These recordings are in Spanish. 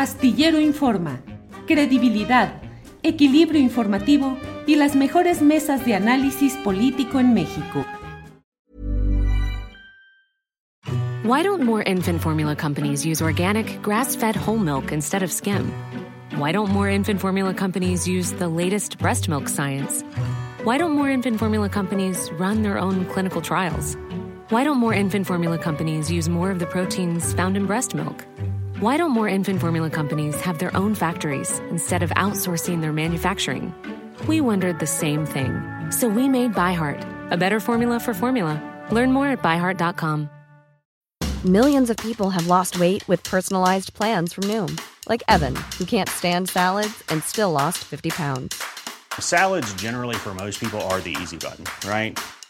Astillero Informa, credibilidad, equilibrio informativo y las mejores mesas de análisis político en México. Why don't more infant formula companies use organic, grass-fed whole milk instead of skim? Why don't more infant formula companies use the latest breast milk science? Why don't more infant formula companies run their own clinical trials? Why don't more infant formula companies use more of the proteins found in breast milk? Why don't more infant formula companies have their own factories instead of outsourcing their manufacturing? We wondered the same thing. So we made ByHeart, a better formula for formula. Learn more at byheart.com. Millions of people have lost weight with personalized plans from Noom, like Evan, who can't stand salads and still lost 50 pounds. Salads, generally, for most people, are the easy button, right?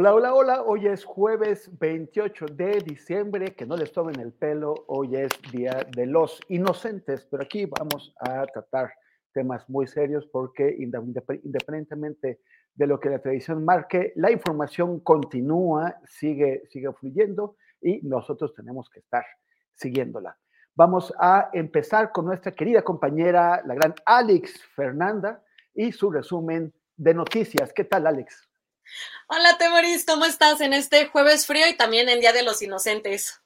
Hola, hola, hola. Hoy es jueves 28 de diciembre. Que no les tomen el pelo. Hoy es Día de los Inocentes. Pero aquí vamos a tratar temas muy serios porque independientemente de lo que la tradición marque, la información continúa, sigue, sigue fluyendo y nosotros tenemos que estar siguiéndola. Vamos a empezar con nuestra querida compañera, la gran Alex Fernanda, y su resumen de noticias. ¿Qué tal, Alex? Hola, Temoris, ¿cómo estás en este jueves frío y también en Día de los Inocentes?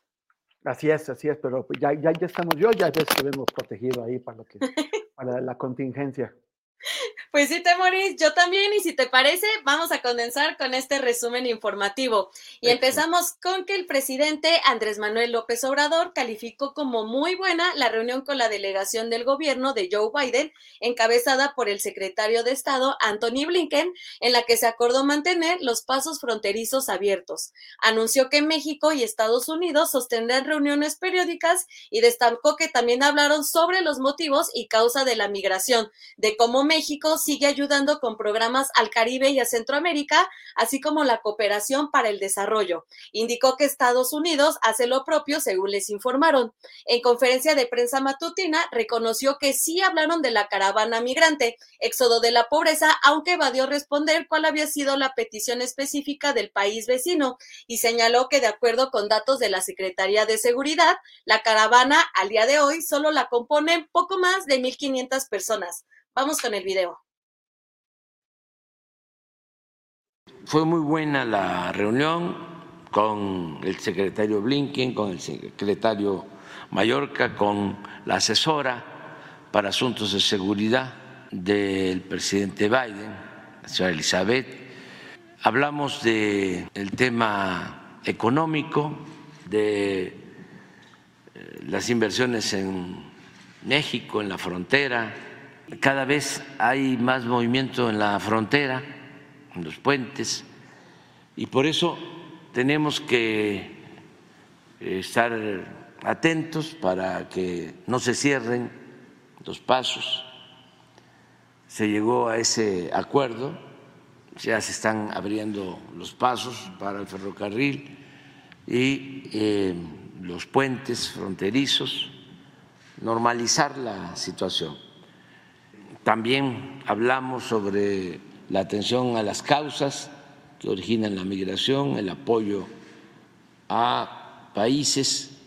Así es, así es, pero ya, ya, ya estamos, yo ya ves que hemos protegido ahí para, lo que, para la contingencia. Pues sí, Temoris, yo también, y si te parece, vamos a condensar con este resumen informativo. Y empezamos con que el presidente Andrés Manuel López Obrador calificó como muy buena la reunión con la delegación del gobierno de Joe Biden, encabezada por el secretario de Estado Anthony Blinken, en la que se acordó mantener los pasos fronterizos abiertos. Anunció que México y Estados Unidos sostendrán reuniones periódicas y destacó que también hablaron sobre los motivos y causa de la migración, de cómo México sigue ayudando con programas al Caribe y a Centroamérica, así como la cooperación para el desarrollo. Indicó que Estados Unidos hace lo propio, según les informaron. En conferencia de prensa matutina, reconoció que sí hablaron de la caravana migrante, éxodo de la pobreza, aunque evadió responder cuál había sido la petición específica del país vecino y señaló que de acuerdo con datos de la Secretaría de Seguridad, la caravana al día de hoy solo la componen poco más de 1.500 personas. Vamos con el video. Fue muy buena la reunión con el secretario Blinken, con el secretario Mallorca, con la asesora para asuntos de seguridad del presidente Biden, la señora Elizabeth. Hablamos del el tema económico, de eh, las inversiones en México, en la frontera, cada vez hay más movimiento en la frontera, en los puentes, y por eso tenemos que eh, estar atentos para que no se cierren los pasos. Se llegó a ese acuerdo, ya se están abriendo los pasos para el ferrocarril y eh, los puentes fronterizos, normalizar la situación. También hablamos sobre la atención a las causas que originan la migración, el apoyo a países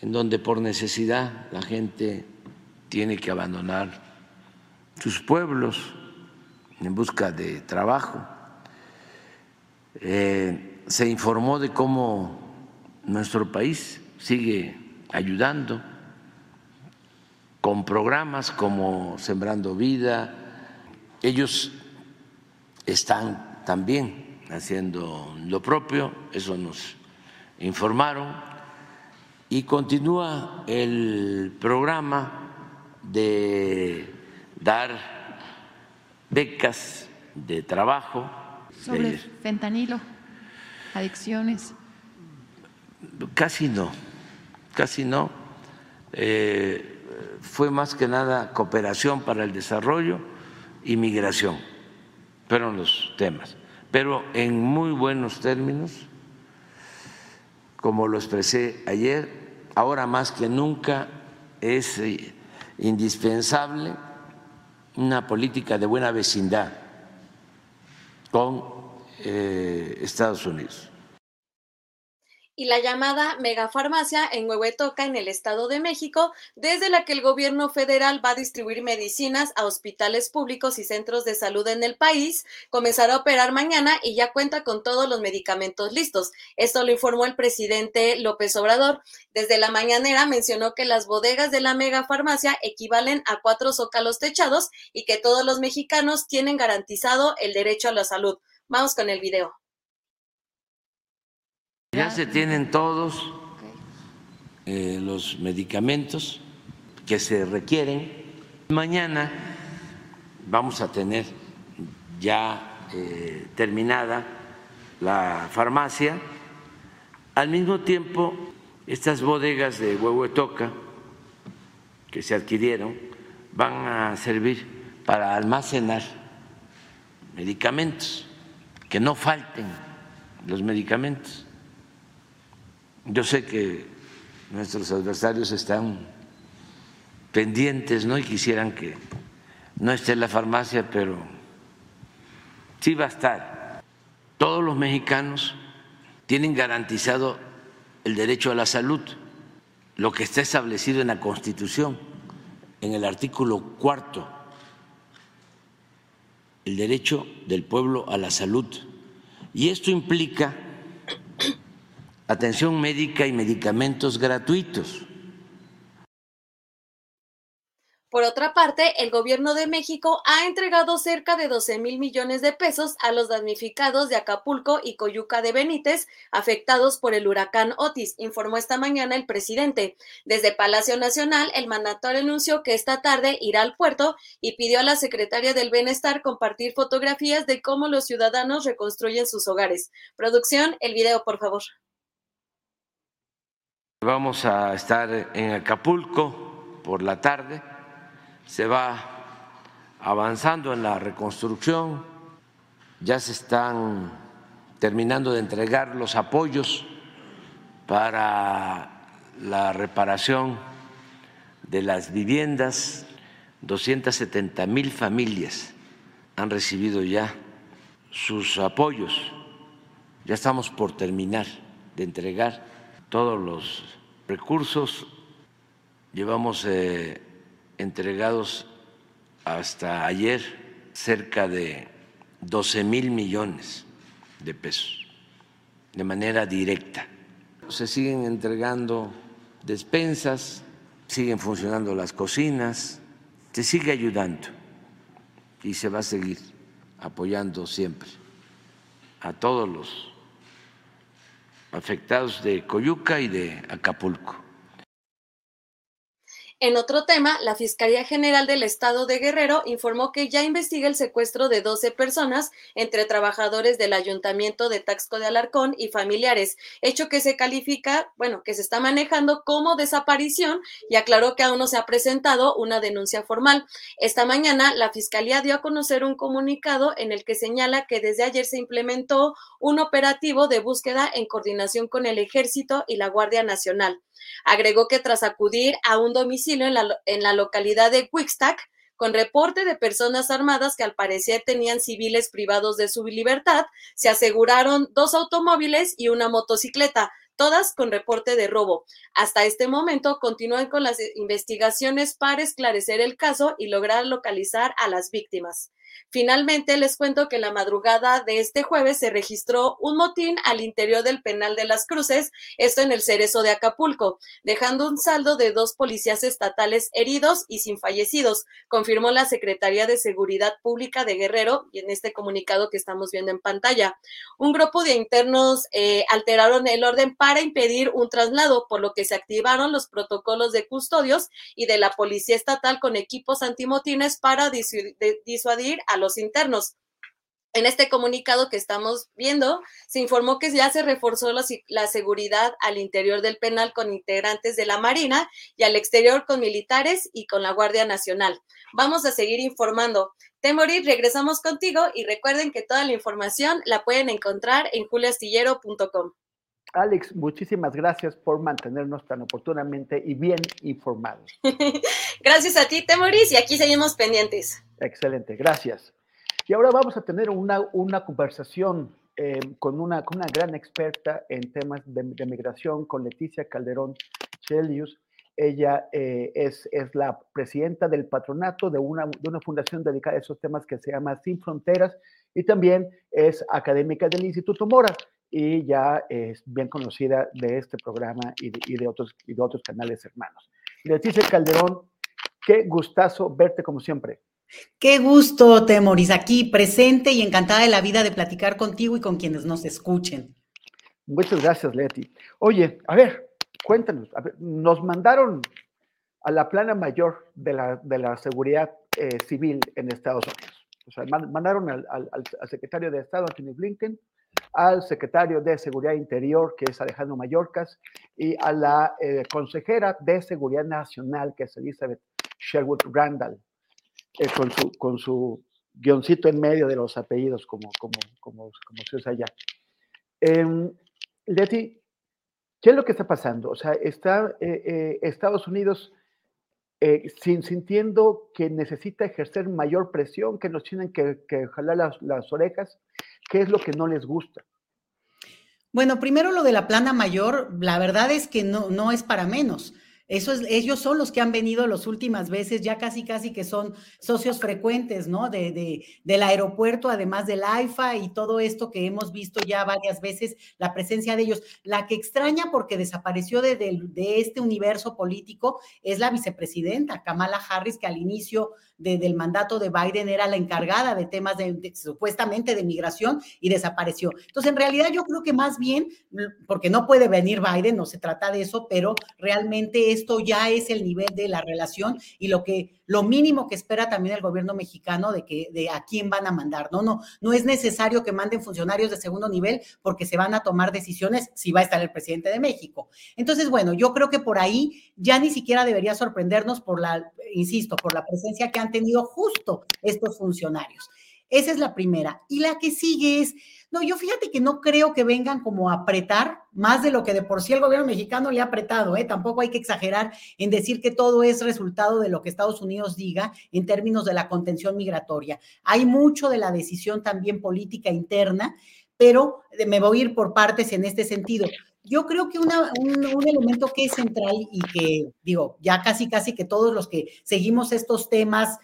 en donde por necesidad la gente tiene que abandonar sus pueblos en busca de trabajo. Eh, se informó de cómo nuestro país sigue ayudando con programas como Sembrando Vida. Ellos están también haciendo lo propio, eso nos informaron, y continúa el programa de dar becas de trabajo. Sobre fentanilo, adicciones. Casi no, casi no. Eh, fue más que nada cooperación para el desarrollo y migración, fueron los temas. Pero en muy buenos términos, como lo expresé ayer, ahora más que nunca es eh, indispensable una política de buena vecindad con eh, Estados Unidos y la llamada megafarmacia en Huehuetoca, en el Estado de México, desde la que el gobierno federal va a distribuir medicinas a hospitales públicos y centros de salud en el país, comenzará a operar mañana y ya cuenta con todos los medicamentos listos. Esto lo informó el presidente López Obrador. Desde la mañanera mencionó que las bodegas de la megafarmacia equivalen a cuatro zócalos techados y que todos los mexicanos tienen garantizado el derecho a la salud. Vamos con el video. Ya se tienen todos eh, los medicamentos que se requieren. Mañana vamos a tener ya eh, terminada la farmacia. Al mismo tiempo, estas bodegas de Huehuetoca que se adquirieron van a servir para almacenar medicamentos, que no falten los medicamentos. Yo sé que nuestros adversarios están pendientes, ¿no? Y quisieran que no esté en la farmacia, pero sí va a estar. Todos los mexicanos tienen garantizado el derecho a la salud, lo que está establecido en la Constitución, en el artículo cuarto, el derecho del pueblo a la salud. Y esto implica atención médica y medicamentos gratuitos. Por otra parte, el gobierno de México ha entregado cerca de 12 mil millones de pesos a los damnificados de Acapulco y Coyuca de Benítez afectados por el huracán Otis, informó esta mañana el presidente. Desde Palacio Nacional, el mandatario anunció que esta tarde irá al puerto y pidió a la secretaria del Bienestar compartir fotografías de cómo los ciudadanos reconstruyen sus hogares. Producción, el video, por favor. Vamos a estar en Acapulco por la tarde. Se va avanzando en la reconstrucción. Ya se están terminando de entregar los apoyos para la reparación de las viviendas. 270 mil familias han recibido ya sus apoyos. Ya estamos por terminar de entregar todos los recursos. Llevamos eh, entregados hasta ayer cerca de 12 mil millones de pesos de manera directa. Se siguen entregando despensas, siguen funcionando las cocinas, se sigue ayudando y se va a seguir apoyando siempre a todos los afectados de Coyuca y de Acapulco. En otro tema, la Fiscalía General del Estado de Guerrero informó que ya investiga el secuestro de 12 personas entre trabajadores del Ayuntamiento de Taxco de Alarcón y familiares, hecho que se califica, bueno, que se está manejando como desaparición y aclaró que aún no se ha presentado una denuncia formal. Esta mañana, la Fiscalía dio a conocer un comunicado en el que señala que desde ayer se implementó un operativo de búsqueda en coordinación con el Ejército y la Guardia Nacional. Agregó que tras acudir a un domicilio en la, en la localidad de Wixtac, con reporte de personas armadas que al parecer tenían civiles privados de su libertad, se aseguraron dos automóviles y una motocicleta, todas con reporte de robo. Hasta este momento continúan con las investigaciones para esclarecer el caso y lograr localizar a las víctimas. Finalmente, les cuento que la madrugada de este jueves se registró un motín al interior del penal de las Cruces, esto en el Cerezo de Acapulco, dejando un saldo de dos policías estatales heridos y sin fallecidos, confirmó la Secretaría de Seguridad Pública de Guerrero y en este comunicado que estamos viendo en pantalla. Un grupo de internos eh, alteraron el orden para impedir un traslado, por lo que se activaron los protocolos de custodios y de la Policía Estatal con equipos antimotines para disuadir a los internos. En este comunicado que estamos viendo, se informó que ya se reforzó la, seguridad al interior del penal con integrantes de la Marina y al exterior con militares y con la Guardia Nacional. Vamos a seguir informando. Temorit, regresamos contigo y recuerden que toda la información la pueden encontrar en juliastillero.com. Alex, muchísimas gracias por mantenernos tan oportunamente y bien informados. gracias a ti, Temoris, y aquí seguimos pendientes. Excelente, gracias. Y ahora vamos a tener una, una conversación eh, con, una, con una gran experta en temas de, migración, con Leticia Calderón Chelius. Ella eh, es, es, la presidenta del patronato de una, de una fundación dedicada a esos temas que se llama Sin Fronteras y también es académica del Instituto Mora y ya es bien conocida de este programa y de, y de otros, y de otros canales hermanos. Leticia Calderón, qué gustazo verte como siempre. Qué gusto, Temoris, aquí presente y encantada de la vida de platicar contigo y con quienes nos escuchen. Muchas gracias, Leti. Oye, a ver, cuéntanos, nos mandaron a la plana mayor de la, de la seguridad eh, civil en Estados Unidos. O sea, mandaron al, al, al, secretario de Estado, Anthony Blinken, al secretario de Seguridad Interior, que es Alejandro Mayorkas, y a la eh, consejera de Seguridad Nacional, que es Elizabeth Sherwood Randall. Eh, con, su, con su guioncito en medio de los apellidos, como, como, como, como se usa allá. Eh, Leti, ¿qué es lo que está pasando? O sea, está eh, Estados Unidos sin, sintiendo que necesita ejercer mayor presión, que nos tienen que, que jalar las, las orejas. ¿Qué es lo que no les gusta? Bueno, primero lo de la plana mayor, la verdad es que no, no es para menos. Eso es, ellos son los que han venido las últimas veces, ya casi, casi que son socios frecuentes, ¿no? De, de, del aeropuerto, además del AIFA y todo esto que hemos visto ya varias veces, la presencia de ellos. La que extraña porque desapareció de, de, este universo político es la vicepresidenta Kamala Harris, que al inicio del mandato de Biden era la encargada de temas de, supuestamente de migración y desapareció. Entonces, en realidad yo creo que más bien, porque no puede venir Biden, no se trata de eso, pero realmente esto ya es el nivel de la relación y lo que lo mínimo que espera también el gobierno mexicano de que de a quién van a mandar. No, no, no es necesario que manden funcionarios de segundo nivel porque se van a tomar decisiones si va a estar el presidente de México. Entonces, bueno, yo creo que por ahí ya ni siquiera debería sorprendernos por la, insisto, por la presencia que han tenido justo estos funcionarios. Esa es la primera. Y la que sigue es, no, yo fíjate que no creo que vengan como a apretar más de lo que de por sí el gobierno mexicano le ha apretado, ¿eh? Tampoco hay que exagerar en decir que todo es resultado de lo que Estados Unidos diga en términos de la contención migratoria. Hay mucho de la decisión también política interna, pero me voy a ir por partes en este sentido. Yo creo que un, un, elemento que es central y que, digo, ya casi, casi que todos los que seguimos estos temas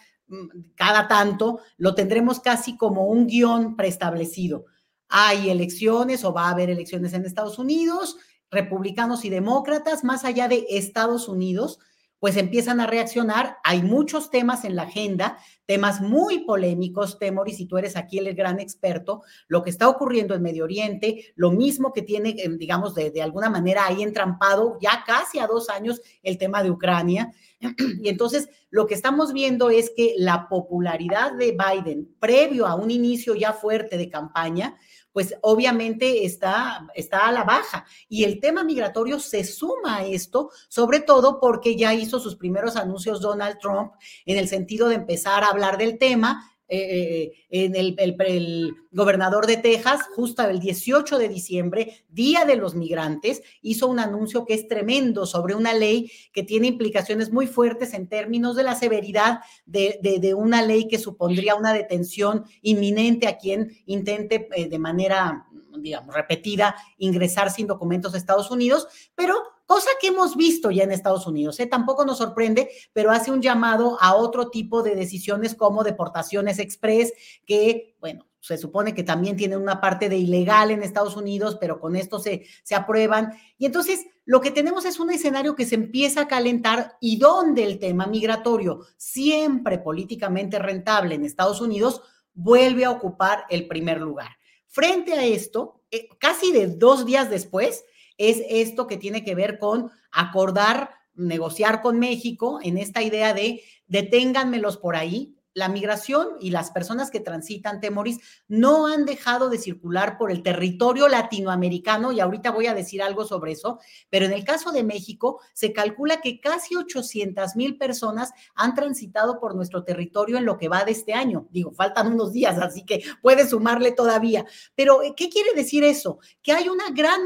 cada tanto, lo tendremos casi como un guion preestablecido. Hay elecciones o va a haber elecciones en Estados Unidos, republicanos y demócratas, más allá de Estados Unidos, pues empiezan a reaccionar. Hay muchos temas en la agenda, temas muy polémicos, Temoris, y tú eres aquí el gran experto, lo que está ocurriendo en Medio Oriente, lo mismo que tiene, eh, digamos, de, de alguna manera ahí entrampado ya casi a dos años el tema de Ucrania. Y entonces lo que estamos viendo es que la popularidad de Biden, previo a un inicio ya fuerte de campaña, pues obviamente está, está a la baja. Y el tema migratorio se suma a esto, sobre todo porque ya hizo sus primeros anuncios Donald Trump en el sentido de empezar a hablar del tema eh, en el, el, gobernador de Texas, justo el 18 de diciembre, Día de los Migrantes, hizo un anuncio que es tremendo sobre una ley que tiene implicaciones muy fuertes en términos de la severidad de, de, una ley que supondría una detención inminente a quien intente eh, de manera, digamos, repetida ingresar sin documentos a Estados Unidos, pero cosa que hemos visto ya en Estados Unidos. ¿eh? Tampoco nos sorprende, pero hace un llamado a otro tipo de decisiones como deportaciones express, que, bueno, se supone que también tienen una parte de ilegal en Estados Unidos, pero con esto se, se aprueban. Y entonces lo que tenemos es un escenario que se empieza a calentar y donde el tema migratorio, siempre políticamente rentable en Estados Unidos, vuelve a ocupar el primer lugar. Frente a esto, eh, casi de dos días después, es esto que tiene que ver con acordar, negociar con México en esta idea de deténganmelos por ahí, la migración y las personas que transitan Temoris no han dejado de circular por el territorio latinoamericano y ahorita voy a decir algo sobre eso, pero en el caso de México se calcula que casi 800 mil personas han transitado por nuestro territorio en lo que va de este año. Digo, faltan unos días, así que puede sumarle todavía. Pero, ¿qué quiere decir eso? Que hay, una gran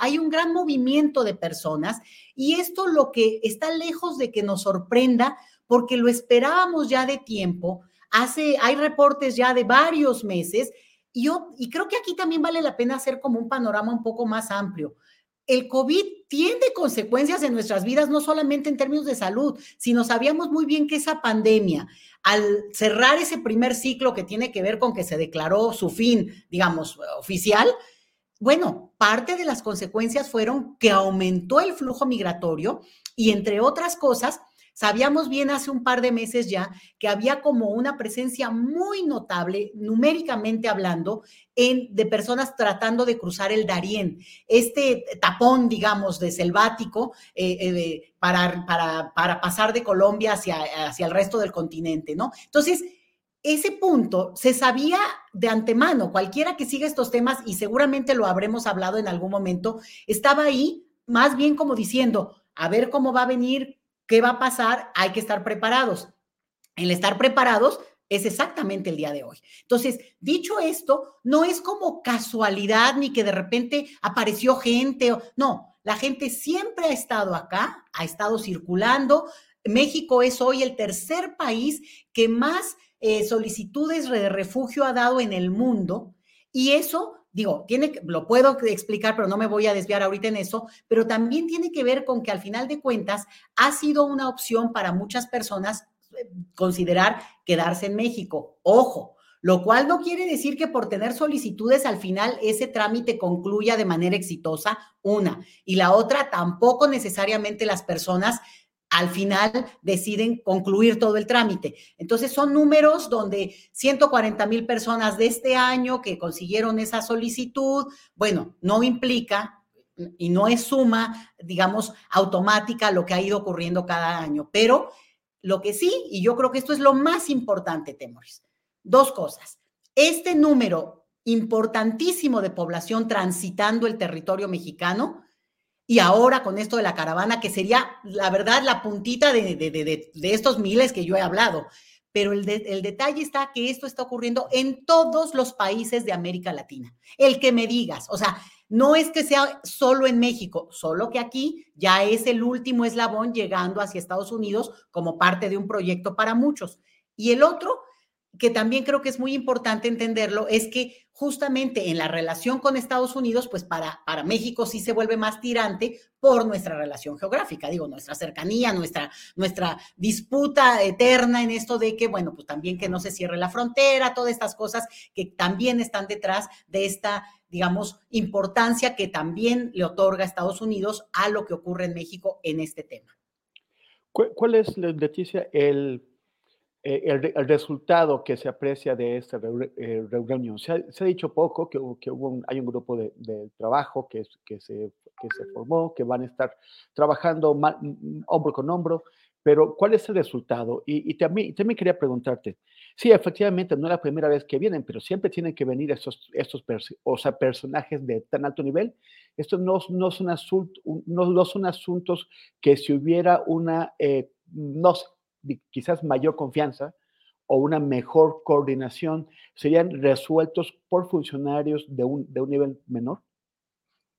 hay un gran movimiento de personas y esto lo que está lejos de que nos sorprenda porque lo esperábamos ya de tiempo. Hace, hay reportes ya de varios meses y, yo, y creo que aquí también vale la pena hacer como un panorama un poco más amplio. El COVID tiene consecuencias en nuestras vidas, no solamente en términos de salud, sino sabíamos muy bien que esa pandemia, al cerrar ese primer ciclo que tiene que ver con que se declaró su fin, digamos, oficial, bueno, parte de las consecuencias fueron que aumentó el flujo migratorio y entre otras cosas, Sabíamos bien hace un par de meses ya que había como una presencia muy notable, numéricamente hablando, en, de personas tratando de cruzar el Darién, este tapón, digamos, de selvático eh, eh, para, para, pasar de Colombia hacia, hacia el resto del continente, ¿no? Entonces, ese punto se sabía de antemano, cualquiera que siga estos temas, y seguramente lo habremos hablado en algún momento, estaba ahí más bien como diciendo, a ver cómo va a venir, ¿Qué va a pasar? Hay que estar preparados. El estar preparados es exactamente el día de hoy. Entonces, dicho esto, no es como casualidad ni que de repente apareció gente, no, la gente siempre ha estado acá, ha estado circulando. México es hoy el tercer país que más eh, solicitudes de refugio ha dado en el mundo y eso digo, tiene, lo puedo explicar, pero no me voy a desviar ahorita en eso, pero también tiene que ver con que al final de cuentas ha sido una opción para muchas personas eh, considerar quedarse en México. Ojo, lo cual no quiere decir que por tener solicitudes al final ese trámite concluya de manera exitosa, una. Y la otra, tampoco necesariamente las personas al final deciden concluir todo el trámite. Entonces son números donde 140 mil personas de este año que consiguieron esa solicitud, bueno, no implica y no es suma, digamos, automática lo que ha ido ocurriendo cada año, pero lo que sí, y yo creo que esto es lo más importante, Temores, dos cosas. Este número importantísimo de población transitando el territorio mexicano y ahora con esto de la caravana, que sería, la verdad, la puntita de, de, estos miles que yo he hablado. Pero el, el, detalle está que esto está ocurriendo en todos los países de América Latina. El que me digas, o sea, no es que sea solo en México, solo que aquí ya es el último eslabón llegando hacia Estados Unidos como parte de un proyecto para muchos. Y el otro que también creo que es muy importante entenderlo, es que justamente en la relación con Estados Unidos, pues para, para México sí se vuelve más tirante por nuestra relación geográfica, digo, nuestra cercanía, nuestra, nuestra disputa eterna en esto de que, bueno, pues también que no se cierre la frontera, todas estas cosas que también están detrás de esta, digamos, importancia que también le otorga Estados Unidos a lo que ocurre en México en este tema. ¿Cuál es, Leticia, el eh, el, resultado que se aprecia de esta eh, reunión. Se ha, dicho poco que, que hubo hay un grupo de, trabajo que, que, se, que se formó, que van a estar trabajando hombro con hombro, pero ¿cuál es el resultado? Y, también, también quería preguntarte, sí, efectivamente, no es la primera vez que vienen, pero siempre tienen que venir estos, estos o sea, personajes de tan alto nivel. Estos no, no, son, no, no son asuntos que si hubiera una, eh, no sé, quizás mayor confianza o una mejor coordinación serían resueltos por funcionarios de un, de un nivel menor?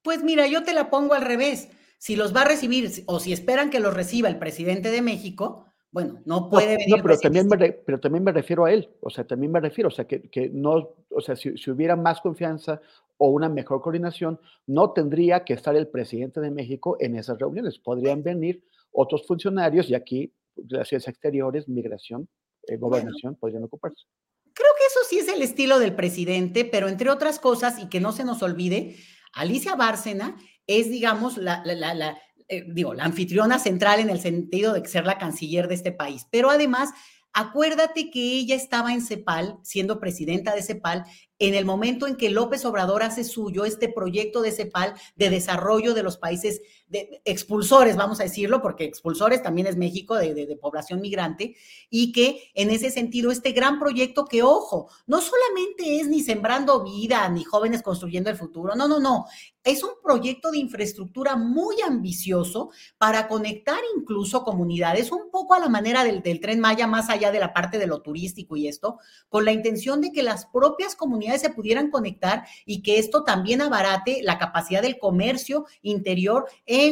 Pues mira, yo te la pongo al revés. Si los va a recibir o si esperan que los reciba el presidente de México, bueno, no puede venir. No, pero, también me pero también me refiero a él, o sea, también me refiero, o sea, que, que no, o sea, si, si, hubiera más confianza o una mejor coordinación, no tendría que estar el presidente de México en esas reuniones. Podrían venir otros funcionarios y aquí relaciones exteriores, migración, eh, gobernación podrían ocuparse. Creo que eso sí es el estilo del presidente, pero entre otras cosas, y que no se nos olvide, Alicia Bárcena es, digamos, la, la, eh, digo, la anfitriona central en el sentido de ser la canciller de este país, pero además Acuérdate que ella estaba en CEPAL, siendo presidenta de CEPAL, en el momento en que López Obrador hace suyo este proyecto de CEPAL de desarrollo de los países expulsores, vamos a decirlo, porque expulsores también es México de, población migrante, y que en ese sentido este gran proyecto que, ojo, no solamente es ni sembrando vida, ni jóvenes construyendo el futuro, no, no, no, es un proyecto de infraestructura muy ambicioso para conectar incluso comunidades, un poco a la manera del, tren Maya, más allá de la parte de lo turístico y esto, con la intención de que las propias comunidades se pudieran conectar y que esto también abarate la capacidad del comercio interior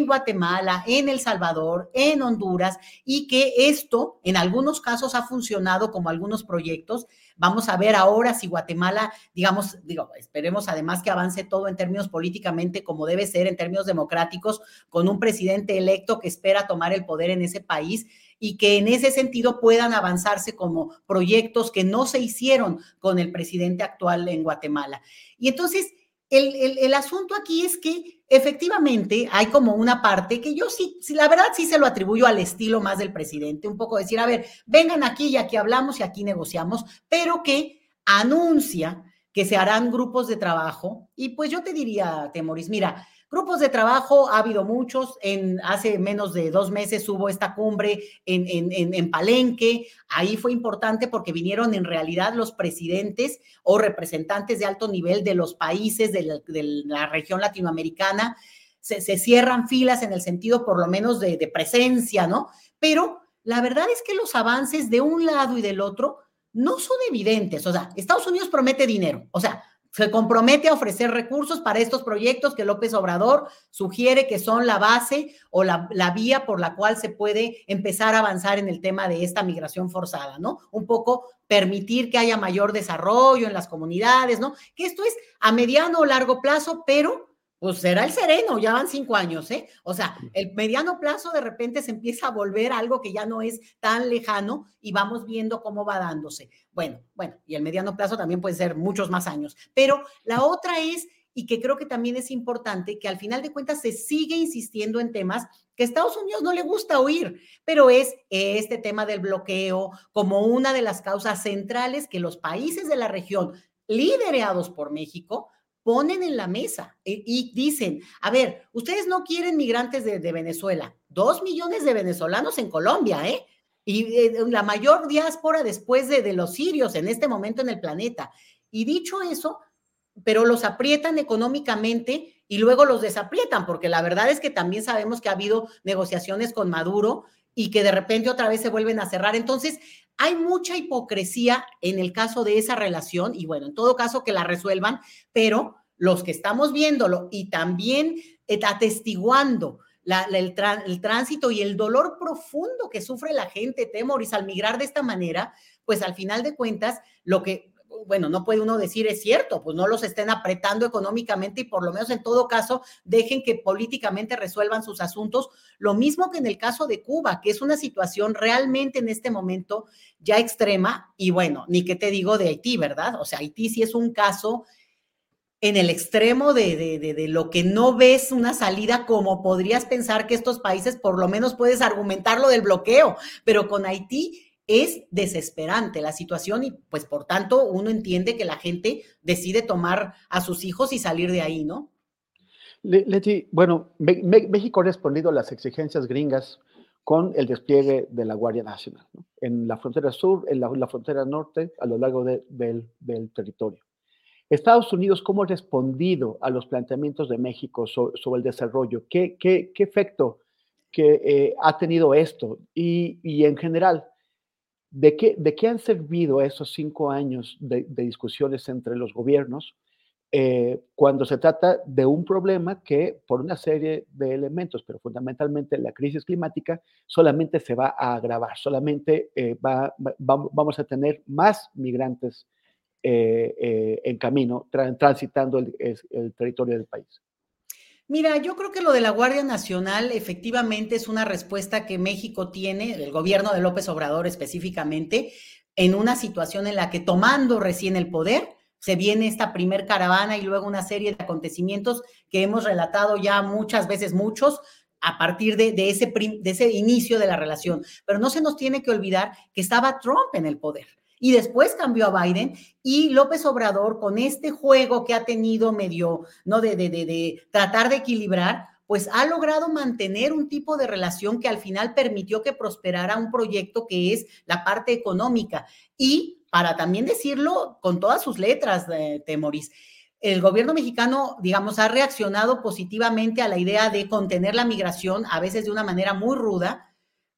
Guatemala, en El Salvador, en Honduras, y que esto en algunos casos ha funcionado como algunos proyectos Vamos a ver ahora si Guatemala, digamos, digo, esperemos además que avance todo en términos políticamente como debe ser, en términos democráticos, con un presidente electo que espera tomar el poder en ese país y que en ese sentido puedan avanzarse como proyectos que no se hicieron con el presidente actual en Guatemala. Y entonces, el, asunto aquí es que efectivamente hay como una parte que yo sí, la verdad sí se lo atribuyo al estilo más del presidente, un poco decir, a ver, vengan aquí y aquí hablamos y aquí negociamos, pero que anuncia que se harán grupos de trabajo. Y pues yo te diría, Temoris, mira, Grupos de trabajo ha habido muchos. En, hace menos de dos meses hubo esta cumbre en, en, en, Palenque. Ahí fue importante porque vinieron en realidad los presidentes o representantes de alto nivel de los países de la, de la región latinoamericana. Se, se, cierran filas en el sentido por lo menos de, de presencia, ¿no? Pero la verdad es que los avances de un lado y del otro no son evidentes. O sea, Estados Unidos promete dinero. O sea, se compromete a ofrecer recursos para estos proyectos que López Obrador sugiere que son la base o la, vía por la cual se puede empezar a avanzar en el tema de esta migración forzada, ¿no? Un poco permitir que haya mayor desarrollo en las comunidades, ¿no? Que esto es a mediano o largo plazo, pero pues será el sereno, ya van cinco años, ¿eh? O sea, el mediano plazo de repente se empieza a volver algo que ya no es tan lejano y vamos viendo cómo va dándose. Bueno, bueno, y el mediano plazo también puede ser muchos más años, pero la otra es, y que creo que también es importante, que al final de cuentas se sigue insistiendo en temas que a Estados Unidos no le gusta oír, pero es este tema del bloqueo como una de las causas centrales que los países de la región liderados por México ponen en la mesa y, dicen, a ver, ustedes no quieren migrantes de, Venezuela, dos millones de venezolanos en Colombia, ¿eh? Y eh, la mayor diáspora después de, de los sirios en este momento en el planeta. Y dicho eso, pero los aprietan económicamente y luego los desaprietan, porque la verdad es que también sabemos que ha habido negociaciones con Maduro y que de repente otra vez se vuelven a cerrar. Entonces, hay mucha hipocresía en el caso de esa relación y bueno, en todo caso que la resuelvan, pero los que estamos viéndolo y también eh, atestiguando el, tránsito y el dolor profundo que sufre la gente, Temoris, al migrar de esta manera, pues al final de cuentas, lo que bueno, no puede uno decir es cierto, pues no los estén apretando económicamente y por lo menos en todo caso dejen que políticamente resuelvan sus asuntos. Lo mismo que en el caso de Cuba, que es una situación realmente en este momento ya extrema y bueno, ni qué te digo de Haití, ¿verdad? O sea, Haití sí es un caso en el extremo de, de, de, lo que no ves una salida como podrías pensar que estos países, por lo menos puedes argumentar lo del bloqueo, pero con Haití es desesperante la situación y pues por tanto uno entiende que la gente decide tomar a sus hijos y salir de ahí, ¿no? Leti, bueno, México ha respondido a las exigencias gringas con el despliegue de la Guardia Nacional en la frontera sur, en la, frontera norte, a lo largo del, territorio. Estados Unidos, ¿cómo ha respondido a los planteamientos de México sobre, el desarrollo? ¿Qué, qué, qué efecto que, eh, ha tenido esto? Y, y en general, ¿De qué, ¿De qué han servido esos cinco años de, discusiones entre los gobiernos eh, cuando se trata de un problema que por una serie de elementos, pero fundamentalmente la crisis climática, solamente se va a agravar, solamente eh, va, vamos a tener más migrantes en camino, transitando el territorio del país. Mira, yo creo que lo de la Guardia Nacional efectivamente es una respuesta que México tiene, el gobierno de López Obrador específicamente, en una situación en la que tomando recién el poder, se viene esta primer caravana y luego una serie de acontecimientos que hemos relatado ya muchas veces, muchos, a partir de, ese, de ese inicio de la relación. Pero no se nos tiene que olvidar que estaba Trump en el poder y después cambió a Biden y López Obrador con este juego que ha tenido medio, ¿no? De, de, de, tratar de equilibrar, pues ha logrado mantener un tipo de relación que al final permitió que prosperara un proyecto que es la parte económica. Y para también decirlo con todas sus letras, de Temoris, el gobierno mexicano, digamos, ha reaccionado positivamente a la idea de contener la migración, a veces de una manera muy ruda,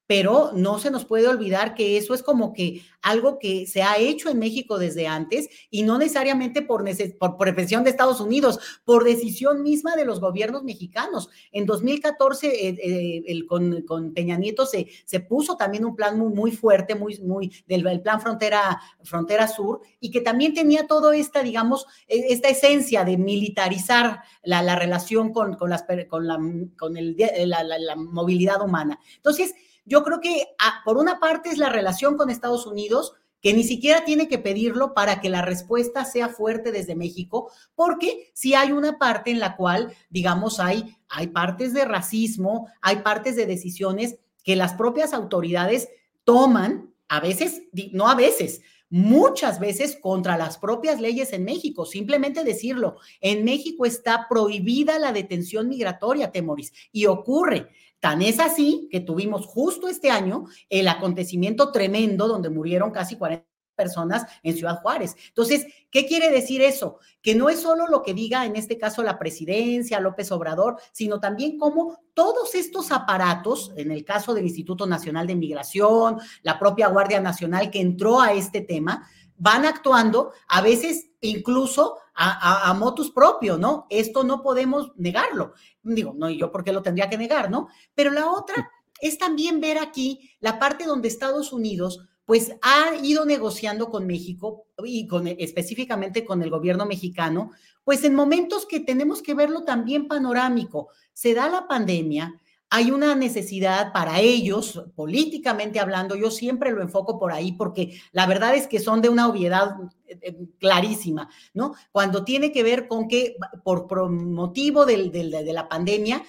pero no se nos puede olvidar que eso es como que algo que se ha hecho en México desde antes y no necesariamente por, por prevención de Estados Unidos, por decisión misma de los gobiernos mexicanos. En 2014, eh, eh, el, con, con, Peña Nieto se, se puso también un plan muy, muy fuerte, muy, muy del el plan Frontera, Frontera Sur, y que también tenía toda esta, digamos, e, esta esencia de militarizar la, la relación con, con, las, con, la, con el, la, la movilidad humana. Entonces, yo creo que ah, por una parte es la relación con Estados Unidos, que ni siquiera tiene que pedirlo para que la respuesta sea fuerte desde México, porque si hay una parte en la cual, digamos, hay, hay partes de racismo, hay partes de decisiones que las propias autoridades toman, a veces, no a veces, muchas veces contra las propias leyes en México. Simplemente decirlo, en México está prohibida la detención migratoria, Temoris, y ocurre. Tan es así que tuvimos justo este año el acontecimiento tremendo donde murieron casi 40 personas en Ciudad Juárez. Entonces, ¿qué quiere decir eso? Que no es solo lo que diga en este caso la presidencia, López Obrador, sino también cómo todos estos aparatos, en el caso del Instituto Nacional de Migración, la propia Guardia Nacional que entró a este tema, van actuando a veces incluso a, motus propio, ¿no? Esto no podemos negarlo. Digo, no, yo porque lo tendría que negar, ¿no? Pero la otra es también ver aquí la parte donde Estados Unidos pues ha ido negociando con México y con específicamente con el gobierno mexicano, pues en momentos que tenemos que verlo también panorámico. Se da la pandemia, hay una necesidad para ellos, políticamente hablando, yo siempre lo enfoco por ahí porque la verdad es que son de una obviedad eh, eh, clarísima, ¿no? Cuando tiene que ver con que por, motivo de la pandemia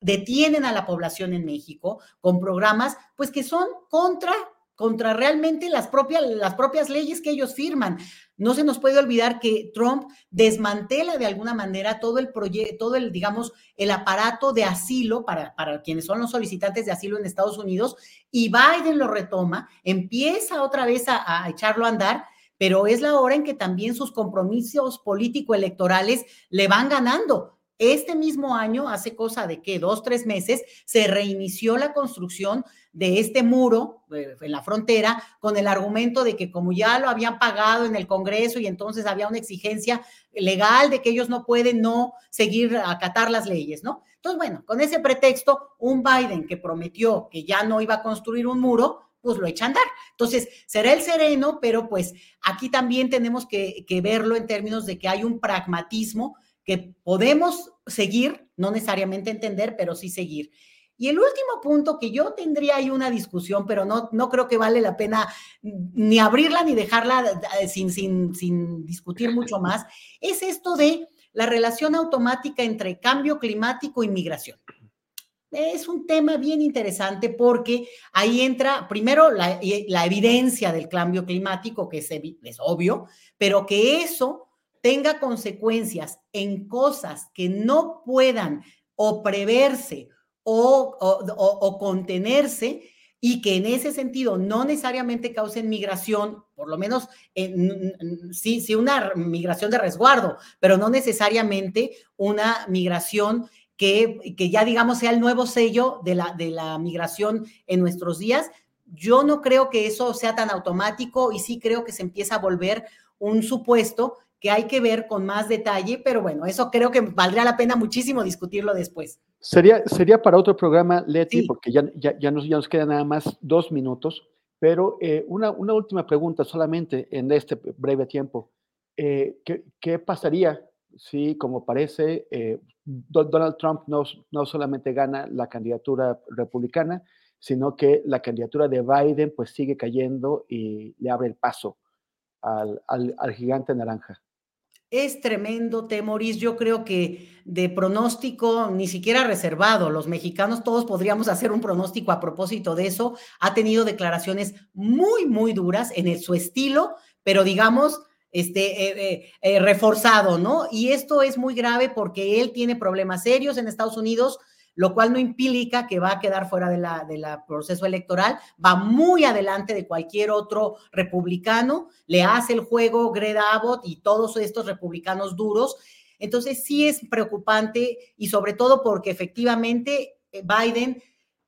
detienen a la población en México con programas, pues que son contra contra realmente las propias, las propias leyes que ellos firman. No se nos puede olvidar que Trump desmantela de alguna manera todo el proyecto, todo el, digamos, el aparato de asilo para, para quienes son los solicitantes de asilo en Estados Unidos y Biden lo retoma, empieza otra vez a, a echarlo a andar pero es la hora en que también sus compromisos político-electorales le van ganando. Este mismo año, hace cosa de que dos, tres meses, se reinició la construcción de este muro en la frontera con el argumento de que como ya lo habían pagado en el Congreso y entonces había una exigencia legal de que ellos no pueden no seguir acatar las leyes, ¿no? Entonces, bueno, con ese pretexto, un Biden que prometió que ya no iba a construir un muro, pues lo echa a andar. Entonces, será el sereno, pero pues aquí también tenemos que, que verlo en términos de que hay un pragmatismo que podemos seguir, no necesariamente entender, pero sí seguir. Y el último punto que yo tendría ahí una discusión, pero no, no creo que vale la pena ni abrirla ni dejarla eh, sin, sin, sin discutir mucho más, es esto de la relación automática entre cambio climático y migración. Es un tema bien interesante porque ahí entra primero la, la evidencia del cambio climático, que es, es obvio, pero que eso tenga consecuencias en cosas que no puedan o preverse o, contenerse y que en ese sentido no necesariamente causen migración, por lo menos sí, una migración de resguardo, pero no necesariamente una migración que, que, ya digamos sea el nuevo sello de la, de la migración en nuestros días. Yo no creo que eso sea tan automático y sí creo que se empieza a volver un supuesto que hay que ver con más detalle, pero bueno, eso creo que valdría la pena muchísimo discutirlo después. Sería, sería para otro programa, Leti, porque ya, ya, ya, nos, ya nos quedan nada más dos minutos, pero eh, una, una última pregunta solamente en este breve tiempo. ¿qué, ¿qué, pasaría si, como parece, Donald Trump no, no solamente gana la candidatura republicana, sino que la candidatura de Biden pues sigue cayendo y le abre el paso al, al, gigante naranja. Es tremendo, Temoris. Yo creo que de pronóstico ni siquiera reservado. Los mexicanos todos podríamos hacer un pronóstico a propósito de eso. Ha tenido declaraciones muy, muy duras en su estilo, pero digamos, este, eh, eh, eh, reforzado, ¿no? Y esto es muy grave porque él tiene problemas serios en Estados Unidos lo cual no implica que va a quedar fuera del de la proceso electoral, va muy adelante de cualquier otro republicano, le hace el juego Greg Abbott y todos estos republicanos duros. Entonces sí es preocupante y sobre todo porque efectivamente eh, Biden,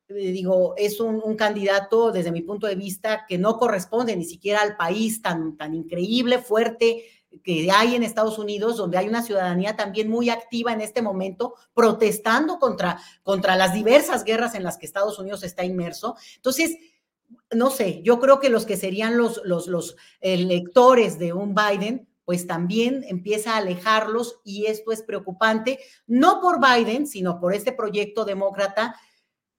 eh, digo, es un, un, candidato desde mi punto de vista que no corresponde ni siquiera al país tan, tan increíble, fuerte, que hay en Estados Unidos, donde hay una ciudadanía también muy activa en este momento, protestando contra, contra las diversas guerras en las que Estados Unidos está inmerso. Entonces, no sé, yo creo que los que serían los, los, los electores de un Biden, pues también empieza a alejarlos y esto es preocupante, no por Biden, sino por este proyecto demócrata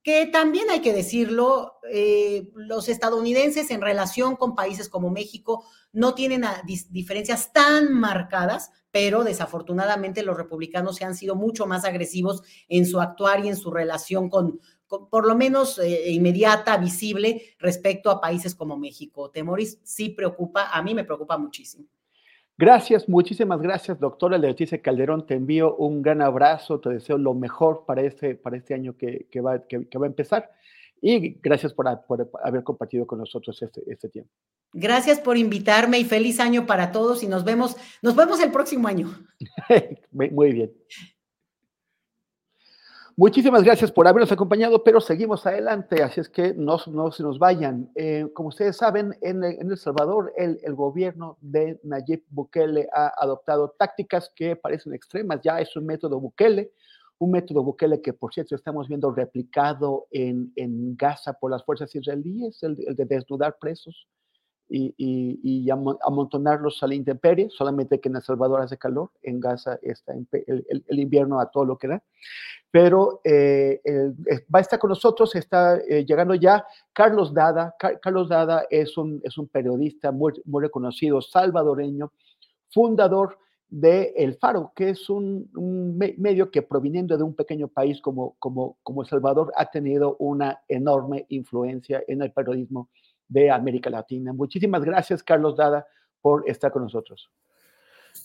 que también hay que decirlo, eh, los estadounidenses en relación con países como México no tienen diferencias tan marcadas, pero desafortunadamente los republicanos se han sido mucho más agresivos en su actuar y en su relación con, por lo menos eh, inmediata, visible, respecto a países como México. Temoris sí preocupa, a mí me preocupa muchísimo. Gracias, muchísimas gracias, doctora Leticia Calderón. Te envío un gran abrazo, te deseo lo mejor para este, para este año que, va, que, va a empezar y gracias por, haber compartido con nosotros este, este tiempo. Gracias por invitarme y feliz año para todos y nos vemos, nos vemos el próximo año. Muy bien. Muchísimas gracias por habernos acompañado, pero seguimos adelante, así es que no, no se nos vayan. Eh, como ustedes saben, en, El Salvador el, el, gobierno de Nayib Bukele ha adoptado tácticas que parecen extremas, ya es un método Bukele, un método Bukele que, por cierto, estamos viendo replicado en, en Gaza por las fuerzas israelíes, el, el de desnudar presos y, amontonarlos a la intemperie, solamente que en El Salvador hace calor, en Gaza está el, invierno a todo lo que da. Pero eh, va a estar con nosotros, está eh, llegando ya Carlos Dada. Carlos Dada es un, es un periodista muy, reconocido, salvadoreño, fundador de El Faro, que es un, un, medio que proviniendo de un pequeño país como, como, como El Salvador ha tenido una enorme influencia en el periodismo de América Latina. Muchísimas gracias, Carlos Dada, por estar con nosotros.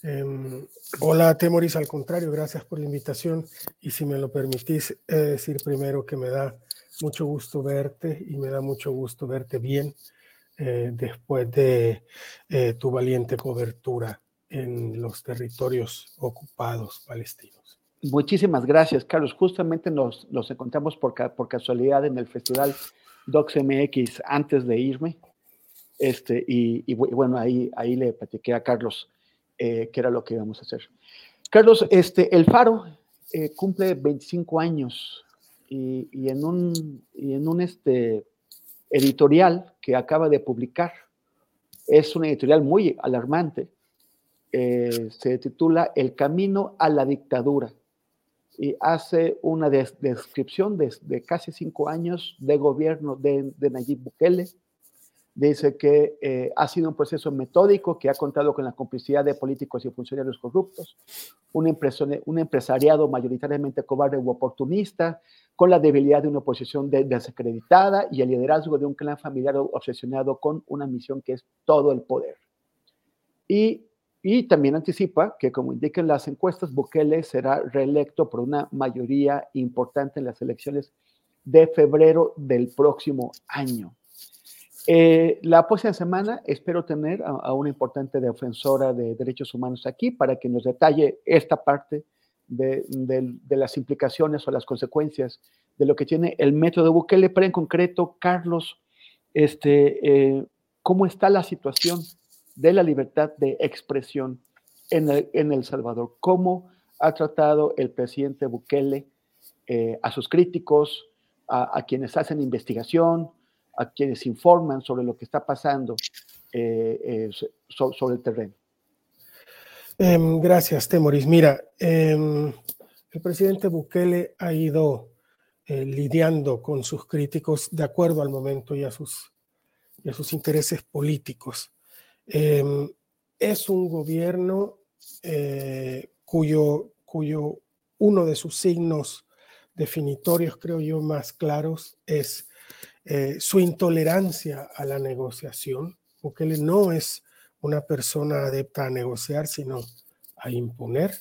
Eh, hola, Temoris, al contrario, gracias por la invitación. Y si me lo permitís, eh, decir primero que me da mucho gusto verte y me da mucho gusto verte bien eh, después de eh, tu valiente cobertura en los territorios ocupados palestinos. Muchísimas gracias, Carlos. Justamente nos, nos encontramos por, por casualidad en el Festival DocsMX antes de irme. Este, y, bueno, ahí, ahí le platiqué a Carlos eh, qué era lo que íbamos a hacer. Carlos, este, El Faro eh, cumple 25 años y, en un, y en un este, editorial que acaba de publicar, es un editorial muy alarmante, eh, se titula El camino a la dictadura y hace una descripción de, casi cinco años de gobierno de, Nayib Bukele. Dice que eh, ha sido un proceso metódico que ha contado con la complicidad de políticos y funcionarios corruptos, un, un empresariado mayoritariamente cobarde u oportunista, con la debilidad de una oposición desacreditada y el liderazgo de un clan familiar obsesionado con una misión que es todo el poder. Y y también anticipa que, como indican las encuestas, Bukele será reelecto por una mayoría importante en las elecciones de febrero del próximo año. Eh, la próxima semana espero tener a, una importante defensora de derechos humanos aquí para que nos detalle esta parte de, las implicaciones o las consecuencias de lo que tiene el método Bukele, pero en concreto, Carlos, este, eh, ¿cómo está la situación de la libertad de expresión en El, Salvador. ¿Cómo ha tratado el presidente Bukele eh, a sus críticos, a, quienes hacen investigación, a quienes informan sobre lo que está pasando eh, eh, sobre el terreno? Em, gracias, Temoris. Mira, em, el presidente Bukele ha ido lidiando con sus críticos de acuerdo al momento y a sus, y a sus intereses políticos. Em, es un gobierno eh, cuyo, cuyo uno de sus signos definitorios, creo yo, más claros es eh, su intolerancia a la negociación. Bukele no es una persona adepta a negociar, sino a imponer.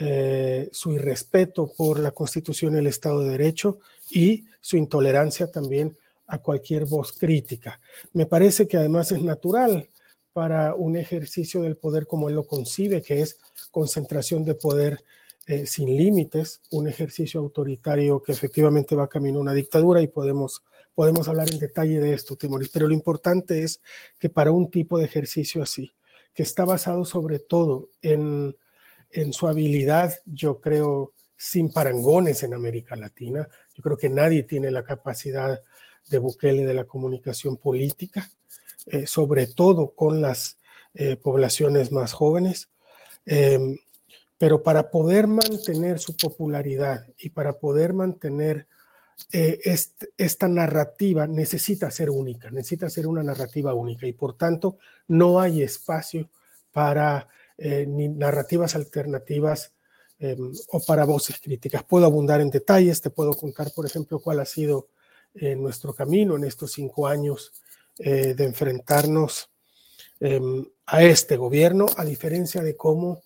Eh, su irrespeto por la Constitución y el Estado de Derecho y su intolerancia también a cualquier voz crítica. Me parece que además es natural para un ejercicio del poder como él lo concibe, que es concentración de poder eh, sin límites, un ejercicio autoritario que efectivamente va camino a una dictadura y podemos, podemos hablar en detalle de esto, Timoris, pero lo importante es que para un tipo de ejercicio así, que está basado sobre todo en, en su habilidad, yo creo, sin parangones en América Latina, yo creo que nadie tiene la capacidad de Bukele de la comunicación política, eh, sobre todo con las eh, poblaciones más jóvenes. Em, pero para poder mantener su popularidad y para poder mantener eh, esta narrativa necesita ser única, necesita ser una narrativa única y por tanto no hay espacio para ni narrativas alternativas em, o para voces críticas. Puedo abundar en detalles, te puedo contar, por ejemplo, cuál ha sido nuestro camino en estos cinco años eh, de enfrentarnos em, a este gobierno, a diferencia de cómo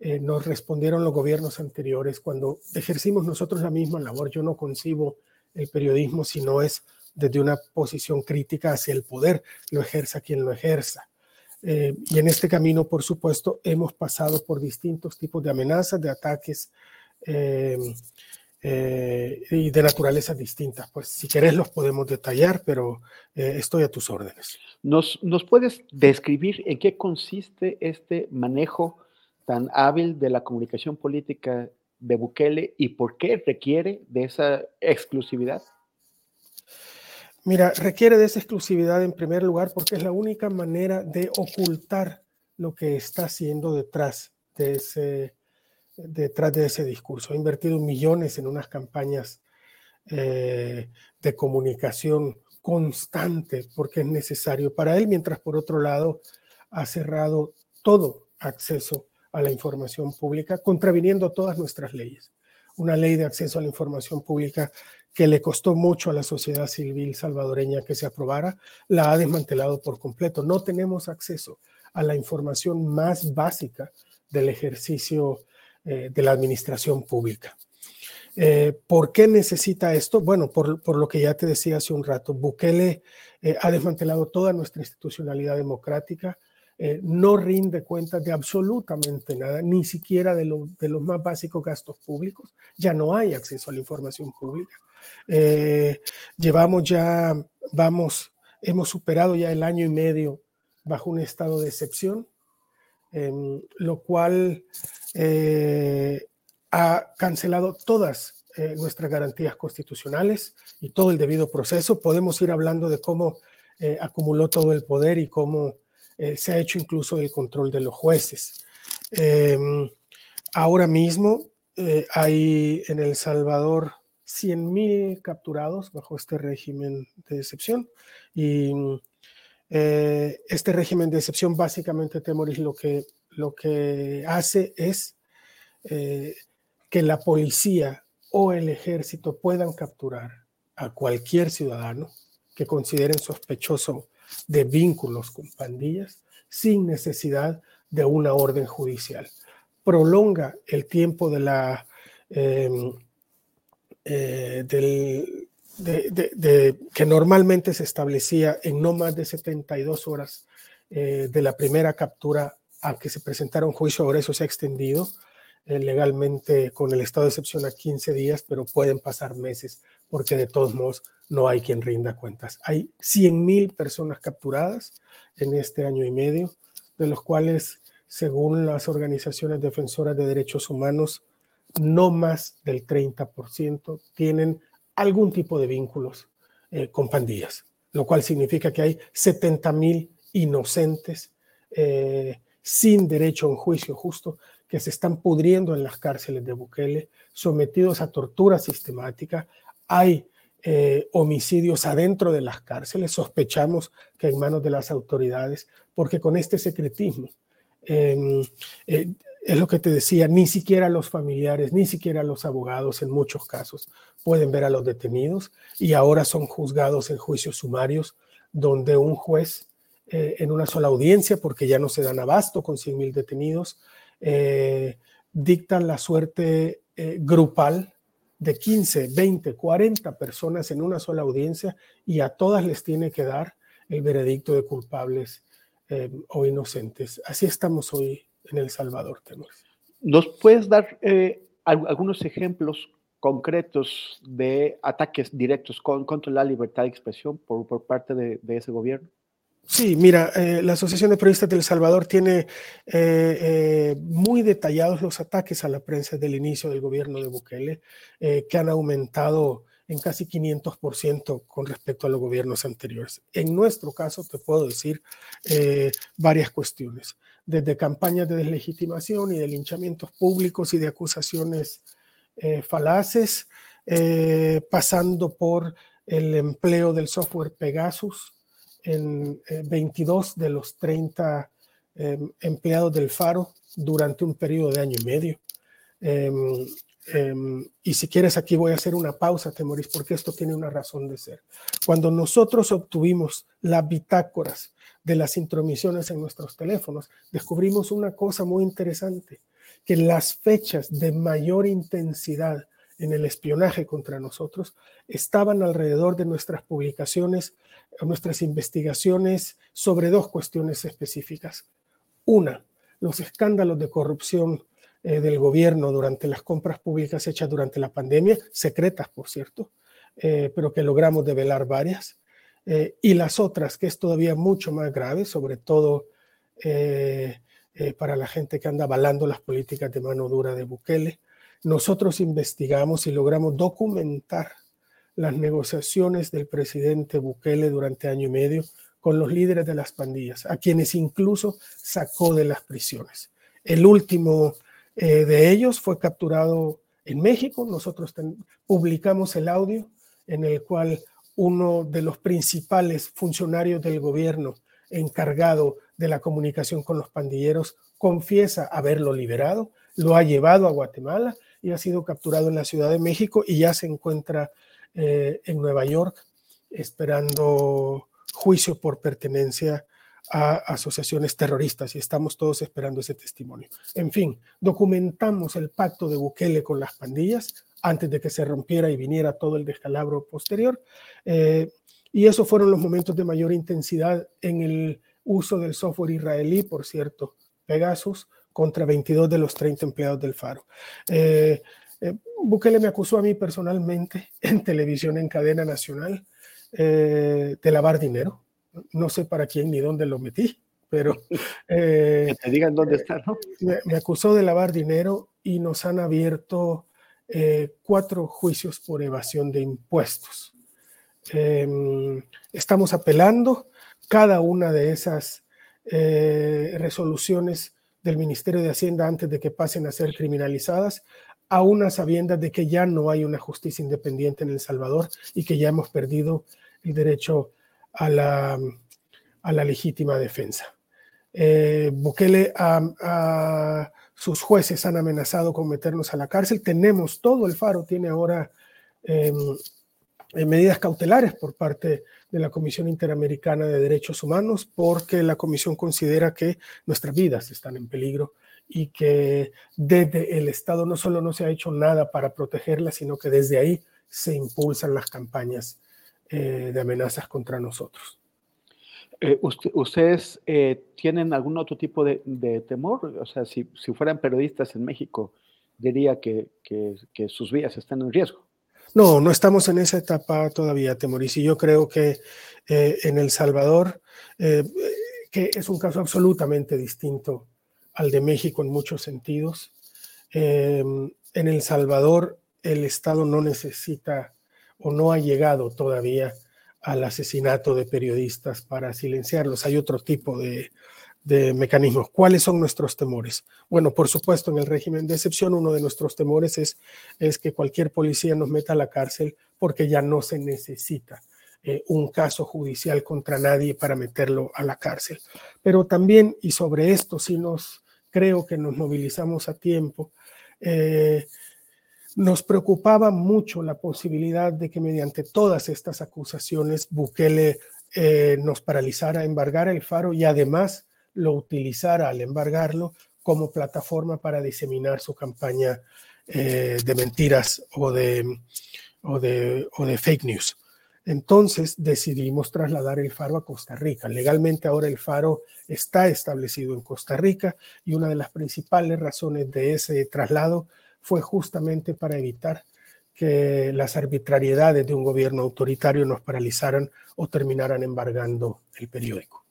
eh, nos respondieron los gobiernos anteriores cuando ejercimos nosotros la misma labor. Yo no concibo el periodismo si no es desde una posición crítica hacia el poder, lo ejerza quien lo ejerza. Eh, y en este camino, por supuesto, hemos pasado por distintos tipos de amenazas, de ataques em, eh, y de naturaleza distinta. Pues si querés los podemos detallar, pero eh, estoy a tus órdenes. ¿Nos, ¿Nos puedes describir en qué consiste este manejo tan hábil de la comunicación política de Bukele y por qué requiere de esa exclusividad? Mira, requiere de esa exclusividad en primer lugar porque es la única manera de ocultar lo que está haciendo detrás de ese, detrás de ese discurso. Ha invertido millones en unas campañas eh, de comunicación constante porque es necesario para él, mientras por otro lado ha cerrado todo acceso a la información pública, contraviniendo todas nuestras leyes. Una ley de acceso a la información pública que le costó mucho a la sociedad civil salvadoreña que se aprobara, la ha desmantelado por completo. No tenemos acceso a la información más básica del ejercicio eh, de la administración pública. Eh, ¿Por qué necesita esto? Bueno, por, por, lo que ya te decía hace un rato, Bukele eh, ha desmantelado toda nuestra institucionalidad democrática, no rinde cuentas de absolutamente nada, ni siquiera de, de, los más básicos gastos públicos, ya no hay acceso a la información pública. llevamos ya, vamos, hemos superado ya el año y medio bajo un estado de excepción, lo cual eh, ha cancelado todas eh, nuestras garantías constitucionales y todo el debido proceso. Podemos ir hablando de cómo eh, acumuló todo el poder y cómo se ha hecho incluso el control de los jueces. Em, ahora mismo hay en El Salvador 100.000 capturados bajo este régimen de excepción y eh, este régimen de excepción básicamente, Temoris, lo que, lo que hace es eh, que la policía o el ejército puedan capturar a cualquier ciudadano que consideren sospechoso de vínculos con pandillas sin necesidad de una orden judicial. Prolonga el tiempo de la, em, eh, del, de, que normalmente se establecía en no más de 72 horas eh, de la primera captura a que se presentara un juicio, ahora eso se ha extendido eh, legalmente con el estado de excepción a 15 días, pero pueden pasar meses porque de todos modos no hay quien rinda cuentas. Hay 100 mil personas capturadas en este año y medio, de los cuales, según las organizaciones defensoras de derechos humanos, no más del 30% tienen algún tipo de vínculos eh, con pandillas, lo cual significa que hay 70 mil inocentes eh, sin derecho a un juicio justo, que se están pudriendo en las cárceles de Bukele, sometidos a tortura sistemática. Hay eh, homicidios adentro de las cárceles, sospechamos que en manos de las autoridades, porque con este secretismo, em, es lo que te decía, ni siquiera los familiares, ni siquiera los abogados en muchos casos pueden ver a los detenidos y ahora son juzgados en juicios sumarios donde un juez eh, en una sola audiencia, porque ya no se dan abasto con 100 mil detenidos, eh, dictan la suerte eh, grupal de 15, 20, 40 personas en una sola audiencia y a todas les tiene que dar el veredicto de culpables o inocentes. Así estamos hoy en El Salvador, ¿Nos puedes dar algunos ejemplos concretos de ataques directos contra la libertad de expresión por, por parte de, ese gobierno? Sí, mira, eh, la Asociación de Periodistas del Salvador tiene eh, eh, muy detallados los ataques a la prensa desde el inicio del gobierno de Bukele, que han aumentado en casi 500% con respecto a los gobiernos anteriores. En nuestro caso, te puedo decir varias cuestiones, desde campañas de deslegitimación y de linchamientos públicos y de acusaciones eh, falaces, eh, pasando por el empleo del software Pegasus en 22 eh, de los 30 em, empleados del Faro durante un periodo de año y medio. Em, y si quieres, aquí voy a hacer una pausa, Temoris, porque esto tiene una razón de ser. Cuando nosotros obtuvimos las bitácoras de las intromisiones en nuestros teléfonos, descubrimos una cosa muy interesante que las fechas de mayor intensidad en el espionaje contra nosotros estaban alrededor de nuestras publicaciones, nuestras investigaciones sobre dos cuestiones específicas. Una, los escándalos de corrupción eh, del gobierno durante las compras públicas hechas durante la pandemia, secretas por cierto, eh, pero que logramos develar varias. Eh, y las otras, que es todavía mucho más grave, sobre todo eh, para la gente que anda avalando las políticas de mano dura de Bukele. Nosotros investigamos y logramos documentar las negociaciones del presidente Bukele durante año y medio con los líderes de las pandillas, a quienes incluso sacó de las prisiones. El último eh, de ellos fue capturado en México. Nosotros publicamos el audio en el cual uno de los principales funcionarios del gobierno encargado de la comunicación con los pandilleros, confiesa haberlo liberado, lo ha llevado a Guatemala y ha sido capturado en la Ciudad de México y ya se encuentra eh, en Nueva York esperando juicio por pertenencia a asociaciones terroristas y estamos todos esperando ese testimonio. En fin, documentamos el pacto de Bukele con las pandillas antes de que se rompiera y viniera todo el descalabro posterior. Eh, y esos fueron los momentos de mayor intensidad en el uso del software israelí, por cierto, Pegasus, contra 22 de los 30 empleados del Faro. Eh, eh, Bukele me acusó a mí personalmente en televisión en cadena nacional eh, de lavar dinero. No sé para quién ni dónde lo metí, pero... que te digan dónde está, ¿no? Me, acusó de lavar dinero y nos han abierto cuatro juicios por evasión de impuestos. Em, estamos apelando cada una de esas eh, resoluciones del Ministerio de Hacienda antes de que pasen a ser criminalizadas, a una de que ya no hay una justicia independiente en El Salvador y que ya hemos perdido el derecho a la, a la legítima defensa. Eh, a, sus jueces han amenazado con meternos a la cárcel. Tenemos todo el faro, tiene ahora em, medidas cautelares por parte de la Comisión Interamericana de Derechos Humanos porque la Comisión considera que nuestras vidas están en peligro y que desde el Estado no solo no se ha hecho nada para protegerlas, sino que desde ahí se impulsan las campañas eh, de amenazas contra nosotros. Eh, ¿Ustedes eh, tienen algún otro tipo de, temor? O sea, si, si, fueran periodistas en México, diría que, que, que sus vidas están en riesgo. No, no estamos en esa etapa todavía, Temoris, y yo creo que en El Salvador, que es un caso absolutamente distinto al de México en muchos sentidos, en El Salvador el Estado no necesita o no ha llegado todavía al asesinato de periodistas para silenciarlos. Hay otro tipo de, de mecanismos. ¿Cuáles son nuestros temores? Bueno, por supuesto, en el régimen de excepción, uno de nuestros temores es, es que cualquier policía nos meta a la cárcel porque ya no se necesita eh, un caso judicial contra nadie para meterlo a la cárcel. Pero también, y sobre esto sí nos creo que nos movilizamos a tiempo, eh, nos preocupaba mucho la posibilidad de que mediante todas estas acusaciones Bukele eh, nos paralizara, embargara el faro y además lo utilizara al embargarlo como plataforma para diseminar su campaña eh, de mentiras o de, o de, o de fake news. Entonces decidimos trasladar el faro a Costa Rica. Legalmente ahora el faro está establecido en Costa Rica y una de las principales razones de ese traslado fue justamente para evitar que las arbitrariedades de un gobierno autoritario nos paralizaran o terminaran embargando el periódico.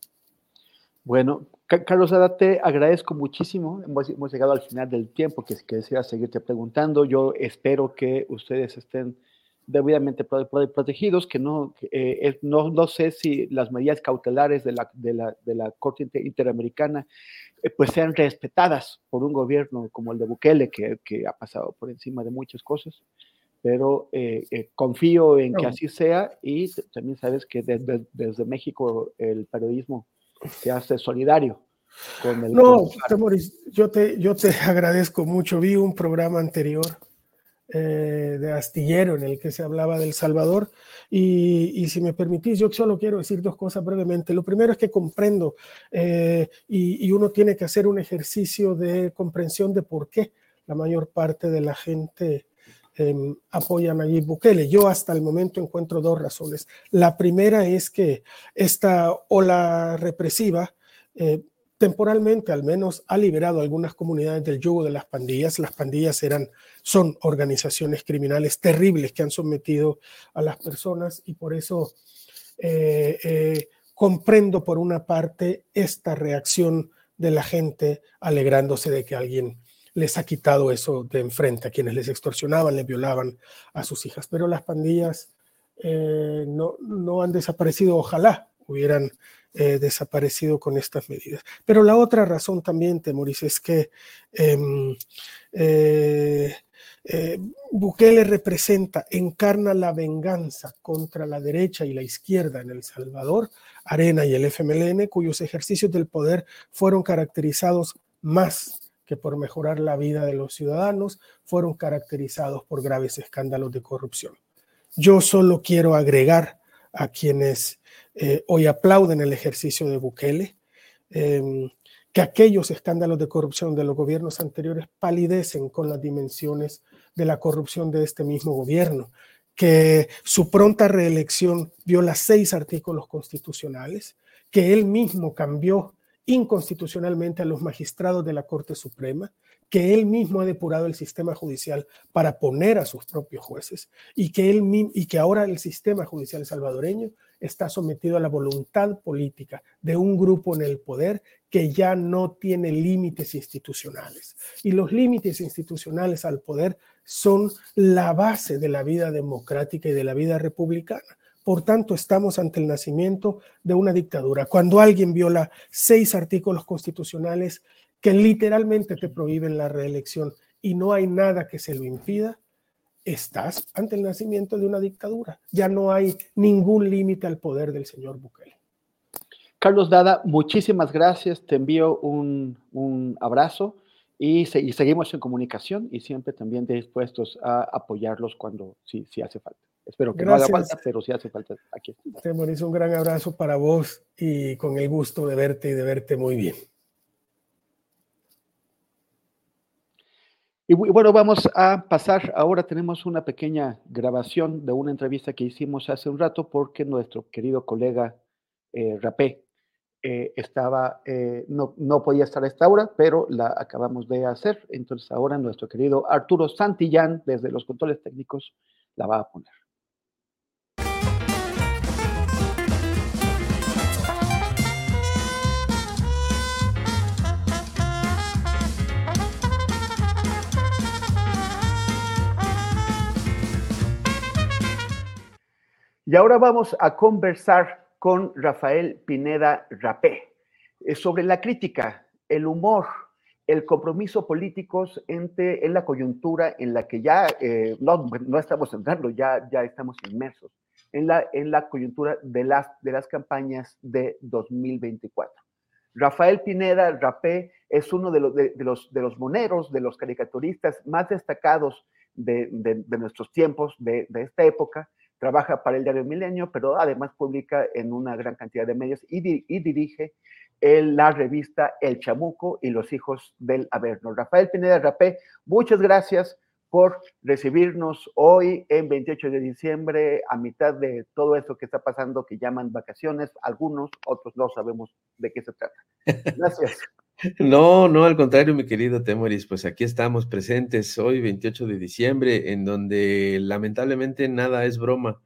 Bueno, Carlos Ada, te agradezco muchísimo. Hemos, llegado al final del tiempo que, que desea seguirte preguntando. Yo espero que ustedes estén debidamente protegidos, que no, eh, no, no, sé si las medidas cautelares de la, de la, de la Corte Interamericana eh, pues sean respetadas por un gobierno como el de Bukele, que, que ha pasado por encima de muchas cosas, pero eh, confío en que así sea y también sabes que desde, desde México el periodismo se hace solidario con el... No, yo te, yo te agradezco mucho. Vi un programa anterior eh, de astillero en el que se hablaba del Salvador. Y, si me permitís, yo solo quiero decir dos cosas brevemente. Lo primero es que comprendo eh, y, uno tiene que hacer un ejercicio de comprensión de por qué la mayor parte de la gente eh, apoya a Nayib Bukele. Yo hasta el momento encuentro dos razones. La primera es que esta ola represiva eh, temporalmente al menos ha liberado algunas comunidades del yugo de las pandillas. Las pandillas eran, son organizaciones criminales terribles que han sometido a las personas y por eso eh, eh, comprendo por una parte esta reacción de la gente alegrándose de que alguien les ha quitado eso de enfrente, a quienes les extorsionaban, les violaban a sus hijas. Pero las pandillas eh, no, no han desaparecido, ojalá hubieran eh, desaparecido con estas medidas. Pero la otra razón también, Temoris, es que em, eh, eh, Bukele representa, encarna la venganza contra la derecha y la izquierda en El Salvador, Arena y el FMLN, cuyos ejercicios del poder fueron caracterizados más que por mejorar la vida de los ciudadanos, fueron caracterizados por graves escándalos de corrupción. Yo solo quiero agregar a quienes eh, hoy aplauden el ejercicio de Bukele, em, que aquellos escándalos de corrupción de los gobiernos anteriores palidecen con las dimensiones de la corrupción de este mismo gobierno, que su pronta reelección viola seis artículos constitucionales, que él mismo cambió inconstitucionalmente a los magistrados de la Corte Suprema, que él mismo ha depurado el sistema judicial para poner a sus propios jueces y que, él, y que ahora el sistema judicial salvadoreño está sometido a la voluntad política de un grupo en el poder que ya no tiene límites institucionales. Y los límites institucionales al poder son la base de la vida democrática y de la vida republicana. Por tanto, estamos ante el nacimiento de una dictadura. Cuando alguien viola seis artículos constitucionales que literalmente te prohíben la reelección y no hay nada que se lo impida, estás ante el nacimiento de una dictadura. Ya no hay ningún límite al poder del señor Bukele. Carlos Dada, muchísimas gracias. Te envío un, abrazo y, seguimos en comunicación y siempre también dispuestos a apoyarlos cuando sí, sí hace falta. Espero que no haga falta, pero sí hace falta aquí. Te un gran abrazo para vos y con el gusto de verte y de verte muy bien. Y bueno, vamos a pasar, ahora tenemos una pequeña grabación de una entrevista que hicimos hace un rato porque nuestro querido colega eh, Rapé eh, estaba, eh, no, no, podía estar a esta hora, pero la acabamos de hacer. Entonces ahora nuestro querido Arturo Santillán, desde los controles técnicos, la va a poner. Y ahora vamos a conversar con Rafael Pineda Rapé. eh, sobre la crítica, el humor, el compromiso políticos entre, en la coyuntura en la que ya eh, no, no, estamos entrando, ya, ya estamos inmersos, en la, en la coyuntura de las, de las campañas de 2024. Rafael Pineda Rapé es uno de los, de, los, de los moneros, de los caricaturistas más destacados de, de nuestros tiempos, de, esta época. Trabaja para el diario Milenio, pero además publica en una gran cantidad de medios y, y dirige el, la revista El Chamuco y los hijos del Averno. Rafael Pineda Rapé, muchas gracias por recibirnos hoy en 28 de diciembre, a mitad de todo esto que está pasando, que llaman vacaciones, algunos, otros no sabemos de qué se trata. Gracias. No, no, al contrario, mi querido Temoris, pues aquí estamos presentes hoy, 28 de diciembre, en donde lamentablemente nada es broma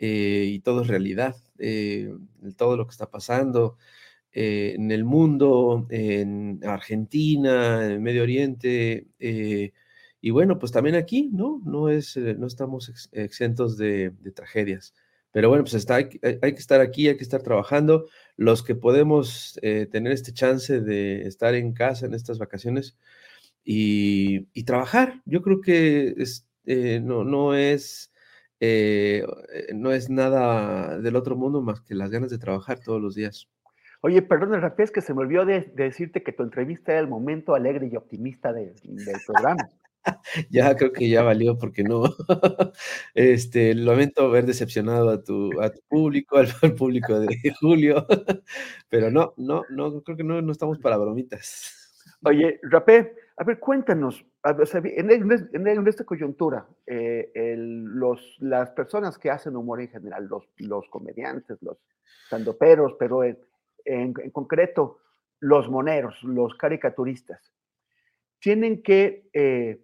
eh, y todo es realidad. Eh, todo lo que está pasando eh, en el mundo, en Argentina, en Medio Oriente, y bueno, pues también aquí, ¿no? No, es, no estamos exentos de, tragedias. Pero bueno, pues está, hay, que estar aquí, hay que estar trabajando. Los que podemos eh, tener este chance de estar en casa en estas vacaciones y, trabajar, yo creo que eh, no, no, es, eh, no es nada del otro mundo más que las ganas de trabajar todos los días. Oye, perdón, es que se me olvidó de, decirte que tu entrevista era el momento alegre y optimista del programa. ya creo que ya valió porque no. Este, lamento haber decepcionado a tu, a tu público, al, público de Julio, pero no, no, no, creo que no, no estamos para bromitas. Oye, Rapé, a ver, cuéntanos, en, esta coyuntura, eh, los, las personas que hacen humor en general, los, los comediantes, los sandoperos, pero en, en, concreto, los moneros, los caricaturistas, tienen que eh,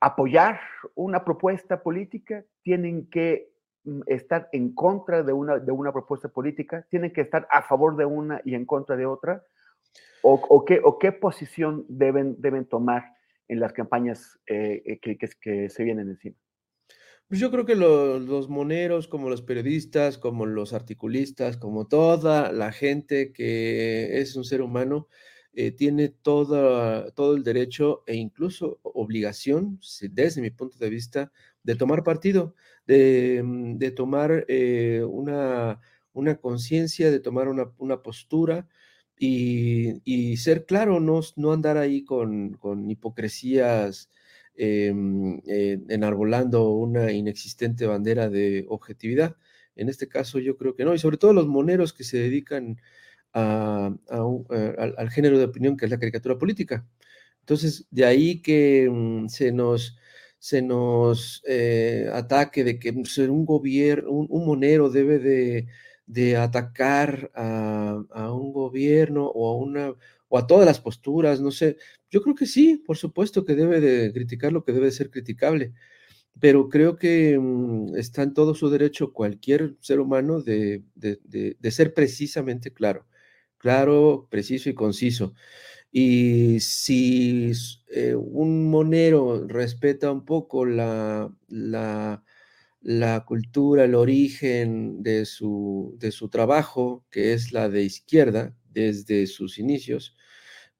apoyar una propuesta política, tienen que mm, estar en contra de una, de una propuesta política, tienen que estar a favor de una y en contra de otra, o, qué, o qué posición deben, deben tomar en las campañas eh, eh, que, se vienen encima. Pues yo creo que los, moneros, como los periodistas, como los articulistas, como toda la gente que es un ser humano, eh, tiene todo, todo el derecho e incluso obligación, desde mi punto de vista, de tomar partido, de, mm, tomar eh, una, una conciencia, de tomar una, postura y, ser claro, no, no andar ahí con, hipocresías. Eh, mm, enarbolando una inexistente bandera de objetividad. En este caso yo creo que no, y sobre todo los moneros que se dedican eh, al, género de opinión que es la caricatura política. Entonces, de ahí que mm, se nos, se nos eh, ataque de que pues, un gobierno, un, monero debe de, atacar a, un gobierno o a una o a todas las posturas, no sé. Yo creo que sí, por supuesto que debe de criticar lo que debe ser criticable, pero creo que mm, está en todo su derecho cualquier ser humano de, de ser precisamente claro claro, preciso y conciso. Y si eh, un monero respeta un poco la, la, cultura, el origen de su, de su trabajo, que es la de izquierda, desde sus inicios,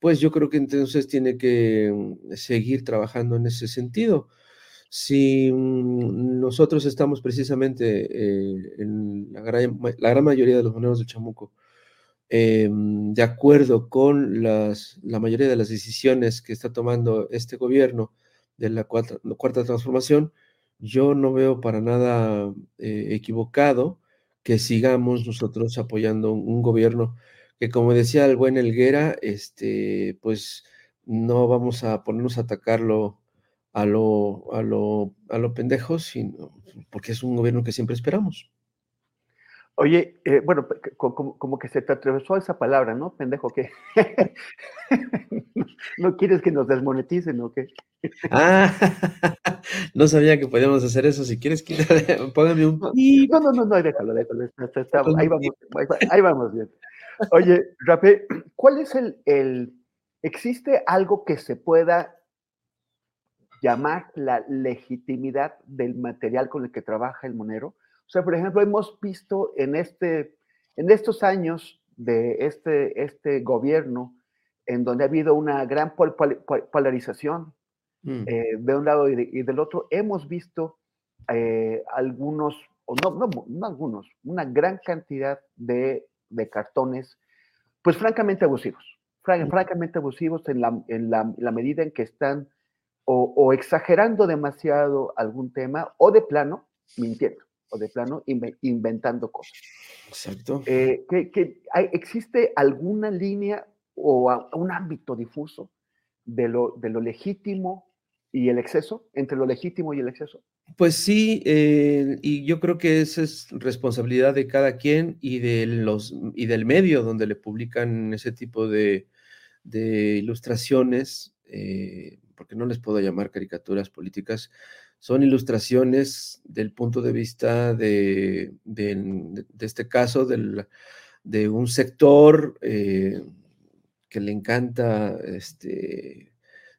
pues yo creo que entonces tiene que mm, seguir trabajando en ese sentido. Si mm, nosotros estamos precisamente eh, en la gran, la gran, mayoría de los moneros de Chamuco, Em, de acuerdo con las, la mayoría de las decisiones que está tomando este gobierno de la cuarta, cuarta transformación, yo no veo para nada eh, equivocado que sigamos nosotros apoyando un, gobierno que, como decía el buen Elguera, este, pues no vamos a ponernos a atacarlo a lo, a lo, a lo pendejo, sino porque es un gobierno que siempre esperamos. Oye, eh, bueno, como, que se te atravesó esa palabra, ¿no? Pendejo, ¿qué? ¿No quieres que nos desmoneticen o qué? ah, no sabía que podíamos hacer eso. Si quieres, quítale, póngame un... No, no, no, no, déjalo, déjalo. ahí, vamos, ahí vamos bien. Oye, Rape, ¿cuál es el, el... ¿Existe algo que se pueda llamar la legitimidad del material con el que trabaja el monero? O sea, por ejemplo, hemos visto en, este, en estos años de este, este gobierno en donde ha habido una gran polarización mm. eh, de un lado y, del otro, hemos visto eh, algunos, o no, no, algunos, una gran cantidad de, de cartones, pues francamente abusivos, mm. francamente abusivos en la, en la, medida en que están o, exagerando demasiado algún tema o de plano mintiendo o de plano inventando cosas. Exacto. Eh, que, hay, ¿Existe alguna línea o un ámbito difuso de lo, de lo legítimo y el exceso, entre lo legítimo y el exceso? Pues sí, eh, y yo creo que esa es responsabilidad de cada quien y, de los, y del medio donde le publican ese tipo de, de ilustraciones, eh, porque no les puedo llamar caricaturas políticas, son ilustraciones del punto de vista de, de, este caso del, de un sector eh, que le encanta este,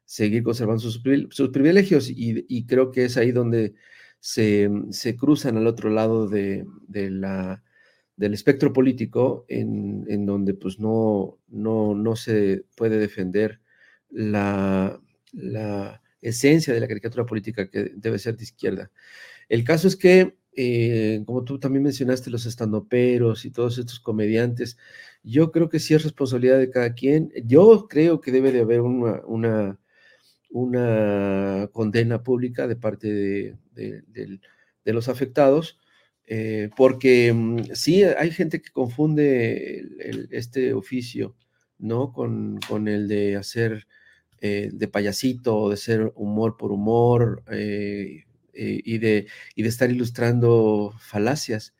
seguir conservando sus, sus privilegios y, creo que es ahí donde se, se cruzan al otro lado de, la, del espectro político en, en, donde pues no, no, no se puede defender la, la esencia de la caricatura política que debe ser de izquierda. El caso es que, eh, como tú también mencionaste, los estandoperos y todos estos comediantes, yo creo que sí es responsabilidad de cada quien. Yo creo que debe de haber una, una, una condena pública de parte de, los afectados, eh, porque mm, sí hay gente que confunde este oficio, ¿no? Con, con, el de hacer eh, de payasito, de ser humor por humor eh, y, de, y de estar ilustrando falacias.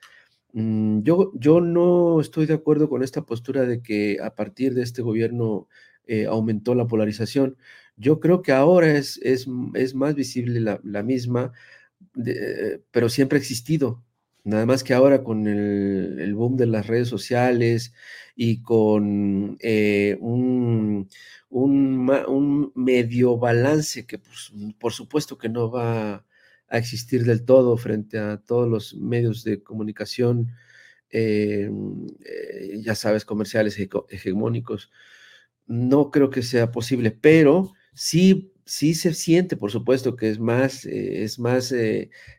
Mm, yo, yo no estoy de acuerdo con esta postura de que a partir de este gobierno eh, aumentó la polarización. Yo creo que ahora es, es, es más visible la, misma, pero siempre ha existido. Nada más que ahora con el, boom de las redes sociales y con eh, un, medio balance que pues, por supuesto que no va a existir del todo frente a todos los medios de comunicación, eh, eh, ya sabes, comerciales hegemónicos. No creo que sea posible, pero sí, sí se siente, por supuesto, que es más, eh, es más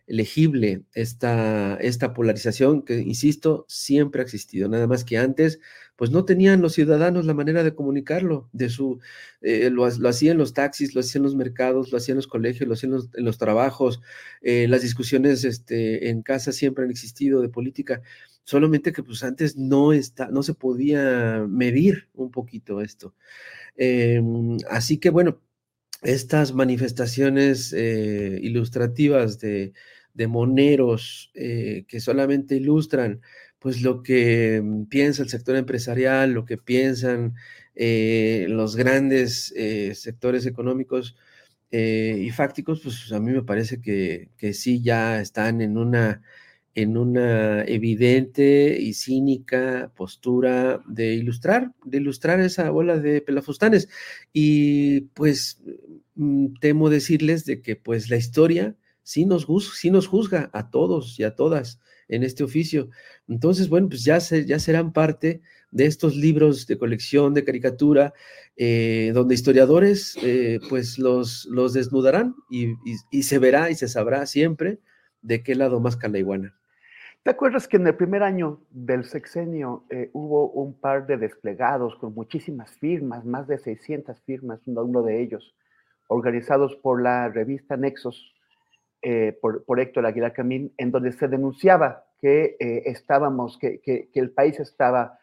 legible esta, esta polarización que, insisto, siempre ha existido. Nada más que antes pues no tenían los ciudadanos la manera de comunicarlo, de su, eh, lo, hacían los taxis, lo hacían los mercados, lo hacían los colegios, lo hacían en los trabajos, eh, las discusiones este, en casa siempre han existido de política, solamente que pues antes no, está, no se podía medir un poquito esto. Em, así que bueno, estas manifestaciones eh, ilustrativas de, de moneros que solamente ilustran pues lo que mm, piensa el sector empresarial, lo que piensan eh, los grandes eh, sectores económicos eh, y fácticos, pues a mí me parece que, que, sí ya están en una, en una evidente y cínica postura de ilustrar, de ilustrar esa bola de pelafustanes. Y pues mm, temo decirles de que pues la historia sí nos, sí nos juzga a todos y a todas en este oficio. Entonces, bueno, pues ya, ya serán parte de estos libros de colección de caricatura, eh, donde historiadores eh, pues los, desnudarán y, se verá y se sabrá siempre de qué lado más iguana. ¿Te acuerdas que en el primer año del sexenio eh, hubo un par de desplegados con muchísimas firmas, más de 600 firmas, uno de ellos, organizados por la revista Nexos, eh, por, Héctor Aguilar Camín, en donde se denunciaba que eh, estábamos, que, el país estaba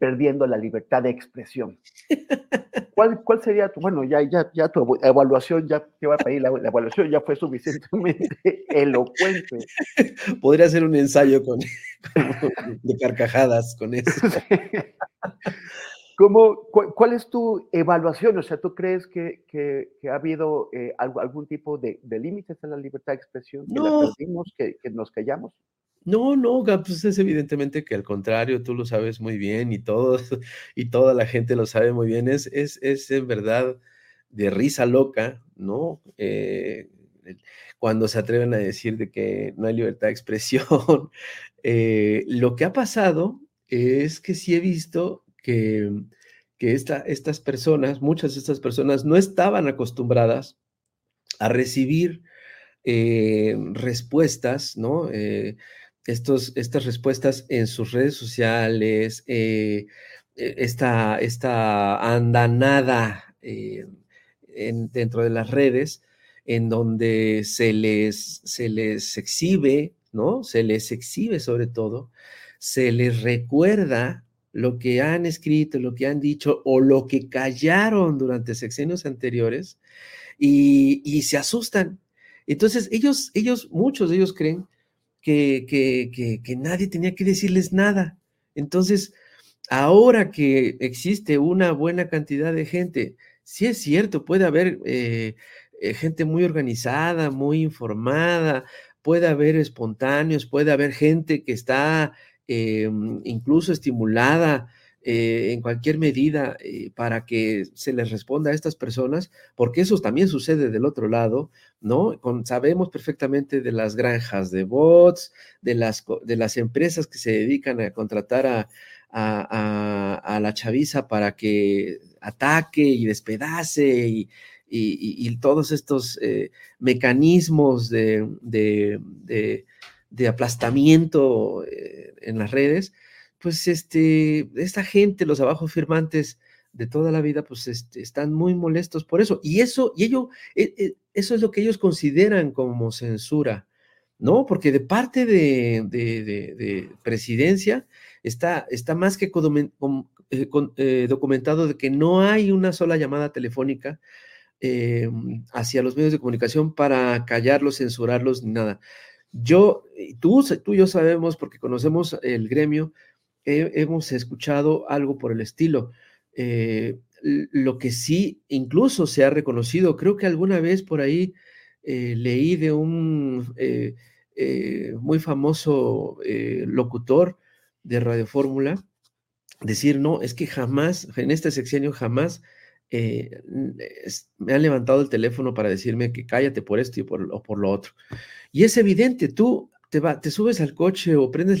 perdiendo la libertad de expresión. ¿Cuál, ¿Cuál, sería tu, bueno, ya, ya, ya tu evaluación, ya te va a pedir, la, evaluación ya fue suficientemente elocuente. Podría ser un ensayo con, de carcajadas con eso. ¿Cómo, cuál, es tu evaluación? O sea, ¿tú crees que, ha habido eh, algún tipo de, límites en la libertad de expresión? ¿Que no. la perdimos, que, nos callamos? No, no, pues es evidentemente que al contrario, tú lo sabes muy bien y todos y toda la gente lo sabe muy bien. Es, es, es en verdad de risa loca, ¿no? Eh, cuando se atreven a decir de que no hay libertad de expresión. Eh, lo que ha pasado es que sí he visto que, que estas personas, muchas de estas personas no estaban acostumbradas a recibir eh, respuestas, ¿no? Estos, estas respuestas en sus redes sociales, eh, e, esta, esta andanada dentro de las redes, en donde se les, se les exhibe, ¿no? Se les exhibe sobre todo, se les recuerda lo que han escrito, lo que han dicho o lo que callaron durante sexenios anteriores y, se asustan. Entonces, ellos, ellos, muchos de ellos creen que, que, que, nadie tenía que decirles nada. Entonces, ahora que existe una buena cantidad de gente, sí es cierto, puede haber eh, eh, gente muy organizada, muy informada, puede haber espontáneos, puede haber gente que está em, incluso estimulada eh, en cualquier medida eh, para que se les responda a estas personas, porque eso también sucede del otro lado, ¿no? sabemos perfectamente de las granjas de bots, de las, de las empresas que se dedican a contratar a, a, la chaviza para que ataque y despedace y, y, todos estos eh, mecanismos de, de, de aplastamiento en las redes, pues este, esta gente, los abajo firmantes de toda la vida, pues este, están muy molestos por eso. Y eso, y ello, e, e, eso es lo que ellos consideran como censura, ¿no? Porque de parte de, de, presidencia está, está más que eh, eh, documentado de que no hay una sola llamada telefónica eh, hacia los medios de comunicación para callarlos, censurarlos, ni nada. Yo, tú, tú y yo sabemos, porque conocemos el gremio, hemos escuchado algo por el estilo. Eh, lo que sí incluso se ha reconocido, creo que alguna vez por ahí eh, leí de un eh, muy famoso locutor de Radio Fórmula decir, no, es que jamás, en este sexenio jamás me han levantado el teléfono para decirme que cállate por esto y por, o por lo otro. Y es evidente, tú te, subes al coche o prendes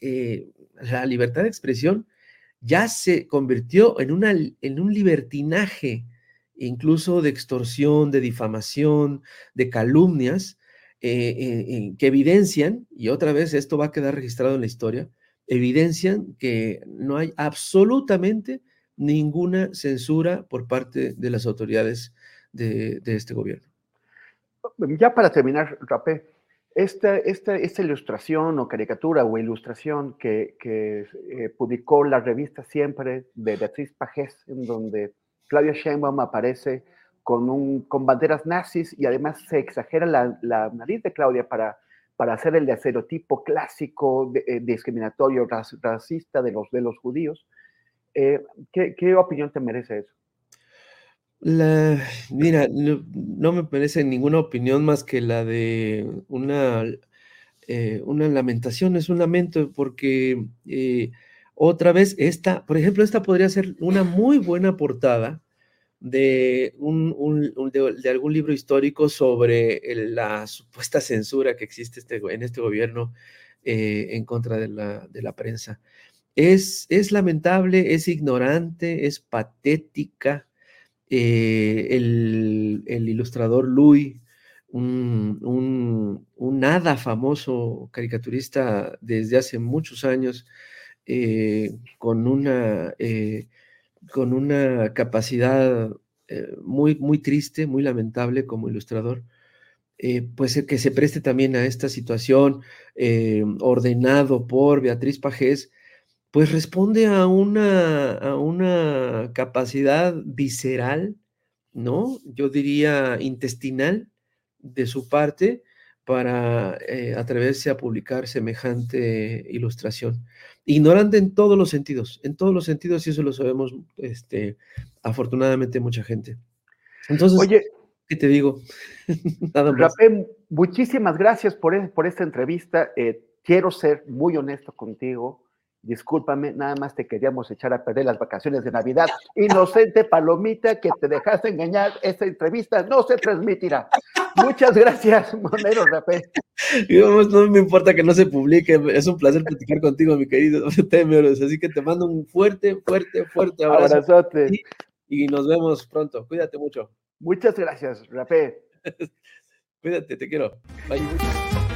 Eh, la libertad de expresión ya se convirtió en, en un libertinaje, incluso de extorsión, de difamación, de calumnias, eh, eh, que evidencian, y otra vez esto va a quedar registrado en la historia, evidencian que no hay absolutamente ninguna censura por parte de las autoridades de, de este gobierno. Ya para terminar, Rapé, esta, esta, esta, ilustración o caricatura o ilustración que, eh, publicó la revista Siempre de Beatriz Pajés, en donde Claudia Sheinbaum aparece con, un, con banderas nazis y además se exagera la, nariz de Claudia para, para hacer el estereotipo clásico eh, discriminatorio racista de los, de los judíos. Eh, ¿qué, ¿Qué opinión te merece eso? La, mira, no, me parece ninguna opinión más que la de una, eh, una lamentación, es un lamento porque eh, otra vez esta, por ejemplo, esta podría ser una muy buena portada de, un, de, algún libro histórico sobre la supuesta censura que existe este, en este gobierno eh, en contra de la, de la prensa. Es, es, lamentable, es ignorante, es patética. Eh, el, ilustrador Louis, un, un, nada famoso caricaturista desde hace muchos años, eh, con una con una capacidad eh, muy, muy triste, muy lamentable como ilustrador, eh, pues que se preste también a esta situación, eh, ordenado por Beatriz Pajés, pues responde a una, a una capacidad visceral, ¿no? Yo diría intestinal de su parte para atreverse a publicar semejante ilustración ignorante en todos los sentidos, en todos los sentidos, y eso lo sabemos, este, afortunadamente, mucha gente. Entonces, Oye, ¿qué te digo? Nada más. muchísimas gracias por, e, por esta entrevista. Eh, quiero ser muy honesto contigo. Discúlpame, nada más te queríamos echar a perder las vacaciones de Navidad. Inocente palomita que te dejaste engañar, esta entrevista no se transmitirá. Muchas gracias, Monero Rapé. no me importa que no se publique, es un placer platicar contigo, mi querido Temeros. Así que te mando un fuerte, fuerte, fuerte abrazo. Abrazote. Y, nos vemos pronto. Cuídate mucho. Muchas gracias, Rapé. Cuídate, te quiero. Bye.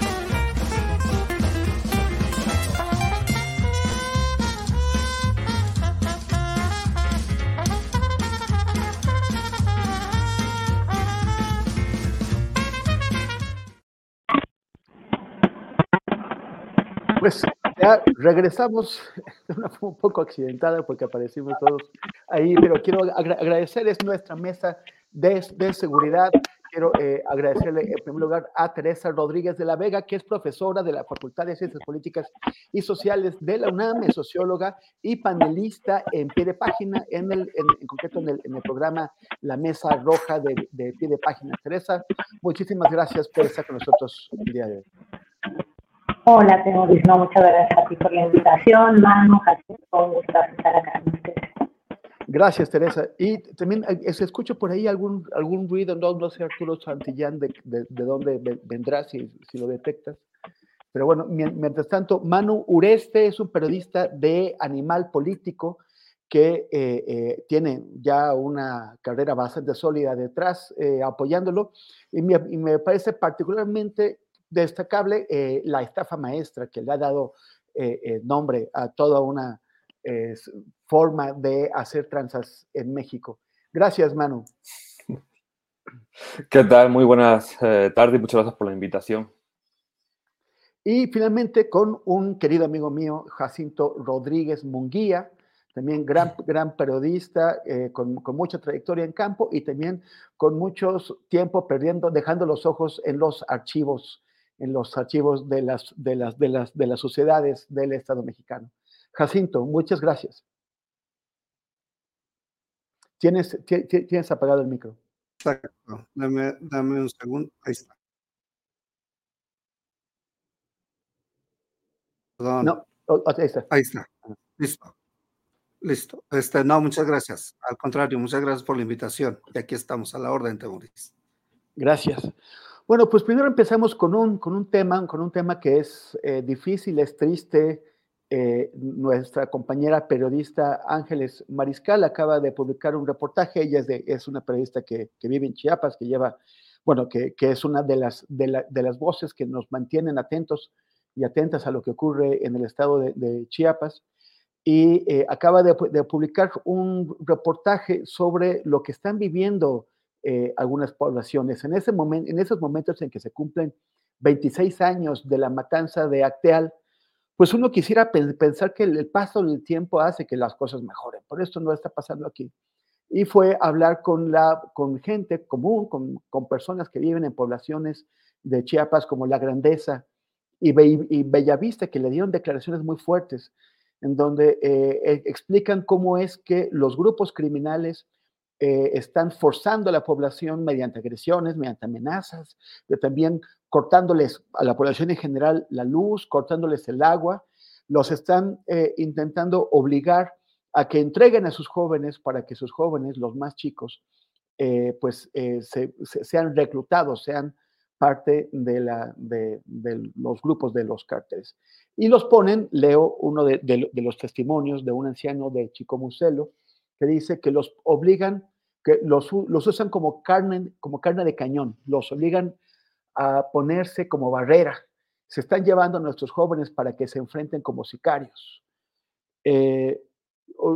Pues ya regresamos de una forma un poco accidentada porque aparecimos todos ahí, pero quiero agradecerles nuestra mesa de, seguridad. Quiero eh, agradecerle en primer lugar a Teresa Rodríguez de la Vega, que es profesora de la Facultad de Ciencias Políticas y Sociales de la UNAM, es socióloga y panelista en pie de página, en, el, en, concreto en el, en el, programa La Mesa Roja de, de pie de página. Teresa, muchísimas gracias por estar con nosotros el día de hoy. Hola, tengo no, muchas gracias a ti por la invitación, Manu, un gusto estar acá con ustedes. Gracias, Teresa. Y también eh, se escucha por ahí algún, algún ruido, no, no sé Arturo Santillán de, de, de dónde vendrá, si, si, lo detectas. Pero bueno, mientras tanto, Manu Ureste es un periodista de Animal Político que eh, eh, tiene ya una carrera bastante sólida detrás, eh, apoyándolo, y me, y me, parece particularmente destacable eh, la estafa maestra que le ha dado eh, eh, nombre a toda una forma de hacer tranzas en México. Gracias, Manu. ¿Qué tal? Muy buenas tardes y muchas gracias por la invitación. Y finalmente con un querido amigo mío, Jacinto Rodríguez Munguía, también gran, gran periodista, con, con, mucha trayectoria en campo y también con mucho tiempo perdiendo, dejando los ojos en los archivos en los archivos de las, de las, de las, de las sociedades del Estado mexicano. Jacinto, muchas gracias. Tienes, tienes apagado el micro. Exacto. Dame, dame un segundo. Ahí está. Perdón. No, ahí está. Ahí está. Listo. Listo. Este, no, muchas gracias. Al contrario, muchas gracias por la invitación. Y aquí estamos a la orden, Temuris. Gracias. Bueno, pues primero empezamos con un, con un tema, con un tema que es eh, difícil, es triste. Eh, nuestra compañera periodista Ángeles Mariscal acaba de publicar un reportaje. Ella es, de, es una periodista que, que, vive en Chiapas, que lleva, bueno, que, que es una de las, de, la, de, las voces que nos mantienen atentos y atentas a lo que ocurre en el estado de, de Chiapas. Y eh, acaba de, de publicar un reportaje sobre lo que están viviendo eh, algunas poblaciones. En, ese momento, en esos momentos en que se cumplen 26 años de la matanza de Acteal, pues uno quisiera pensar que el paso del tiempo hace que las cosas mejoren. Por esto no está pasando aquí. Y fue hablar con, la, con gente común, con, con personas que viven en poblaciones de Chiapas como La Grandeza y, Be y Bellavista, que le dieron declaraciones muy fuertes, en donde eh, e, explican cómo es que los grupos criminales eh, están forzando a la población mediante agresiones, mediante amenazas, también cortándoles a la población en general la luz, cortándoles el agua, los están eh, intentando obligar a que entreguen a sus jóvenes para que sus jóvenes, los más chicos, eh, pues eh, sean reclutados, sean parte de, la, de, los grupos de los cárteles. Y los ponen, leo uno de, los testimonios de un anciano de Chico Muselo, que dice que los obligan, que los, usan como carne, como carne de cañón, los obligan a ponerse como barrera. Se están llevando a nuestros jóvenes para que se enfrenten como sicarios. Eh,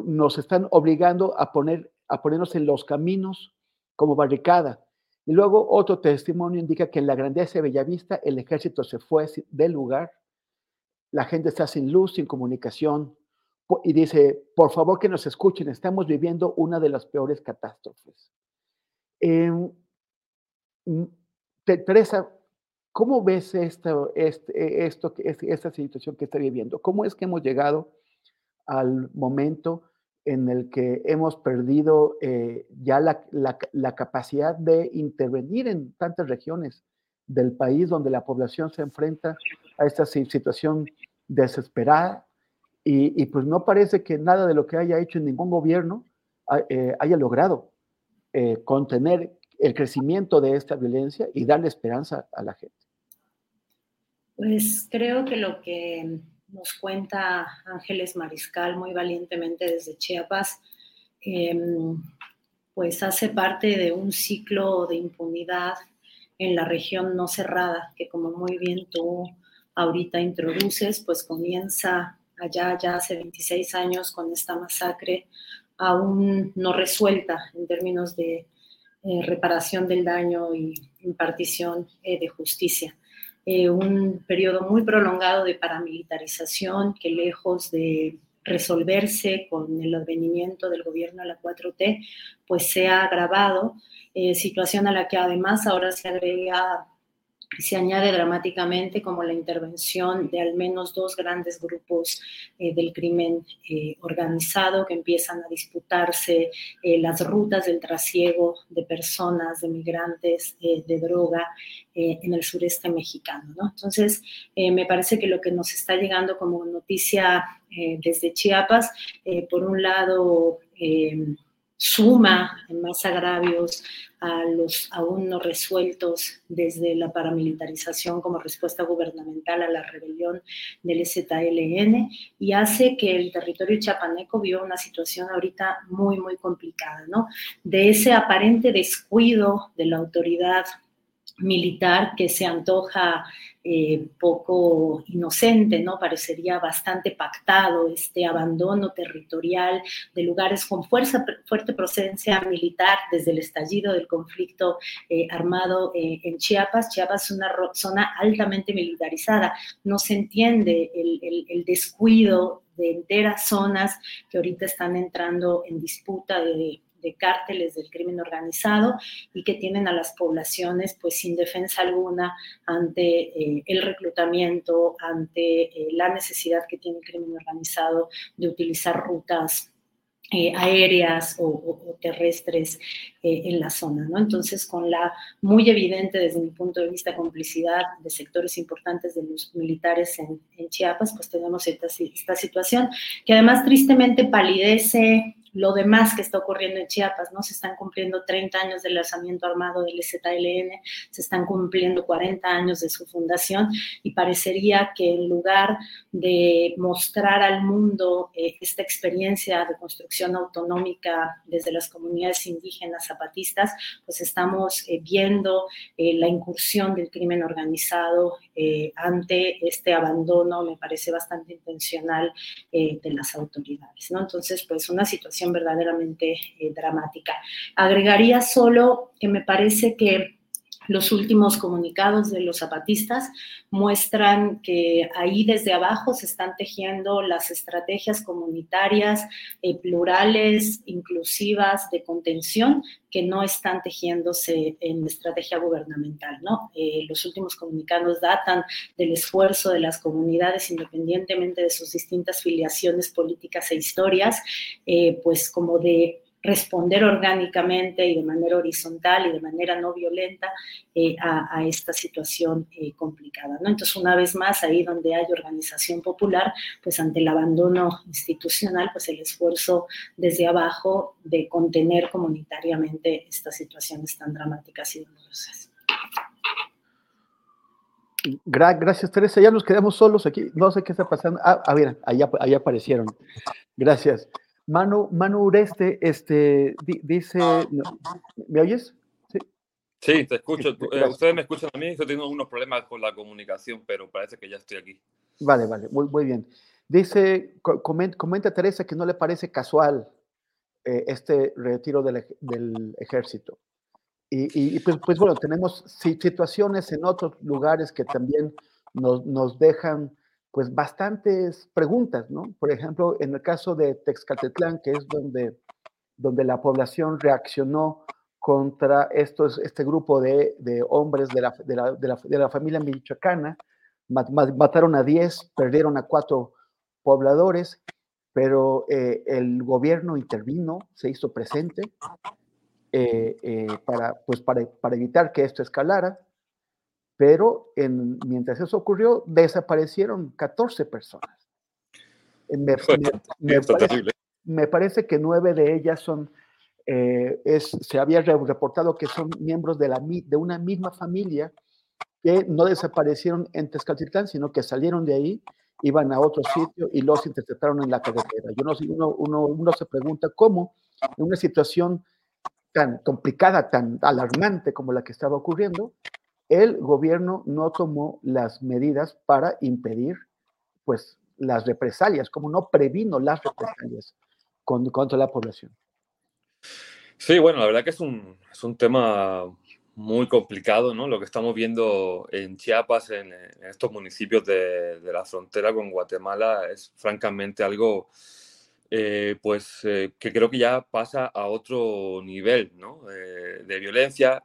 nos están obligando a, poner, a ponernos en los caminos como barricada. Y luego otro testimonio indica que en la grandeza de Bellavista el ejército se fue del lugar, la gente está sin luz, sin comunicación, y dice, por favor que nos escuchen, estamos viviendo una de las peores catástrofes. Mm, Teresa, ¿cómo ves esto, este, esto, esta situación que está viviendo? ¿Cómo es que hemos llegado al momento en el que hemos perdido eh, ya la, capacidad de intervenir en tantas regiones del país donde la población se enfrenta a esta situación desesperada y, pues no parece que nada de lo que haya hecho ningún gobierno eh, haya logrado eh, contener el crecimiento de esta violencia y darle esperanza a la gente. Pues creo que lo que nos cuenta Ángeles Mariscal muy valientemente desde Chiapas, em, pues hace parte de un ciclo de impunidad en la región no cerrada, que como muy bien tú ahorita introduces, pues comienza allá ya hace 26 años con esta masacre aún no resuelta en términos de eh, reparación del daño y impartición eh, de justicia. Eh, un periodo muy prolongado de paramilitarización que lejos de resolverse con el advenimiento del gobierno a la 4T, pues se ha agravado, situación a la que además ahora se agrega se añade dramáticamente como la intervención de al menos dos grandes grupos eh, del crimen eh, organizado que empiezan a disputarse eh, las rutas del trasiego de personas, de migrantes, de droga en el sureste mexicano. Entonces, me parece que lo que nos está llegando como noticia desde Chiapas, por un lado, suma en más agravios a los aún no resueltos desde la paramilitarización como respuesta gubernamental a la rebelión del ZLN y hace que el territorio chapaneco viva una situación ahorita muy, muy complicada, ¿no? De ese aparente descuido de la autoridad militar que se antoja eh, poco inocente, ¿no? Parecería bastante pactado este abandono territorial de lugares con fuerza, fuerte presencia militar desde el estallido del conflicto eh, armado eh, en Chiapas. Chiapas es una zona altamente militarizada. No se entiende el descuido de enteras zonas que ahorita están entrando en disputa de de cárteles del crimen organizado y que tienen a las poblaciones pues sin defensa alguna ante eh, el reclutamiento, ante eh, la necesidad que tiene el crimen organizado de utilizar rutas eh, aéreas o, terrestres en la zona, ¿no? Entonces, con la muy evidente, desde mi punto de vista, complicidad de sectores importantes de los militares en, Chiapas, pues tenemos esta, esta, situación que además tristemente palidece lo demás que está ocurriendo en Chiapas, ¿no? Se están cumpliendo 30 años del lanzamiento armado del ZLN, se están cumpliendo 40 años de su fundación y parecería que en lugar de mostrar al mundo eh, esta experiencia de construcción autonómica desde las comunidades indígenas zapatistas, pues estamos eh, viendo eh, la incursión del crimen organizado ante este abandono, me parece bastante intencional, de las autoridades, ¿no? Entonces, pues una situación verdaderamente eh, dramática. Agregaría solo que me parece que los últimos comunicados de los zapatistas muestran que ahí desde abajo se están tejiendo las estrategias comunitarias eh, plurales, inclusivas de contención que no están tejiéndose en estrategia gubernamental. ¿no? Eh, los últimos comunicados datan del esfuerzo de las comunidades, independientemente de sus distintas filiaciones políticas e historias, pues como de responder orgánicamente y de manera horizontal y de manera no violenta eh, a, esta situación eh, complicada. ¿no? Entonces, una vez más, ahí donde hay organización popular, pues ante el abandono institucional, pues el esfuerzo desde abajo de contener comunitariamente estas situaciones tan dramáticas y dolorosas. gracias, Teresa. Ya nos quedamos solos aquí. No sé qué está pasando. Ah, a ver, ahí aparecieron. Gracias. Manu, Manu Ureste este, dice, ¿me oyes? Sí, sí te escucho. Eh, ustedes me escuchan a mí, yo tengo unos problemas con la comunicación, pero parece que ya estoy aquí. Vale, vale, muy, muy bien. Dice, comenta, Teresa que no le parece casual eh, este retiro del, ejército. Y, pues, pues, bueno, tenemos situaciones en otros lugares que también nos, nos dejan pues bastantes preguntas, ¿no? Por ejemplo, en el caso de Texcaltetlán, que es donde, donde la población reaccionó contra estos, este grupo de, de hombres de la, de, la, de, la, familia michoacana, mataron a 10, perdieron a 4 pobladores, pero eh, el gobierno intervino, se hizo presente eh, eh, para, pues para, para evitar que esto escalara pero en, mientras eso ocurrió, desaparecieron 14 personas. Me, me, parece, que nueve de ellas son, eh, es, se había reportado que son miembros de, la, de una misma familia que no desaparecieron en Tezcatlitlán, sino que salieron de ahí, iban a otro sitio y los interceptaron en la carretera. Yo no uno, uno, uno se pregunta cómo en una situación tan complicada, tan alarmante como la que estaba ocurriendo, el gobierno no tomó las medidas para impedir pues las represalias, como no previno las represalias contra la población. Sí, bueno, la verdad que es un, es un tema muy complicado, ¿no? Lo que estamos viendo en Chiapas, en, estos municipios de, la frontera con Guatemala, es francamente algo, eh, pues, eh, que creo que ya pasa a otro nivel, ¿no? Eh, de violencia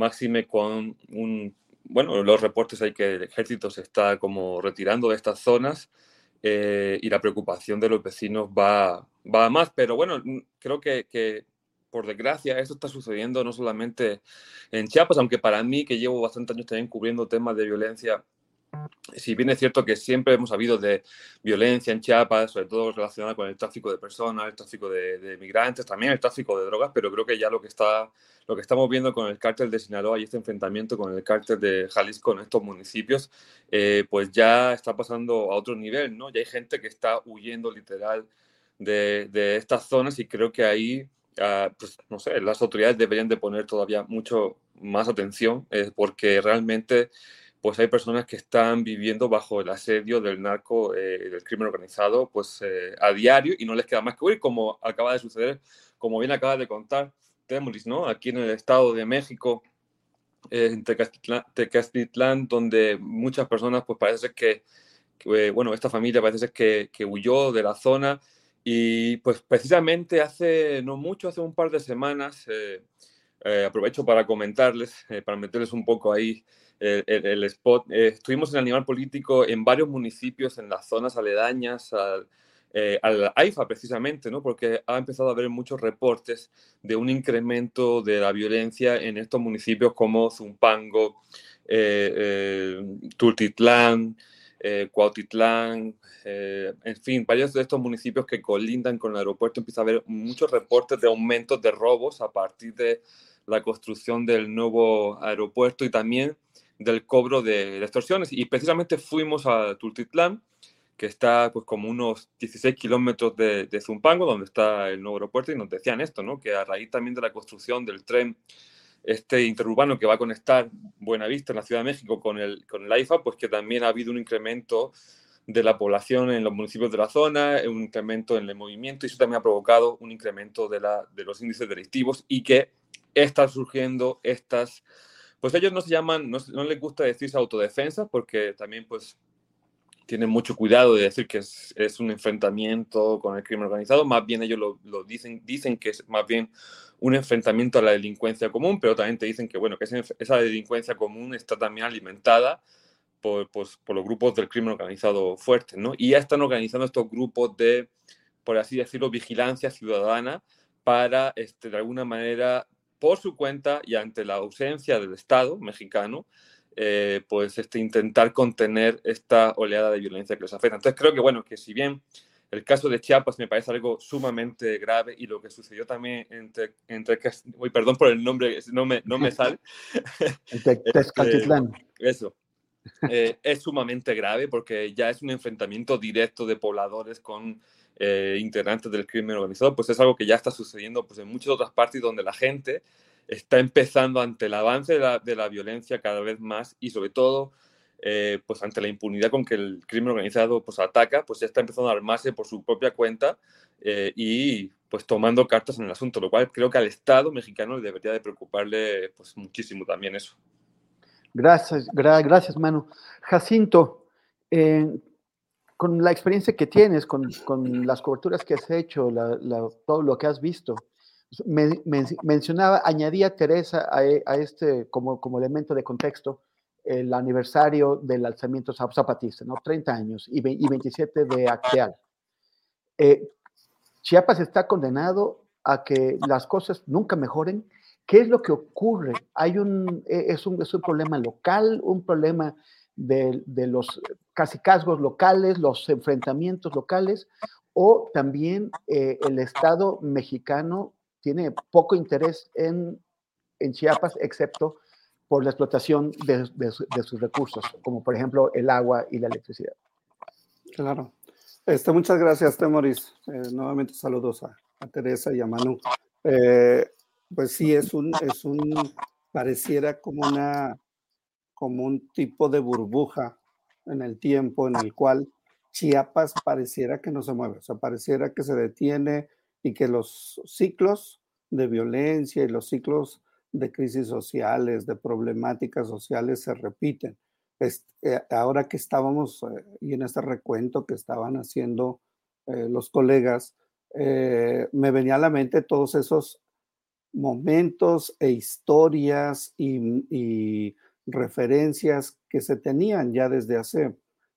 máxime con un, bueno, los reportes hay que el ejército se está como retirando de estas zonas eh, y la preocupación de los vecinos va, va a más, pero bueno, creo que, que por desgracia, esto está sucediendo no solamente en Chiapas, aunque para mí, que llevo bastantes años también cubriendo temas de violencia si bien es cierto que siempre hemos habido de violencia en Chiapas, sobre todo relacionada con el tráfico de personas, el tráfico de, migrantes, también el tráfico de drogas, pero creo que ya lo que, está, lo que estamos viendo con el cártel de Sinaloa y este enfrentamiento con el cártel de Jalisco en estos municipios, eh, pues ya está pasando a otro nivel, ¿no? Ya hay gente que está huyendo literal de, de estas zonas y creo que ahí, ah, pues no sé, las autoridades deberían de poner todavía mucho más atención, eh, porque realmente pues hay personas que están viviendo bajo el asedio del narco, eh, del crimen organizado, pues eh, a diario y no les queda más que huir, como acaba de suceder, como bien acaba de contar Temuris, ¿no? Aquí en el Estado de México, eh, en Tecastitlán, donde muchas personas, pues parece que, bueno, esta familia parece que, que huyó de la zona y pues precisamente hace, no mucho, hace un par de semanas, aprovecho para comentarles, para meterles un poco ahí el, spot. Eh, estuvimos en Animal Político en varios municipios, en las zonas aledañas al, eh, AIFA precisamente, ¿no? porque ha empezado a haber muchos reportes de un incremento de la violencia en estos municipios como Zumpango, eh, Tultitlán, Cuautitlán, en fin, varios de estos municipios que colindan con el aeropuerto empieza a haber muchos reportes de aumentos de robos a partir de la construcción del nuevo aeropuerto y también del cobro de, extorsiones. Y precisamente fuimos a Tultitlán, que está pues como unos 16 kilómetros de, Zumpango, donde está el nuevo aeropuerto, y nos decían esto, ¿no? que a raíz también de la construcción del tren este interurbano que va a conectar Buenavista en la Ciudad de México con el, con el AIFA, pues que también ha habido un incremento de la población en los municipios de la zona, un incremento en el movimiento, y eso también ha provocado un incremento de, la, de los índices delictivos y que están surgiendo estas pues ellos no se llaman, no, les gusta decirse autodefensa porque también pues tienen mucho cuidado de decir que es, un enfrentamiento con el crimen organizado, más bien ellos lo, dicen, dicen que es más bien un enfrentamiento a la delincuencia común, pero también te dicen que, bueno, que esa delincuencia común está también alimentada por, pues, por los grupos del crimen organizado fuerte, ¿no? Y ya están organizando estos grupos de, por así decirlo, vigilancia ciudadana para, este, de alguna manera, por su cuenta y ante la ausencia del Estado mexicano, eh, pues este, intentar contener esta oleada de violencia que les afecta. Entonces creo que, bueno, que si bien el caso de Chiapas me parece algo sumamente grave y lo que sucedió también entre, entre uy, perdón por el nombre, no me, no me sale. Este, eso. Eh, es sumamente grave porque ya es un enfrentamiento directo de pobladores con eh, integrantes del crimen organizado, pues es algo que ya está sucediendo pues, en muchas otras partes donde la gente está empezando ante el avance de la, violencia cada vez más y sobre todo eh, pues ante la impunidad con que el crimen organizado pues ataca, pues ya está empezando a armarse por su propia cuenta eh, y pues tomando cartas en el asunto, lo cual creo que al Estado mexicano le debería de preocuparle pues muchísimo también eso. Gracias, gracias Manu. Jacinto, con la experiencia que tienes, con, las coberturas que has hecho, todo lo que has visto, mencionaba, añadía Teresa a, este como, como elemento de contexto el aniversario del alzamiento zapatista, ¿no? 30 años y, 27 de Acteal. Eh, Chiapas está condenado a que las cosas nunca mejoren. ¿Qué es lo que ocurre? Hay un, e, es, un, es un problema local, un problema de, de los casicazgos locales, los enfrentamientos locales, o también eh, el Estado mexicano tiene poco interés en, en Chiapas, excepto por la explotación de, de, sus recursos, como por ejemplo el agua y la electricidad. Claro. Este, muchas gracias, Temoris. Eh, nuevamente saludos a, a, Teresa y a Manu. Eh, pues sí, es un, es un, pareciera como una, como un tipo de burbuja en el tiempo en el cual Chiapas pareciera que no se mueve, o sea, pareciera que se detiene, y que los ciclos de violencia y los ciclos de crisis sociales, de problemáticas sociales se repiten. Eh, ahora que estábamos, eh, y en este recuento que estaban haciendo eh, los colegas, me venía a la mente todos esos momentos e historias y, referencias que se tenían ya desde hace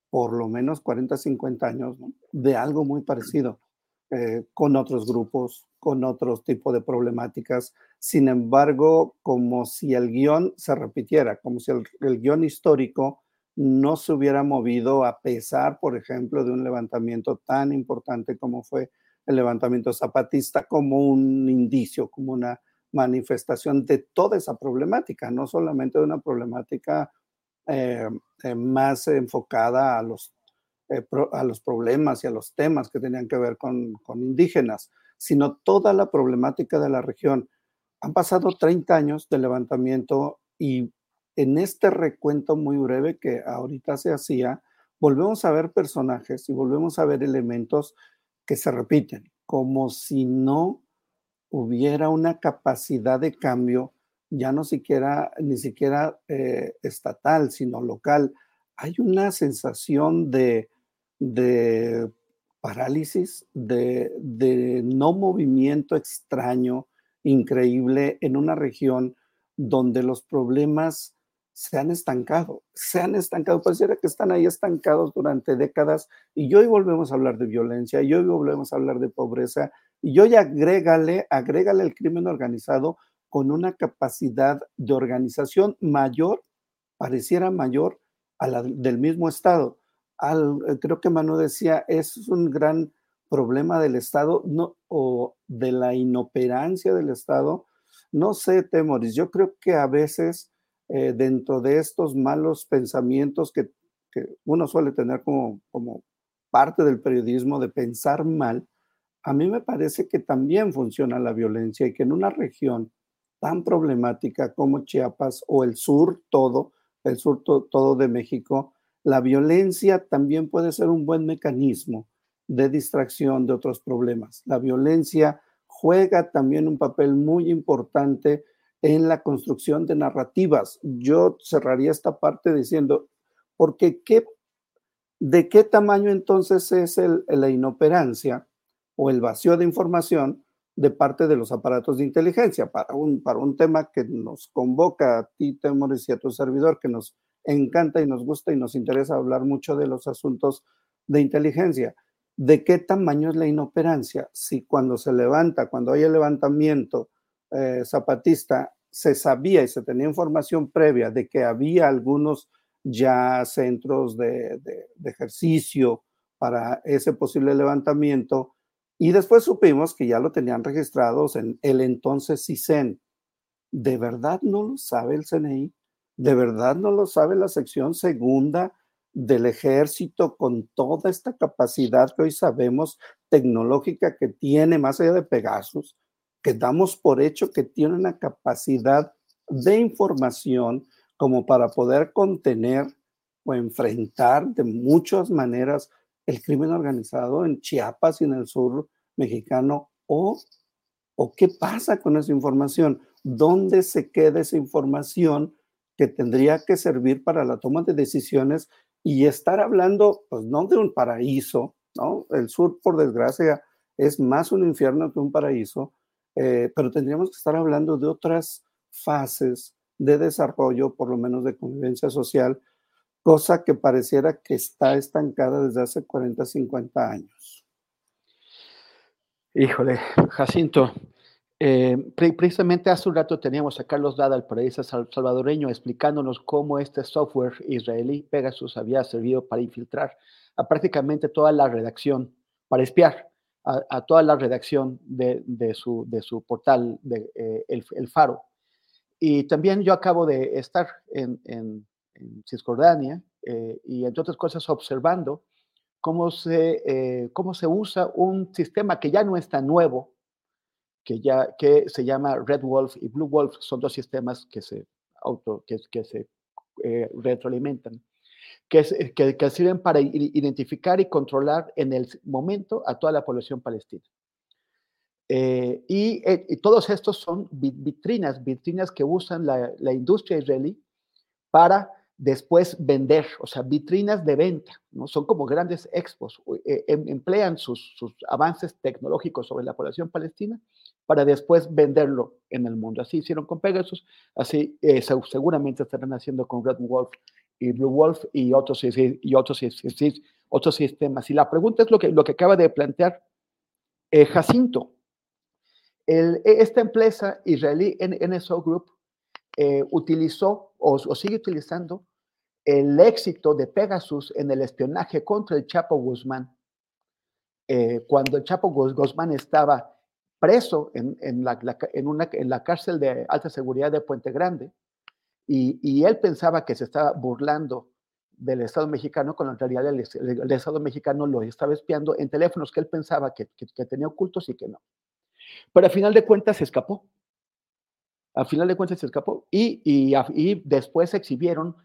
por lo menos 40, 50 años, de algo muy parecido. Eh, con otros grupos, con otros tipos de problemáticas. Sin embargo, como si el guion se repitiera, como si el, guion histórico no se hubiera movido a pesar, por ejemplo, de un levantamiento tan importante como fue el levantamiento zapatista, como un indicio, como una manifestación de toda esa problemática, no solamente de una problemática eh, eh, más enfocada a los eh, a los problemas y a los temas que tenían que ver con, indígenas, sino toda la problemática de la región. Han pasado 30 años de levantamiento y en este recuento muy breve que ahorita se hacía, volvemos a ver personajes y volvemos a ver elementos que se repiten, como si no hubiera una capacidad de cambio, ya no siquiera, ni siquiera eh, estatal, sino local. Hay una sensación de, de parálisis, de, no movimiento extraño, increíble, en una región donde los problemas se han estancado, se han estancado, pareciera que están ahí estancados durante décadas y hoy volvemos a hablar de violencia, y hoy volvemos a hablar de pobreza, y hoy agrégale, agrégale el crimen organizado con una capacidad de organización mayor, pareciera mayor a la del mismo Estado. Eh, creo que Manu decía, es un gran problema del Estado no, o de la inoperancia del Estado. No sé, Temoris, yo creo que a veces eh, dentro de estos malos pensamientos que, que uno suele tener como, como parte del periodismo de pensar mal, a mí me parece que también funciona la violencia y que en una región tan problemática como Chiapas o el sur todo, el sur todo de México, la violencia también puede ser un buen mecanismo de distracción de otros problemas. La violencia juega también un papel muy importante en la construcción de narrativas. Yo cerraría esta parte diciendo, porque qué, ¿de qué tamaño entonces es la inoperancia o el vacío de información de parte de los aparatos de inteligencia para un, para un tema que nos convoca a ti, Temores, y a tu servidor, que nos encanta y nos gusta y nos interesa hablar mucho de los asuntos de inteligencia. ¿De qué tamaño es la inoperancia? Si cuando se levanta, cuando hay el levantamiento eh, zapatista, se sabía y se tenía información previa de que había algunos ya centros de, ejercicio para ese posible levantamiento, y después supimos que ya lo tenían registrados en el entonces CISEN. ¿De verdad no lo sabe el CNI? ¿De verdad no lo sabe la sección segunda del ejército con toda esta capacidad que hoy sabemos tecnológica que tiene, más allá de Pegasus, que damos por hecho que tiene una capacidad de información como para poder contener o enfrentar de muchas maneras el crimen organizado en Chiapas y en el sur mexicano o, o qué pasa con esa información, dónde se queda esa información que tendría que servir para la toma de decisiones y estar hablando, pues no de un paraíso, ¿no? El sur, por desgracia, es más un infierno que un paraíso, eh, pero tendríamos que estar hablando de otras fases de desarrollo, por lo menos de convivencia social, cosa que pareciera que está estancada desde hace 40, 50 años. Híjole, Jacinto, eh, precisamente hace un rato teníamos a Carlos Dada, el periodista salvadoreño, explicándonos cómo este software israelí Pegasus había servido para infiltrar a prácticamente toda la redacción, para espiar a, toda la redacción de, su, de su, portal, de, eh, el, Faro. Y también yo acabo de estar en, Cisjordania eh, y entre otras cosas observando cómo se, cómo se usa un sistema que ya no es tan nuevo, que, ya, que se llama Red Wolf y Blue Wolf, son dos sistemas que se, auto, que, que se eh, retroalimentan, que, que, que, sirven para identificar y controlar en el momento a toda la población palestina. Eh, y, eh, y, todos estos son vitrinas, vitrinas que usan la, la industria israelí para después vender, o sea, vitrinas de venta, ¿no? Son como grandes expos, em, emplean sus, sus, avances tecnológicos sobre la población palestina para después venderlo en el mundo. Así hicieron con Pegasus, así eh, seguramente estarán haciendo con Red Wolf y Blue Wolf y otros, y otros, otros sistemas. Y la pregunta es lo que, lo que acaba de plantear eh, Jacinto. El, e, esta empresa israelí NSO Group eh, utilizó o, o, sigue utilizando el éxito de Pegasus en el espionaje contra el Chapo Guzmán. cuando el Chapo Guzmán estaba preso en, en, la, en, una, en la cárcel de alta seguridad de Puente Grande y, y, él pensaba que se estaba burlando del Estado mexicano, cuando en realidad el, Estado mexicano lo estaba espiando en teléfonos que él pensaba que, que, tenía ocultos y que no. Pero al final de cuentas se escapó. Al final de cuentas se escapó y, y, y después exhibieron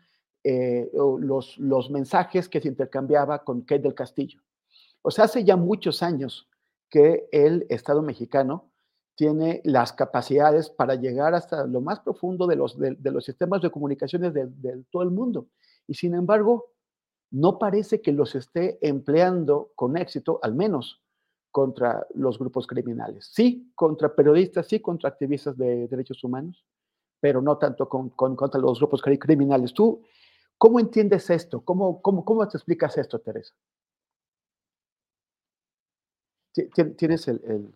eh, los, los mensajes que se intercambiaba con Kate del Castillo. O sea, hace ya muchos años que el Estado mexicano tiene las capacidades para llegar hasta lo más profundo de los, de, los sistemas de comunicaciones de, todo el mundo. Y sin embargo, no parece que los esté empleando con éxito, al menos contra los grupos criminales. Sí, contra periodistas, sí, contra activistas de derechos humanos, pero no tanto con, contra los grupos criminales. ¿Tú cómo entiendes esto? ¿Cómo, cómo, cómo te explicas esto, Teresa? ¿Tienes el,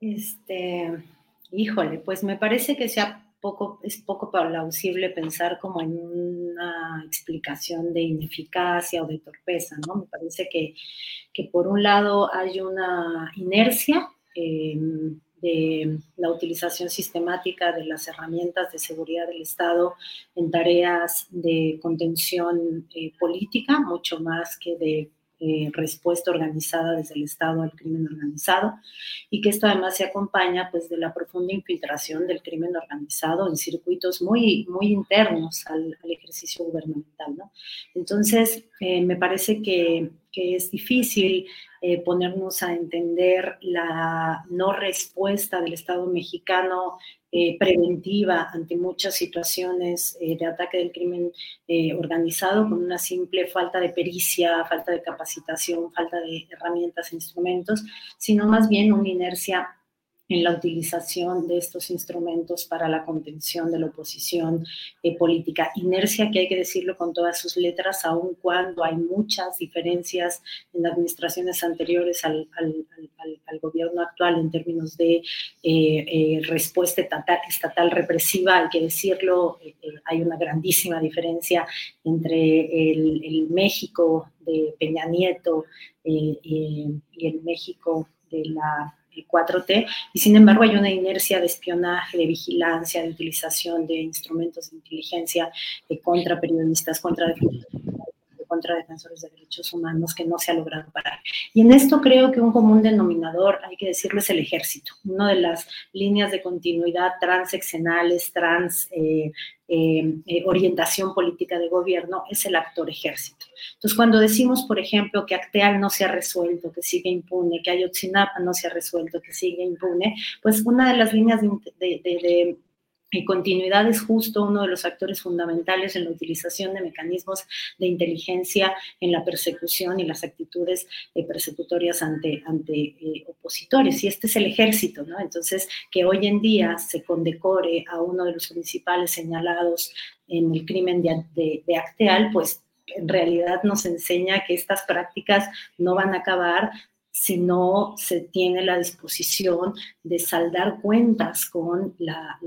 Este, híjole, pues me parece que sea poco, es poco plausible pensar como en una explicación de ineficacia o de torpeza, ¿no? Me parece que, que por un lado hay una inercia em, de la utilización sistemática de las herramientas de seguridad del Estado en tareas de contención eh, política, mucho más que de eh, respuesta organizada desde el Estado al crimen organizado y que esto además se acompaña pues de la profunda infiltración del crimen organizado en circuitos muy, muy internos al, ejercicio gubernamental. ¿no? Entonces, eh, me parece que, que es difícil eh, ponernos a entender la no respuesta del Estado mexicano eh, preventiva ante muchas situaciones eh, de ataque del crimen organizado con una simple falta de pericia, falta de capacitación, falta de herramientas e instrumentos, sino más bien una inercia en la utilización de estos instrumentos para la contención de la oposición eh, política. Inercia que hay que decirlo con todas sus letras, aun cuando hay muchas diferencias en administraciones anteriores al, gobierno actual en términos de eh, eh, respuesta estatal, represiva, hay que decirlo, hay una grandísima diferencia entre el, México de Peña Nieto y el México de la 4T, y sin embargo hay una inercia de espionaje, de vigilancia, de utilización de instrumentos de inteligencia contra periodistas, contra contra defensores de derechos humanos que no se ha logrado parar. Y en esto creo que un común denominador, hay que decirlo, es el ejército, una de las líneas de continuidad transeccionales, trans eh, eh, eh, orientación política de gobierno es el actor ejército. Entonces, cuando decimos, por ejemplo, que Acteal no se ha resuelto, que sigue impune, que Ayotzinapa no se ha resuelto, que sigue impune, pues una de las líneas de y continuidad es justo uno de los actores fundamentales en la utilización de mecanismos de inteligencia en la persecución y las actitudes eh, persecutorias ante, ante eh, opositores. Y este es el ejército, ¿no? Entonces, que hoy en día se condecore a uno de los principales señalados en el crimen de, de Acteal, pues en realidad nos enseña que estas prácticas no van a acabar si no se tiene la disposición de saldar cuentas con la,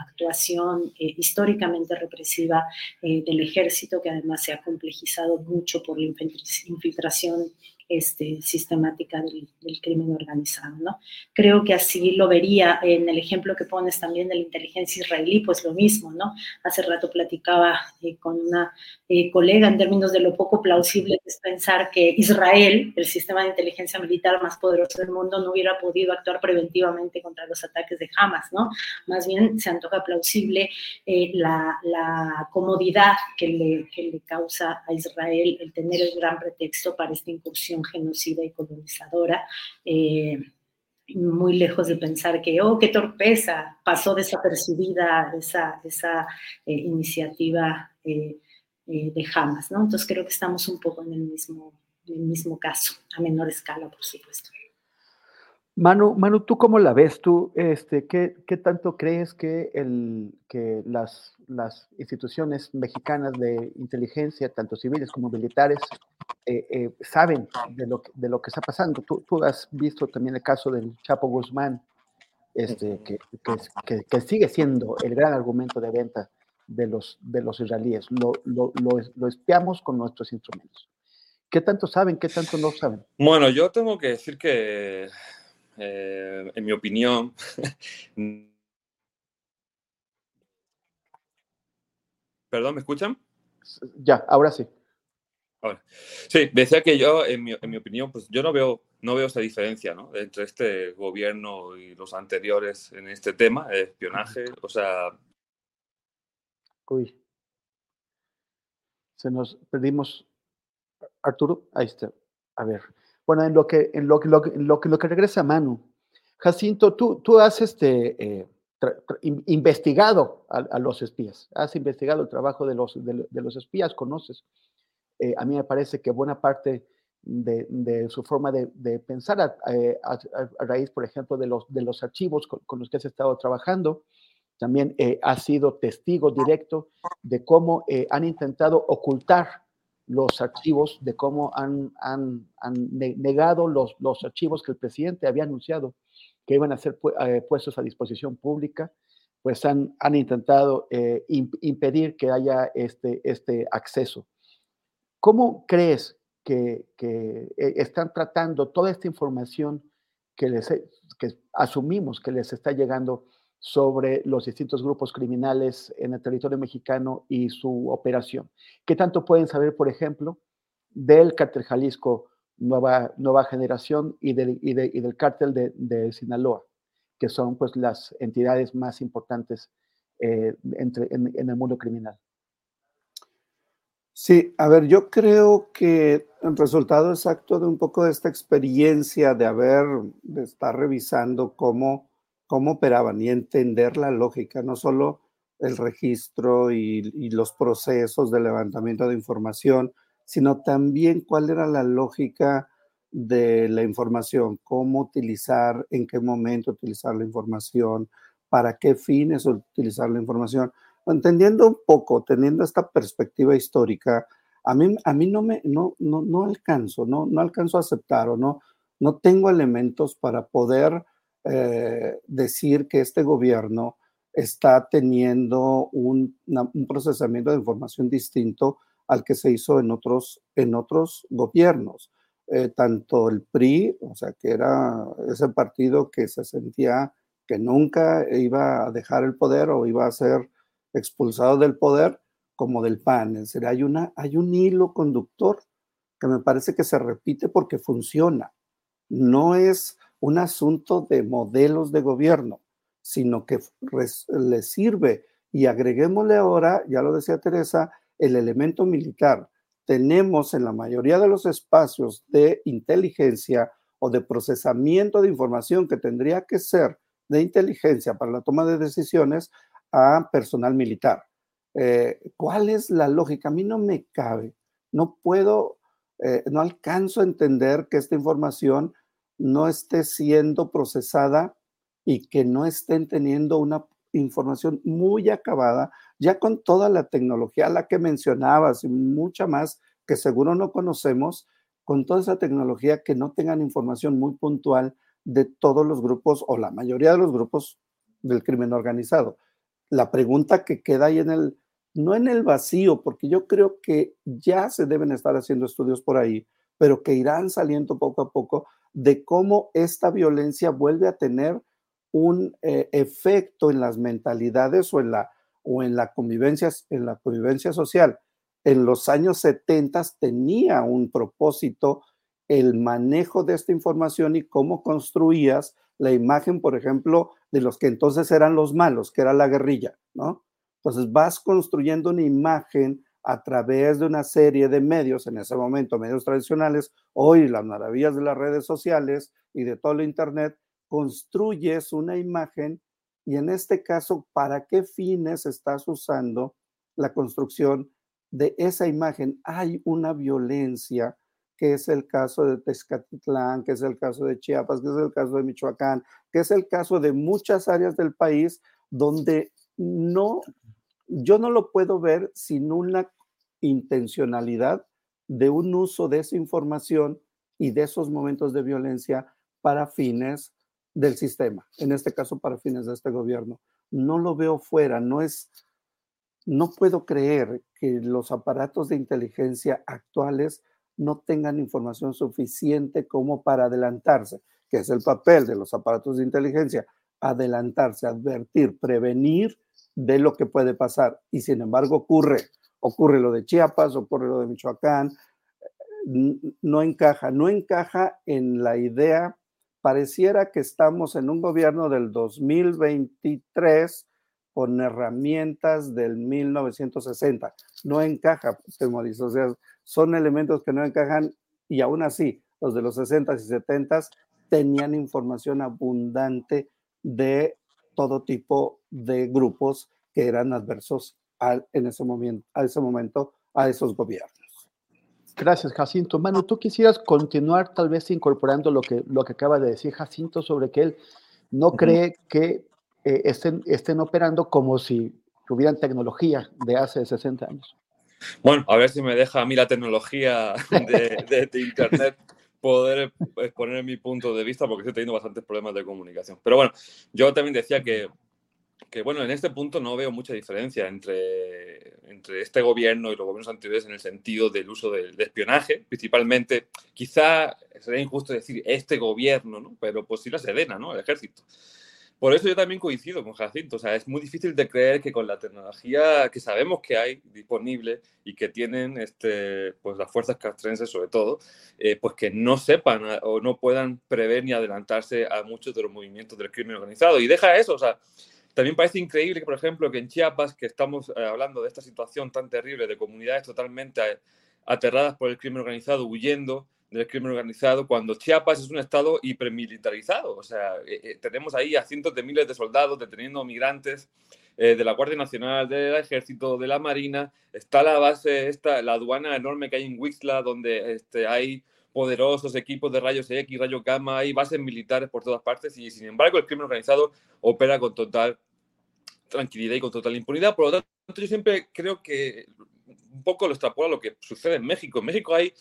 actuación eh, históricamente represiva eh, del ejército, que además se ha complejizado mucho por la infiltración este, sistemática del, crimen organizado. ¿no? Creo que así lo vería en el ejemplo que pones también de la inteligencia israelí, pues lo mismo, ¿no? Hace rato platicaba eh, con una eh, colega en términos de lo poco plausible es pensar que Israel, el sistema de inteligencia militar más poderoso del mundo, no hubiera podido actuar preventivamente contra los ataques de Hamas, ¿no? Más bien se antoja plausible eh, la, la, comodidad que le, que le causa a Israel el tener el gran pretexto para esta incursión genocida y colonizadora, eh, muy lejos de pensar que, oh, qué torpeza, pasó desapercibida esa, esa eh, iniciativa eh, de Hamas, ¿no? Entonces creo que estamos un poco en el mismo, el mismo caso, a menor escala, por supuesto. Manu, Manu, ¿tú cómo la ves? ¿Tú este, qué, qué tanto crees que, el, que las, las instituciones mexicanas de inteligencia, tanto civiles como militares, eh, eh, saben de lo, que, de lo que está pasando? Tú, tú, has visto también el caso del Chapo Guzmán, este, que, que, que, sigue siendo el gran argumento de venta de los, de los israelíes. Lo, lo, lo, lo espiamos con nuestros instrumentos. ¿Qué tanto saben? ¿Qué tanto no saben? Bueno, yo tengo que decir que eh, en mi opinión, Perdón, ¿me escuchan? Ya, ahora sí. Sí, decía que yo, en mi, opinión, pues yo no veo, no veo esa diferencia ¿no? entre este gobierno y los anteriores en este tema, de espionaje. O sea. Uy. Se nos perdimos. Arturo, ahí está. A ver. Bueno, en lo que, en lo, lo, lo, lo que regresa Manu, Jacinto, tú, tú has este, eh, investigado a, los espías, has investigado el trabajo de los, de, los espías, conoces. Eh, a mí me parece que buena parte de, su forma de, pensar eh, a, raíz, por ejemplo, de los, de los archivos con, los que has estado trabajando, también ha sido testigo directo de cómo han intentado ocultar los archivos, de cómo han, han, negado los, los, archivos que el presidente había anunciado que iban a ser eh, puestos a disposición pública, pues han, han intentado eh, impedir que haya este, este acceso. ¿Cómo crees que, eh, están tratando toda esta información que, les, que asumimos que les está llegando sobre los distintos grupos criminales en el territorio mexicano y su operación. ¿Qué tanto pueden saber, por ejemplo, del cártel Jalisco Nueva, nueva Generación y del, y, del cártel de, Sinaloa, que son pues las entidades más importantes eh, entre, en, en el mundo criminal? Sí, a ver, yo creo que el resultado exacto de un poco de esta experiencia de haber, de estar revisando cómo cómo operaban y entender la lógica, no solo el registro y, los procesos de levantamiento de información, sino también cuál era la lógica de la información, cómo utilizar, en qué momento utilizar la información, para qué fines utilizar la información. Entendiendo un poco, teniendo esta perspectiva histórica, a mí, a mí no, me, no, no, no alcanzo, no, no alcanzo a aceptar o no, no tengo elementos para poder eh, decir que este gobierno está teniendo un, un, procesamiento de información distinto al que se hizo en otros, en otros gobiernos. Eh, tanto el PRI, o sea, que era ese partido que se sentía que nunca iba a dejar el poder o iba a ser expulsado del poder, como del PAN. Es hay, una, hay un hilo conductor que me parece que se repite porque funciona. No es un asunto de modelos de gobierno, sino que le sirve. Y agreguémosle ahora, ya lo decía Teresa, el elemento militar. Tenemos en la mayoría de los espacios de inteligencia o de procesamiento de información que tendría que ser de inteligencia para la toma de decisiones a personal militar. Eh, ¿Cuál es la lógica? A mí no me cabe, no puedo, eh, no alcanzo a entender que esta información no esté siendo procesada y que no estén teniendo una información muy acabada, ya con toda la tecnología, la que mencionabas y mucha más que seguro no conocemos, con toda esa tecnología que no tengan información muy puntual de todos los grupos o la mayoría de los grupos del crimen organizado. La pregunta que queda ahí en el, no en el vacío, porque yo creo que ya se deben estar haciendo estudios por ahí, pero que irán saliendo poco a poco de cómo esta violencia vuelve a tener un eh, efecto en las mentalidades o en la, o en la convivencia, en la convivencia social. En los años 70 tenía un propósito el manejo de esta información y cómo construías la imagen, por ejemplo, de los que entonces eran los malos, que era la guerrilla, ¿no? Entonces vas construyendo una imagen a través de una serie de medios, en ese momento medios tradicionales, hoy las maravillas de las redes sociales y de todo el Internet, construyes una imagen y en este caso, ¿para qué fines estás usando la construcción de esa imagen? Hay una violencia que es el caso de Tezcatitlán, que es el caso de Chiapas, que es el caso de Michoacán, que es el caso de muchas áreas del país donde no, yo no lo puedo ver sin una intencionalidad de un uso de esa información y de esos momentos de violencia para fines del sistema, en este caso para fines de este gobierno. No lo veo fuera, no es, no puedo creer que los aparatos de inteligencia actuales no tengan información suficiente como para adelantarse, que es el papel de los aparatos de inteligencia, adelantarse, advertir, prevenir de lo que puede pasar. Y sin embargo ocurre, ocurre lo de Chiapas, ocurre lo de Michoacán, no encaja, no encaja en la idea, pareciera que estamos en un gobierno del 2023 con herramientas del 1960. No encaja, Temoris, o sea, son elementos que no encajan y aún así los de los 60s y 70s tenían información abundante de todo tipo de grupos que eran adversos en ese momento, a ese momento a esos gobiernos. Gracias, Jacinto. Manu, tú quisieras continuar tal vez incorporando lo que, lo que acaba de decir Jacinto sobre que él no cree que eh, estén, estén operando como si tuvieran tecnología de hace 60 años. Bueno, a ver si me deja a mí la tecnología de, Internet poder exponer mi punto de vista porque estoy teniendo bastantes problemas de comunicación. Pero bueno, yo también decía que, que bueno, en este punto no veo mucha diferencia entre, entre este gobierno y los gobiernos anteriores en el sentido del uso del espionaje, principalmente, quizá sería injusto decir este gobierno, ¿no? pero pues sí la Sedena, ¿no? El ejército. Por eso yo también coincido con Jacinto. O sea, es muy difícil de creer que con la tecnología que sabemos que hay disponible y que tienen este, pues las fuerzas castrenses sobre todo, eh, pues que no sepan o no puedan prever ni adelantarse a muchos de los movimientos del crimen organizado. Y deja eso, o sea, también parece increíble que, por ejemplo, que en Chiapas, que estamos eh, hablando de esta situación tan terrible de comunidades totalmente aterradas por el crimen organizado, huyendo, del crimen organizado cuando Chiapas es un estado hipermilitarizado. O sea, eh, eh, tenemos ahí a cientos de miles de soldados deteniendo migrantes eh, de la Guardia Nacional, del Ejército, de la Marina. Está la base, esta, la aduana enorme que hay en Wixla, donde este, hay poderosos equipos de rayos X, rayos gamma, hay bases militares por todas partes y sin embargo el crimen organizado opera con total tranquilidad y con total impunidad. Por lo tanto, yo siempre creo que un poco lo extrapola lo que sucede en México. En México hay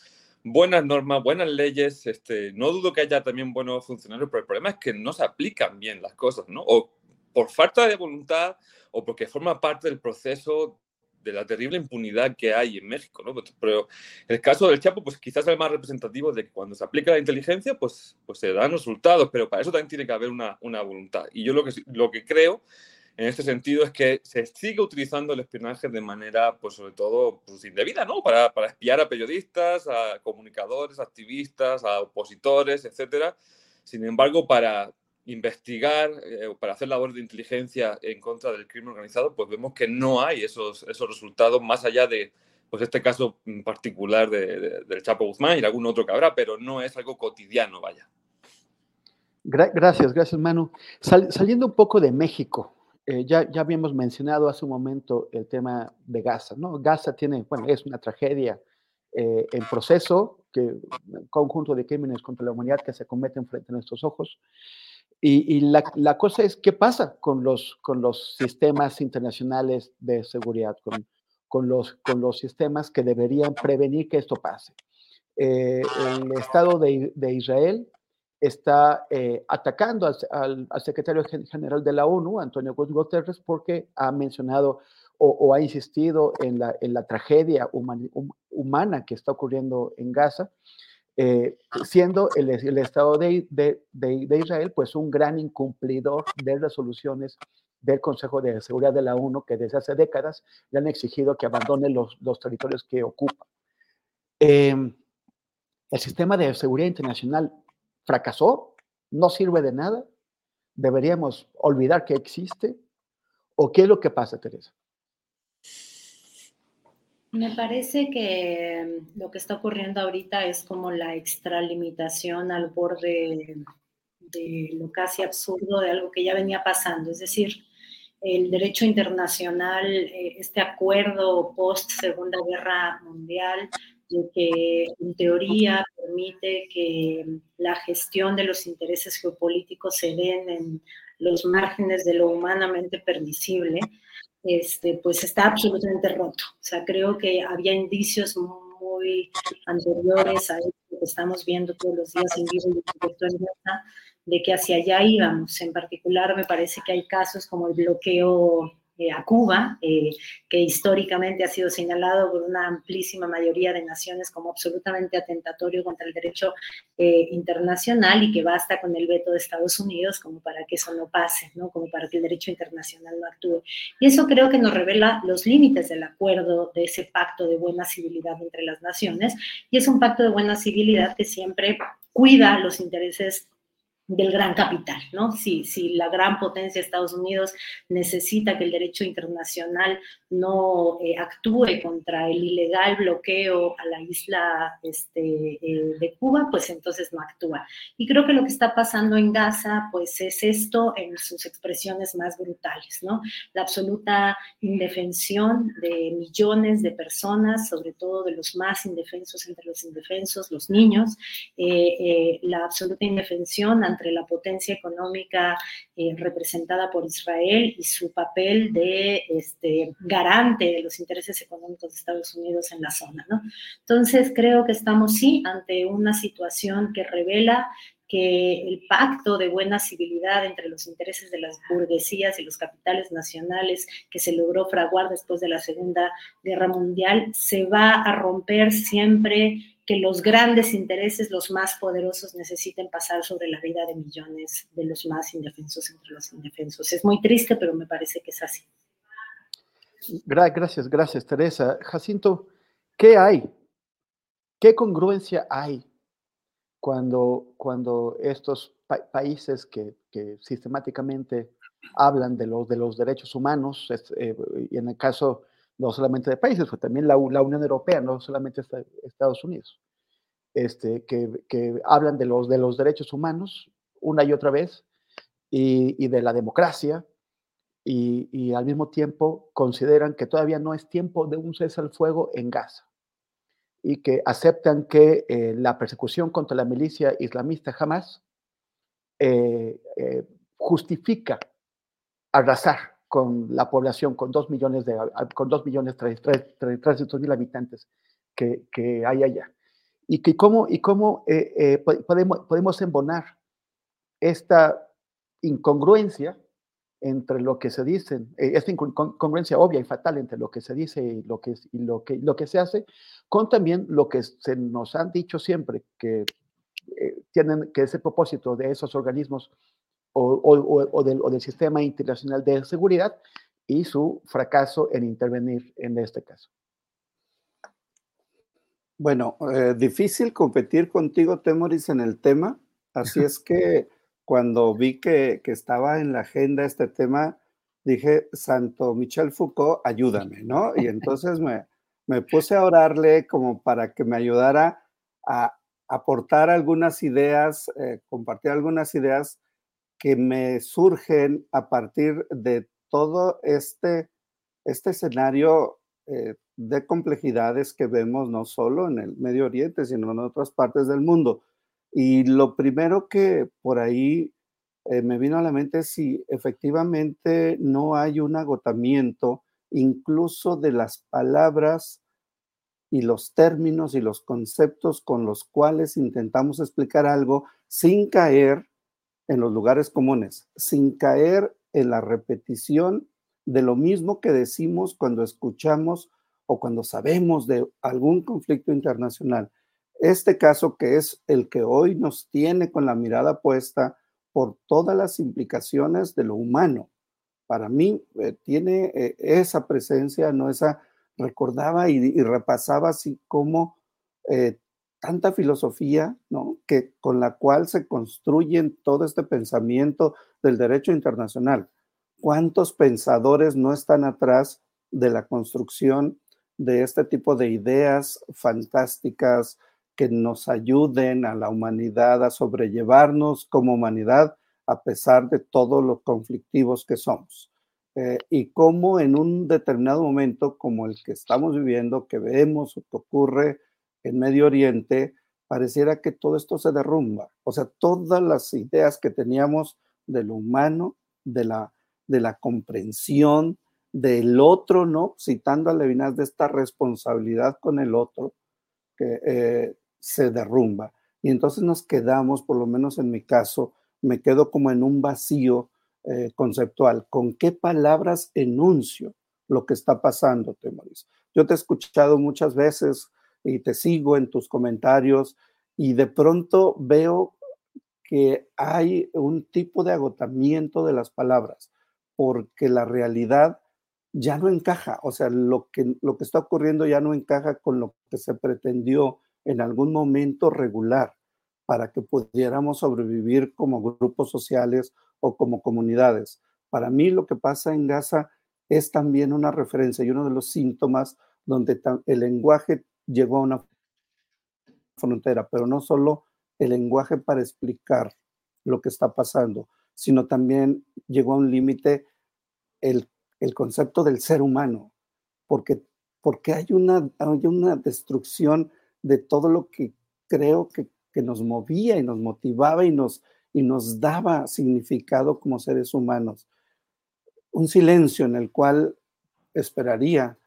buenas normas, buenas leyes, este, no dudo que haya también buenos funcionarios, pero el problema es que no se aplican bien las cosas, ¿no? O por falta de voluntad o porque forma parte del proceso de la terrible impunidad que hay en México, ¿no? Pero el caso del Chapo, pues quizás es el más representativo de que cuando se aplica la inteligencia, pues, pues se dan resultados, pero para eso también tiene que haber una, una voluntad. Y yo lo que, lo que creo en este sentido es que se sigue utilizando el espionaje de manera, pues sobre todo, pues, indebida, ¿no? Para, para espiar a periodistas, a comunicadores, activistas, a opositores, etcétera. Sin embargo, para investigar eh, para hacer labores de inteligencia en contra del crimen organizado, pues vemos que no hay esos, esos resultados más allá de pues este caso particular de, del Chapo Guzmán y algún otro que habrá, pero no es algo cotidiano, vaya. gracias, gracias, Manu. saliendo un poco de México, eh, ya, ya habíamos mencionado hace un momento el tema de Gaza, ¿no? Gaza tiene, bueno, es una tragedia eh, en proceso, que conjunto de crímenes contra la humanidad que se cometen frente a nuestros ojos. Y, y la, la, cosa es, ¿qué pasa con los, con los sistemas internacionales de seguridad, con, con, los, con los sistemas que deberían prevenir que esto pase? Eh, el Estado de, de Israel está eh, atacando al, al, secretario general de la ONU, Antonio Guterres, porque ha mencionado o, ha insistido en la, en la tragedia humana que está ocurriendo en Gaza, eh, siendo el, el Estado de, de, de, Israel pues un gran incumplidor de resoluciones del Consejo de Seguridad de la ONU que desde hace décadas le han exigido que abandone los, los territorios que ocupa. Eh, el sistema de seguridad internacional fracasó, no sirve de nada, deberíamos olvidar que existe, o qué es lo que pasa, Teresa. Me parece que lo que está ocurriendo ahorita es como la extralimitación al borde de lo casi absurdo de algo que ya venía pasando. Es decir, el derecho internacional, eh, este acuerdo post Segunda Guerra Mundial, que en teoría permite que la gestión de los intereses geopolíticos se den en los márgenes de lo humanamente permisible, este, pues está absolutamente roto. O sea, creo que había indicios muy anteriores a esto que estamos viendo todos los días en vivo y en de que hacia allá íbamos. En particular, me parece que hay casos como el bloqueo eh, a Cuba, eh, que históricamente ha sido señalado por una amplísima mayoría de naciones como absolutamente atentatorio contra el derecho eh, internacional y que basta con el veto de Estados Unidos como para que eso no pase, ¿no? como para que el derecho internacional no actúe. Y eso creo que nos revela los límites del acuerdo, de ese pacto de buena civilidad entre las naciones, y es un pacto de buena civilidad que siempre cuida los intereses del gran capital, ¿no? Si, si la gran potencia Estados Unidos necesita que el derecho internacional no eh, actúe contra el ilegal bloqueo a la isla este, eh, de Cuba, pues entonces no actúa. Y creo que lo que está pasando en Gaza, pues es esto en sus expresiones más brutales, ¿no? La absoluta indefensión de millones de personas, sobre todo de los más indefensos entre los indefensos, los niños, eh, la absoluta indefensión ante entre la potencia económica eh, representada por Israel y su papel de este, garante de los intereses económicos de Estados Unidos en la zona. ¿no? Entonces, creo que estamos sí ante una situación que revela que el pacto de buena civilidad entre los intereses de las burguesías y los capitales nacionales que se logró fraguar después de la Segunda Guerra Mundial se va a romper siempre que los grandes intereses, los más poderosos, necesiten pasar sobre la vida de millones de los más indefensos entre los indefensos. Es muy triste, pero me parece que es así. Gracias, gracias, Teresa. Jacinto, ¿qué hay? ¿Qué congruencia hay cuando, cuando estos países que, sistemáticamente hablan de los, de los derechos humanos, eh, y en el caso no solamente de países, sino también la, la, Unión Europea, no solamente Estados Unidos, este, que, que, hablan de los, de los derechos humanos una y otra vez y, y de la democracia y, y, al mismo tiempo consideran que todavía no es tiempo de un cese al fuego en Gaza. y que aceptan que eh, la persecución contra la milicia islamista jamás eh, eh, justifica arrasar con la población, con dos millones de, con dos millones trescientos mil habitantes que, que, hay allá. Y que cómo, y cómo podemos, podemos embonar esta incongruencia entre lo que se dice, esta incongruencia obvia y fatal entre lo que se dice y lo que, y lo que, lo que se hace, con también lo que se nos han dicho siempre, que eh, tienen que ese propósito de esos organismos o, o, del, o, del, sistema internacional de seguridad y su fracaso en intervenir en este caso. Bueno, eh, difícil competir contigo, Temoris, en el tema, así es que cuando vi que, que, estaba en la agenda este tema, dije, Santo Michel Foucault, ayúdame, ¿no? Y entonces me, me puse a orarle como para que me ayudara a aportar algunas ideas, eh, compartir algunas ideas que me surgen a partir de todo este, este escenario eh, de complejidades que vemos no solo en el Medio Oriente, sino en otras partes del mundo. Y lo primero que por ahí eh, me vino a la mente es si efectivamente no hay un agotamiento incluso de las palabras y los términos y los conceptos con los cuales intentamos explicar algo sin caer en los lugares comunes, sin caer en la repetición de lo mismo que decimos cuando escuchamos o cuando sabemos de algún conflicto internacional. Este caso que es el que hoy nos tiene con la mirada puesta por todas las implicaciones de lo humano. Para mí eh, tiene eh, esa presencia, no esa, recordaba y, repasaba así como eh, tanta filosofía, ¿no? Que con la cual se construyen todo este pensamiento del derecho internacional. ¿Cuántos pensadores no están atrás de la construcción de este tipo de ideas fantásticas, que nos ayuden a la humanidad a sobrellevarnos como humanidad a pesar de todos los conflictivos que somos. Eh, y cómo en un determinado momento como el que estamos viviendo, que vemos o que ocurre en Medio Oriente, pareciera que todo esto se derrumba. O sea, todas las ideas que teníamos de lo humano, de la, de la comprensión del otro, ¿no? Citando a Levinas de esta responsabilidad con el otro, que eh, se derrumba. Y entonces nos quedamos, por lo menos en mi caso, me quedo como en un vacío eh, conceptual. ¿Con qué palabras enuncio lo que está pasando, Temoris? Yo te he escuchado muchas veces y te sigo en tus comentarios y de pronto veo que hay un tipo de agotamiento de las palabras porque la realidad ya no encaja, o sea, lo que, lo que está ocurriendo ya no encaja con lo que se pretendió en algún momento regular para que pudiéramos sobrevivir como grupos sociales o como comunidades. Para mí lo que pasa en Gaza es también una referencia y uno de los síntomas donde el lenguaje llegó a una frontera, pero no solo el lenguaje para explicar lo que está pasando, sino también llegó a un límite el, el, concepto del ser humano, porque, porque hay, una, hay una destrucción de todo lo que creo que, nos movía y nos motivaba y nos, y nos daba significado como seres humanos. Un silencio en el cual esperaría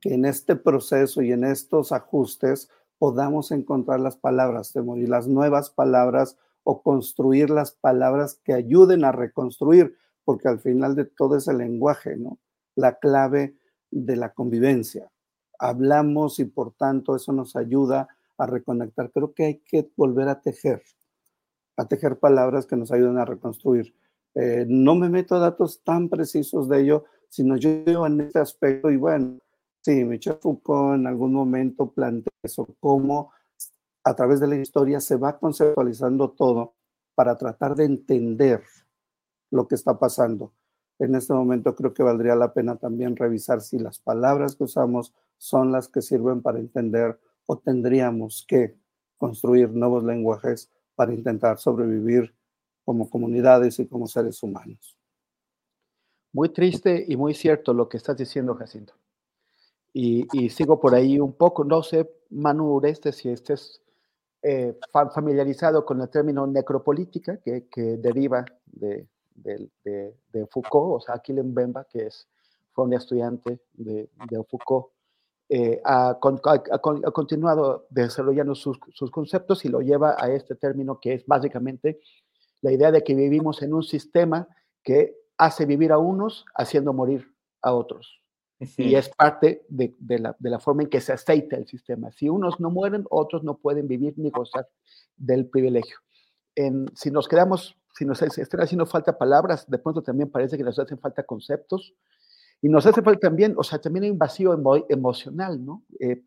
que en este proceso y en estos ajustes podamos encontrar las palabras, y las nuevas palabras o construir las palabras que ayuden a reconstruir, porque al final de todo es el lenguaje, ¿no? La clave de la convivencia. Hablamos y por tanto eso nos ayuda a reconectar. Creo que hay que volver a tejer, a tejer palabras que nos ayuden a reconstruir. Eh, no me meto a datos tan precisos de ello, sino yo en este aspecto y bueno, sí, Michel Foucault en algún momento plantea eso, cómo a través de la historia se va conceptualizando todo para tratar de entender lo que está pasando. En este momento creo que valdría la pena también revisar si las palabras que usamos son las que sirven para entender o tendríamos que construir nuevos lenguajes para intentar sobrevivir como comunidades y como seres humanos. Muy triste y muy cierto lo que estás diciendo, Jacinto. Y, sigo por ahí un poco, no sé, Manu Ureste, si estés eh, familiarizado con el término necropolítica que, deriva de, Foucault, o sea, Aquilen Bemba, que es, fue un estudiante de, Foucault, eh, ha, continuado desarrollando sus, sus, conceptos y lo lleva a este término que es básicamente la idea de que vivimos en un sistema que hace vivir a unos haciendo morir a otros. Y es parte de, la, forma en que se aceita el sistema. Si unos no mueren, otros no pueden vivir ni gozar del privilegio. si nos quedamos, si nos están haciendo falta palabras, de pronto también parece que nos hacen falta conceptos. Y nos hace falta también, o sea, también hay un vacío emocional, ¿no? Eh,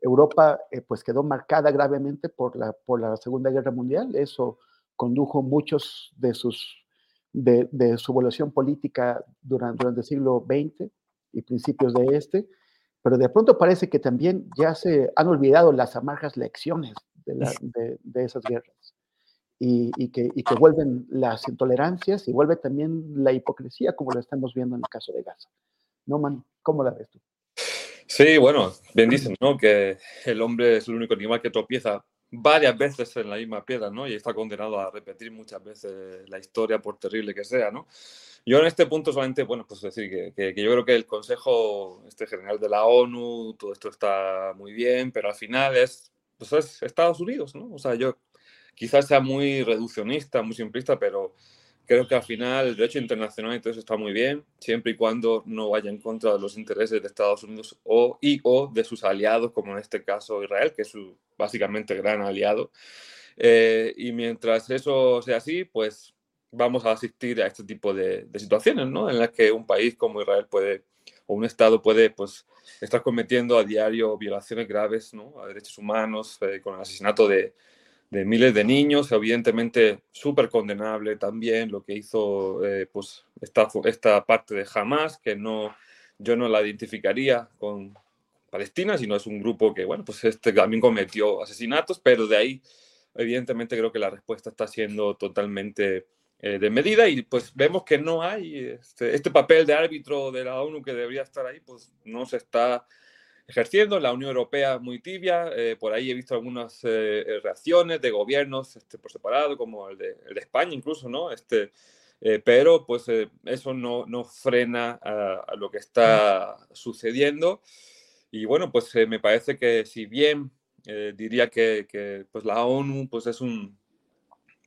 Europa eh, pues quedó marcada gravemente por la, por la Segunda Guerra Mundial. Eso condujo muchos de sus de, su evolución política durante, durante el siglo XX y principios de este, pero de pronto parece que también ya se han olvidado las amargas lecciones de, de, esas guerras y, y, que, y, que, vuelven las intolerancias y vuelve también la hipocresía, como lo estamos viendo en el caso de Gaza. ¿No, man? ¿Cómo la ves tú? Sí, bueno, bien dicen, ¿no? Que el hombre es el único animal que tropieza varias veces en la misma piedra, ¿no? Y está condenado a repetir muchas veces la historia, por terrible que sea, ¿no? Yo en este punto solamente, bueno, pues decir que, que, yo creo que el Consejo este General de la ONU, todo esto está muy bien, pero al final es, pues es Estados Unidos, ¿no? O sea, yo quizás sea muy reduccionista, muy simplista, pero creo que al final el derecho internacional y todo eso está muy bien, siempre y cuando no vaya en contra de los intereses de Estados Unidos o, y o de sus aliados, como en este caso Israel, que es su básicamente gran aliado. Eh, y mientras eso sea así, pues vamos a asistir a este tipo de, situaciones, ¿no? En las que un país como Israel puede, o un Estado puede, pues, estar cometiendo a diario violaciones graves, ¿no? A derechos humanos, eh, con el asesinato de, de miles de niños, evidentemente súper condenable también lo que hizo eh, pues esta, esta parte de Hamas, que no, yo no la identificaría con Palestina, sino es un grupo que, bueno, pues este también cometió asesinatos, pero de ahí, evidentemente creo que la respuesta está siendo totalmente eh, de medida y pues vemos que no hay este, este papel de árbitro de la ONU que debería estar ahí, pues no se está ejerciendo. La Unión Europea muy tibia. Eh, por ahí he visto algunas eh, eh, reacciones de gobiernos este, por separado, como el de, España incluso, ¿no? Este, pero pues eso no, no frena a, lo que está sucediendo. Y bueno, pues me parece que si bien diría que, que, pues la ONU pues es un,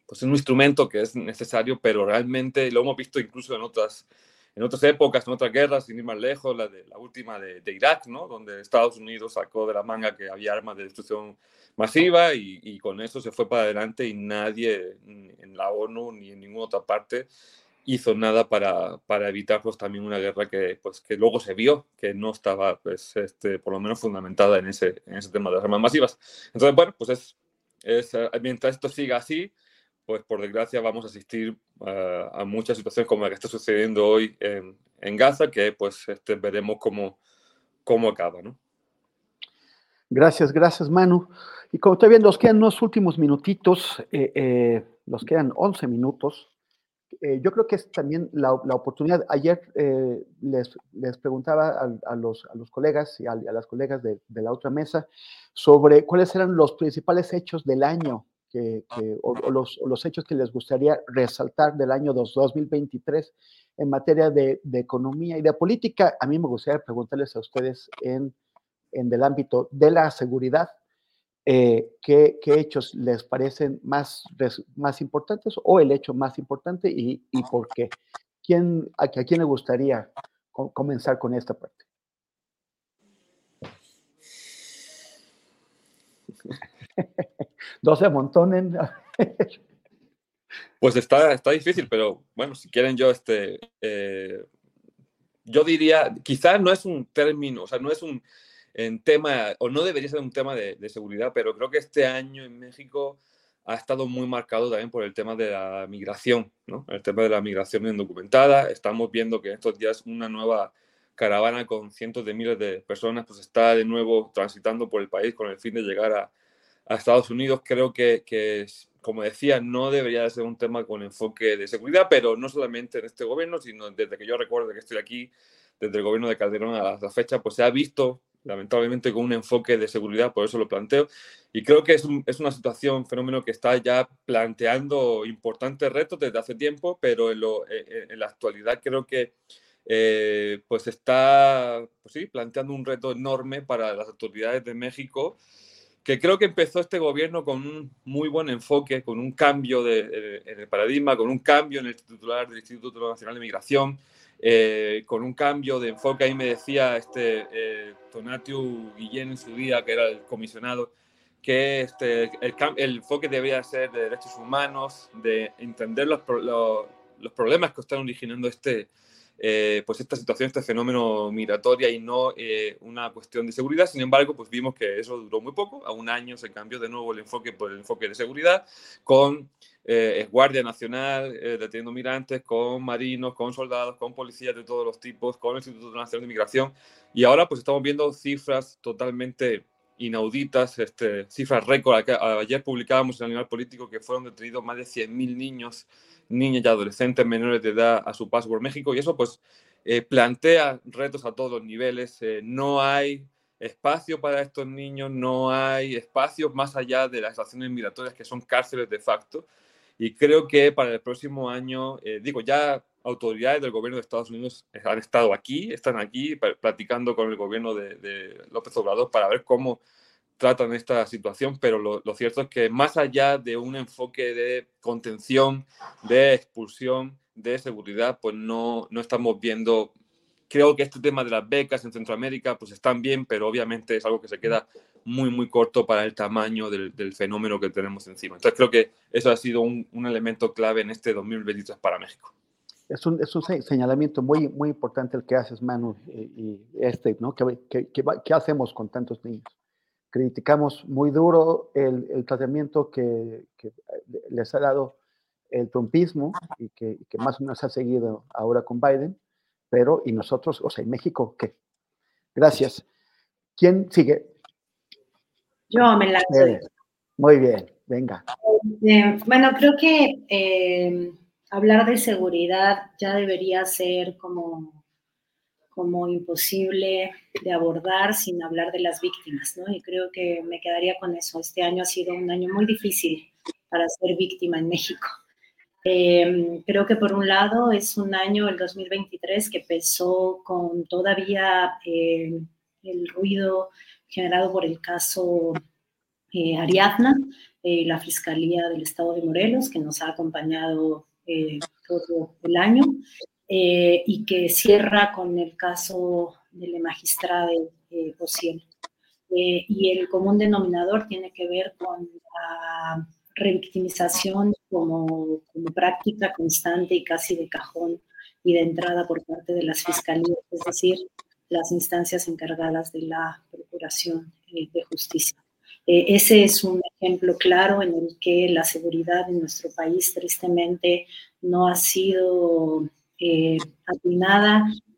pues es un instrumento que es necesario, pero realmente lo hemos visto incluso en otras en otras épocas, en otras guerras, sin ir más lejos, la, de, la última de, Irak, ¿no? donde Estados Unidos sacó de la manga que había armas de destrucción masiva y, y, con eso se fue para adelante y nadie en la ONU ni en ninguna otra parte hizo nada para, para evitar pues, también una guerra que, pues, que luego se vio que no estaba, pues, este, por lo menos fundamentada en ese, en ese tema de las armas masivas. Entonces, bueno, pues es, es mientras esto siga así, pues por desgracia vamos a asistir a muchas situaciones como la que está sucediendo hoy en, en Gaza, que pues este, veremos cómo, cómo acaba, ¿no? Gracias, gracias Manu. Y como estoy viendo, nos quedan unos últimos minutitos, eh, eh, nos quedan 11 minutos. Eh, yo creo que es también la, la oportunidad. Ayer les, les, preguntaba a, a, los, a, los, colegas y a, las colegas de, de, la otra mesa sobre cuáles eran los principales hechos del año que, ah. o, los, los, hechos que les gustaría resaltar del año 2023 en materia de, de, economía y de política. A mí me gustaría preguntarles a ustedes en, en el ámbito de la seguridad, eh, ¿qué, ¿qué, hechos les parecen más, más importantes o el hecho más importante y, y por qué. ¿Quién, a, ¿A quién le gustaría comenzar con esta parte? no se amontonen. pues está, está difícil, pero bueno, si quieren yo, este, eh, yo diría, quizás no es un término, o sea, no es un tema, o no debería ser un tema de, seguridad, pero creo que este año en México ha estado muy marcado también por el tema de la migración, ¿no? El tema de la migración indocumentada. Estamos viendo que en estos días una nueva caravana con cientos de miles de personas pues está de nuevo transitando por el país con el fin de llegar a, a Estados Unidos, creo que, que, como decía, no debería ser un tema con enfoque de seguridad, pero no solamente en este gobierno, sino desde que yo recuerdo que estoy aquí, desde el gobierno de Calderón a la fecha, pues se ha visto lamentablemente con un enfoque de seguridad, por eso lo planteo. Y creo que es, es una situación, un fenómeno que está ya planteando importantes retos desde hace tiempo, pero en, lo, eh, eh, en la actualidad creo que eh, pues está pues sí, planteando un reto enorme para las autoridades de México, que creo que empezó este gobierno con un muy buen enfoque, con un cambio de, en el paradigma, con un cambio en el titular del Instituto Nacional de Migración, eh, con un cambio de enfoque. Ahí me decía este eh, Tonatiuh Guillén en su día, que era el comisionado, que este, el, el enfoque debería ser de derechos humanos, de entender los, los, los problemas que están originando este, eh, pues esta situación, este fenómeno migratorio y no eh, una cuestión de seguridad. Sin embargo, pues vimos que eso duró muy poco. A un año se cambió de nuevo el enfoque por el enfoque de seguridad, con eh, Guardia Nacional deteniendo migrantes, con marinos, con soldados, con policías de todos los tipos, con el Instituto Nacional de Migración. Y ahora pues estamos viendo cifras totalmente inauditas, este, cifras récord. Ayer publicábamos en el Animal Político que fueron detenidos más de 100.000 niños niñas y adolescentes menores de edad a su paso por México y eso pues eh, plantea retos a todos los niveles. Eh, no hay espacio para estos niños, no hay espacios más allá de las estaciones migratorias que son cárceles de facto. Y creo que para el próximo año, eh, digo, ya autoridades del gobierno de Estados Unidos han estado aquí, están aquí platicando con el gobierno de, de López Obrador para ver cómo tratan esta situación, pero lo, cierto es que más allá de un enfoque de contención, de expulsión, de seguridad, pues no, no estamos viendo, creo que este tema de las becas en Centroamérica pues están bien, pero obviamente es algo que se queda muy, muy corto para el tamaño del, fenómeno que tenemos encima. Entonces creo que eso ha sido un, elemento clave en este 2023 para México. Es un, es un, señalamiento muy, muy importante el que haces, Manu, y, este, ¿no? ¿Qué, qué hacemos con tantos niños? Criticamos muy duro el, tratamiento que, les ha dado el trumpismo y que, más o menos ha seguido ahora con Biden, pero y nosotros, o sea, en México, ¿qué? Gracias. ¿Quién sigue? Yo me la Muy bien, venga. Eh, bueno, creo que eh, hablar de seguridad ya debería ser como como imposible de abordar sin hablar de las víctimas, ¿no? Y creo que me quedaría con eso. Este año ha sido un año muy difícil para ser víctima en México. Eh, creo que por un lado es un año, el 2023, que empezó con todavía eh, el ruido generado por el caso eh, Ariadna, la Fiscalía del Estado de Morelos, que nos ha acompañado todo el año. Eh, y que cierra con el caso de la magistrada eh, eh, y el común denominador tiene que ver con la revictimización como, como práctica constante y casi de cajón y de entrada por parte de las fiscalías, es decir, las instancias encargadas de la Procuración eh, de Justicia. ese es un ejemplo claro en el que la seguridad en nuestro país tristemente no ha sido eh,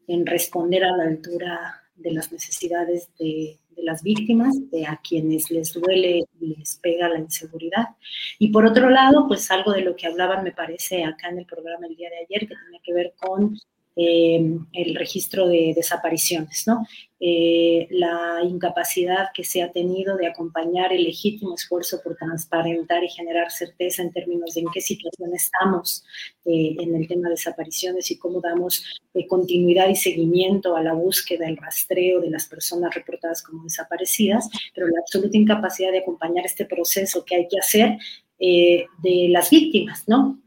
en responder a la altura de las necesidades de, las víctimas, de a quienes les duele y les pega la inseguridad. Y por otro lado, pues algo de lo que hablaban, me parece, acá en el programa el día de ayer, que tenía que ver con eh, el registro de desapariciones, ¿no? Eh, la incapacidad que se ha tenido de acompañar el legítimo esfuerzo por transparentar y generar certeza en términos de en qué situación estamos eh, en el tema de desapariciones y cómo damos continuidad y seguimiento a la búsqueda, el rastreo de las personas reportadas como desaparecidas, pero la absoluta incapacidad de acompañar este proceso que hay que hacer de las víctimas, ¿no?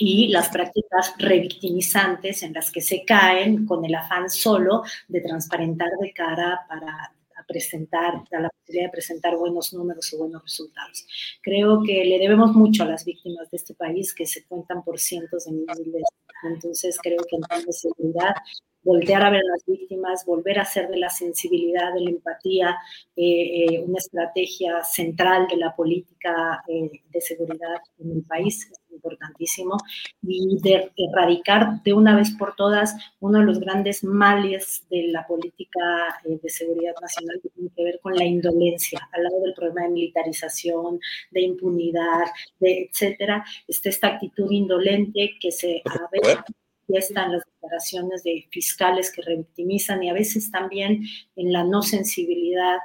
Y las prácticas revictimizantes en las que se caen con el afán solo de transparentar de cara para presentar, a la posibilidad de presentar buenos números o buenos resultados. Creo que le debemos mucho a las víctimas de este país que se cuentan por cientos de miles. Entonces creo que en términos de seguridad voltear a ver a las víctimas, volver a hacer de la sensibilidad, de la empatía, eh, eh, una estrategia central de la política eh, de seguridad en el país, es importantísimo, y de erradicar de una vez por todas uno de los grandes males de la política de seguridad nacional que tiene que ver con la indolencia, al lado del problema de militarización, de impunidad, de etcétera, está esta actitud indolente que se a manifiesta en las declaraciones de fiscales que revictimizan y a veces también en la no sensibilidad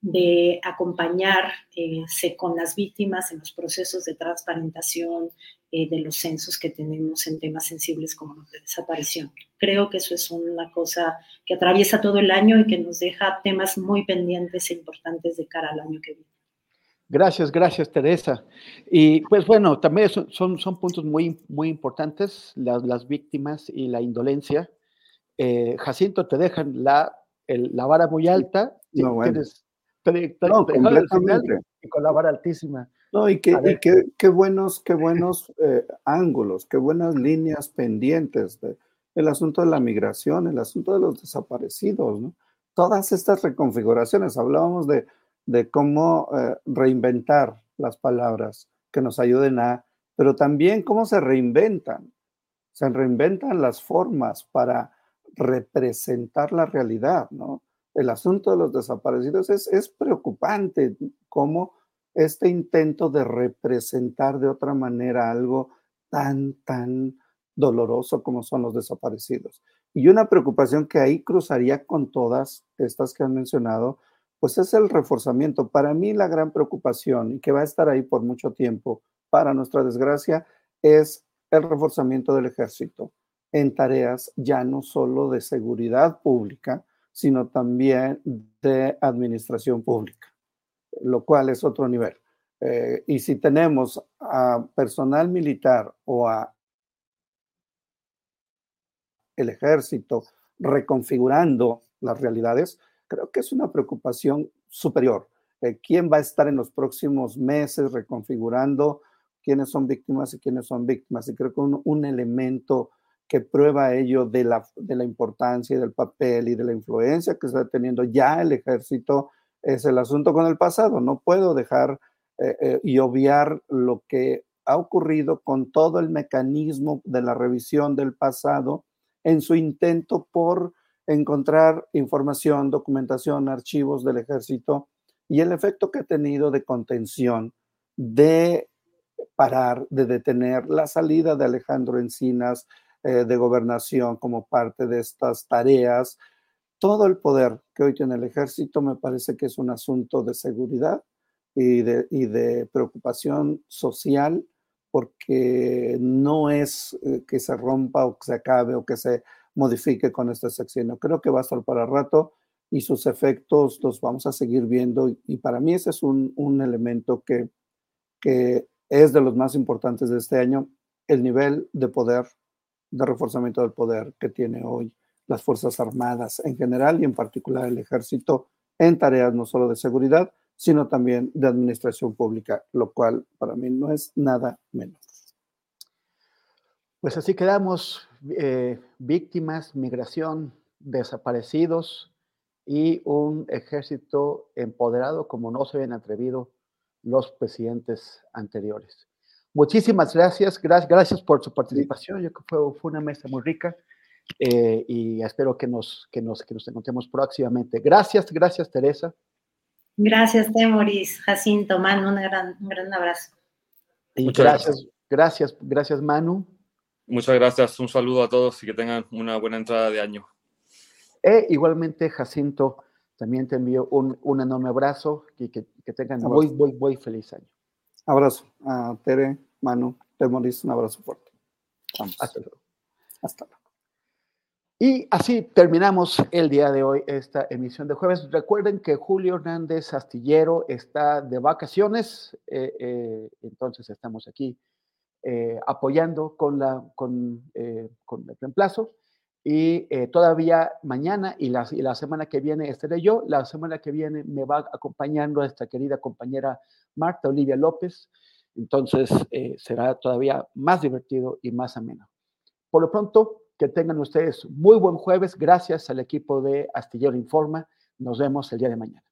de acompañarse con las víctimas en los procesos de transparentación eh, de los censos que tenemos en temas sensibles como los de desaparición. Creo que eso es una cosa que atraviesa todo el año y que nos deja temas muy pendientes e importantes de cara al año que viene. Gracias, gracias Teresa. Y pues bueno, también son, son, puntos muy, muy importantes, las, las víctimas y la indolencia. Eh, Jacinto, te dejan la, la vara muy alta. No, bueno. no, completamente. Y con la vara altísima. No, y qué, y qué, qué buenos, qué buenos eh, ángulos, qué buenas líneas pendientes. De, el asunto de la migración, el asunto de los desaparecidos, ¿no? Todas estas reconfiguraciones, hablábamos de de cómo eh, reinventar las palabras que nos ayuden a, pero también cómo se reinventan. Se reinventan las formas para representar la realidad, ¿no? El asunto de los desaparecidos es, es preocupante, cómo este intento de representar de otra manera algo tan, tan doloroso como son los desaparecidos. Y una preocupación que ahí cruzaría con todas estas que han mencionado, pues es el reforzamiento. Para mí la gran preocupación y que va a estar ahí por mucho tiempo, para nuestra desgracia, es el reforzamiento del ejército en tareas ya no solo de seguridad pública, sino también de administración pública, lo cual es otro nivel. Eh, y si tenemos a personal militar o a el ejército reconfigurando las realidades, creo que es una preocupación superior. Eh, ¿Quién va a estar en los próximos meses reconfigurando quiénes son víctimas y quiénes son víctimas? Y creo que un, elemento que prueba ello de la, de la importancia y del papel y de la influencia que está teniendo ya el ejército es el asunto con el pasado. No puedo dejar eh, eh, y obviar lo que ha ocurrido con todo el mecanismo de la revisión del pasado en su intento por encontrar información, documentación, archivos del ejército y el efecto que ha tenido de contención, de parar, de detener la salida de Alejandro Encinas eh, de gobernación como parte de estas tareas. Todo el poder que hoy tiene el ejército me parece que es un asunto de seguridad y de, preocupación social porque no es eh, que se rompa o que se acabe o que se modifique con este sexenio. Creo que va a estar para rato y sus efectos los vamos a seguir viendo y para mí ese es un, un elemento que, que es de los más importantes de este año, el nivel de poder, de reforzamiento del poder que tiene hoy las Fuerzas Armadas en general y en particular el ejército en tareas no solo de seguridad, sino también de administración pública, lo cual para mí no es nada menos. Pues así quedamos, eh, víctimas, migración, desaparecidos y un ejército empoderado como no se habían atrevido los presidentes anteriores. Muchísimas gracias, gracias, gracias por su participación. Yo creo que fue, una mesa muy rica eh, y espero que nos, que, nos, que nos encontremos próximamente. Gracias, gracias Teresa. Gracias, Temoris, Jacinto, Manu, un gran, un gran abrazo. Muchas gracias, gracias, gracias Manu. Muchas gracias, un saludo a todos y que tengan una buena entrada de año. E igualmente, Jacinto, también te envío un, un enorme abrazo y que, que tengan muy, muy, muy feliz año. Abrazo a Tere, Manu, Temoris, un abrazo fuerte. Vamos. Hasta luego. Hasta luego. Y así terminamos el día de hoy esta emisión de jueves. Recuerden que Julio Hernández Astillero está de vacaciones, eh, eh, entonces estamos aquí eh, apoyando eh, con, el reemplazo. Y eh, todavía mañana y la, y la, semana que viene estaré yo. La semana que viene me va acompañando esta querida compañera Marta Olivia López. Entonces será todavía más divertido y más ameno. Por lo pronto, que tengan ustedes muy buen jueves. Gracias al equipo de Astillero Informa. Nos vemos el día de mañana.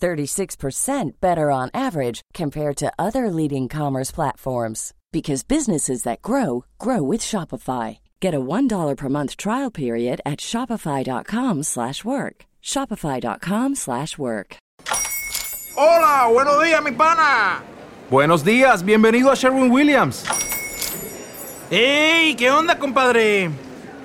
36% better on average compared to other leading commerce platforms because businesses that grow grow with Shopify. Get a $1 per month trial period at shopify.com/work. shopify.com/work. Hola, buenos días, mi pana. Buenos días, bienvenido a Sherwin Williams. ¡Ey! ¿Qué onda, compadre?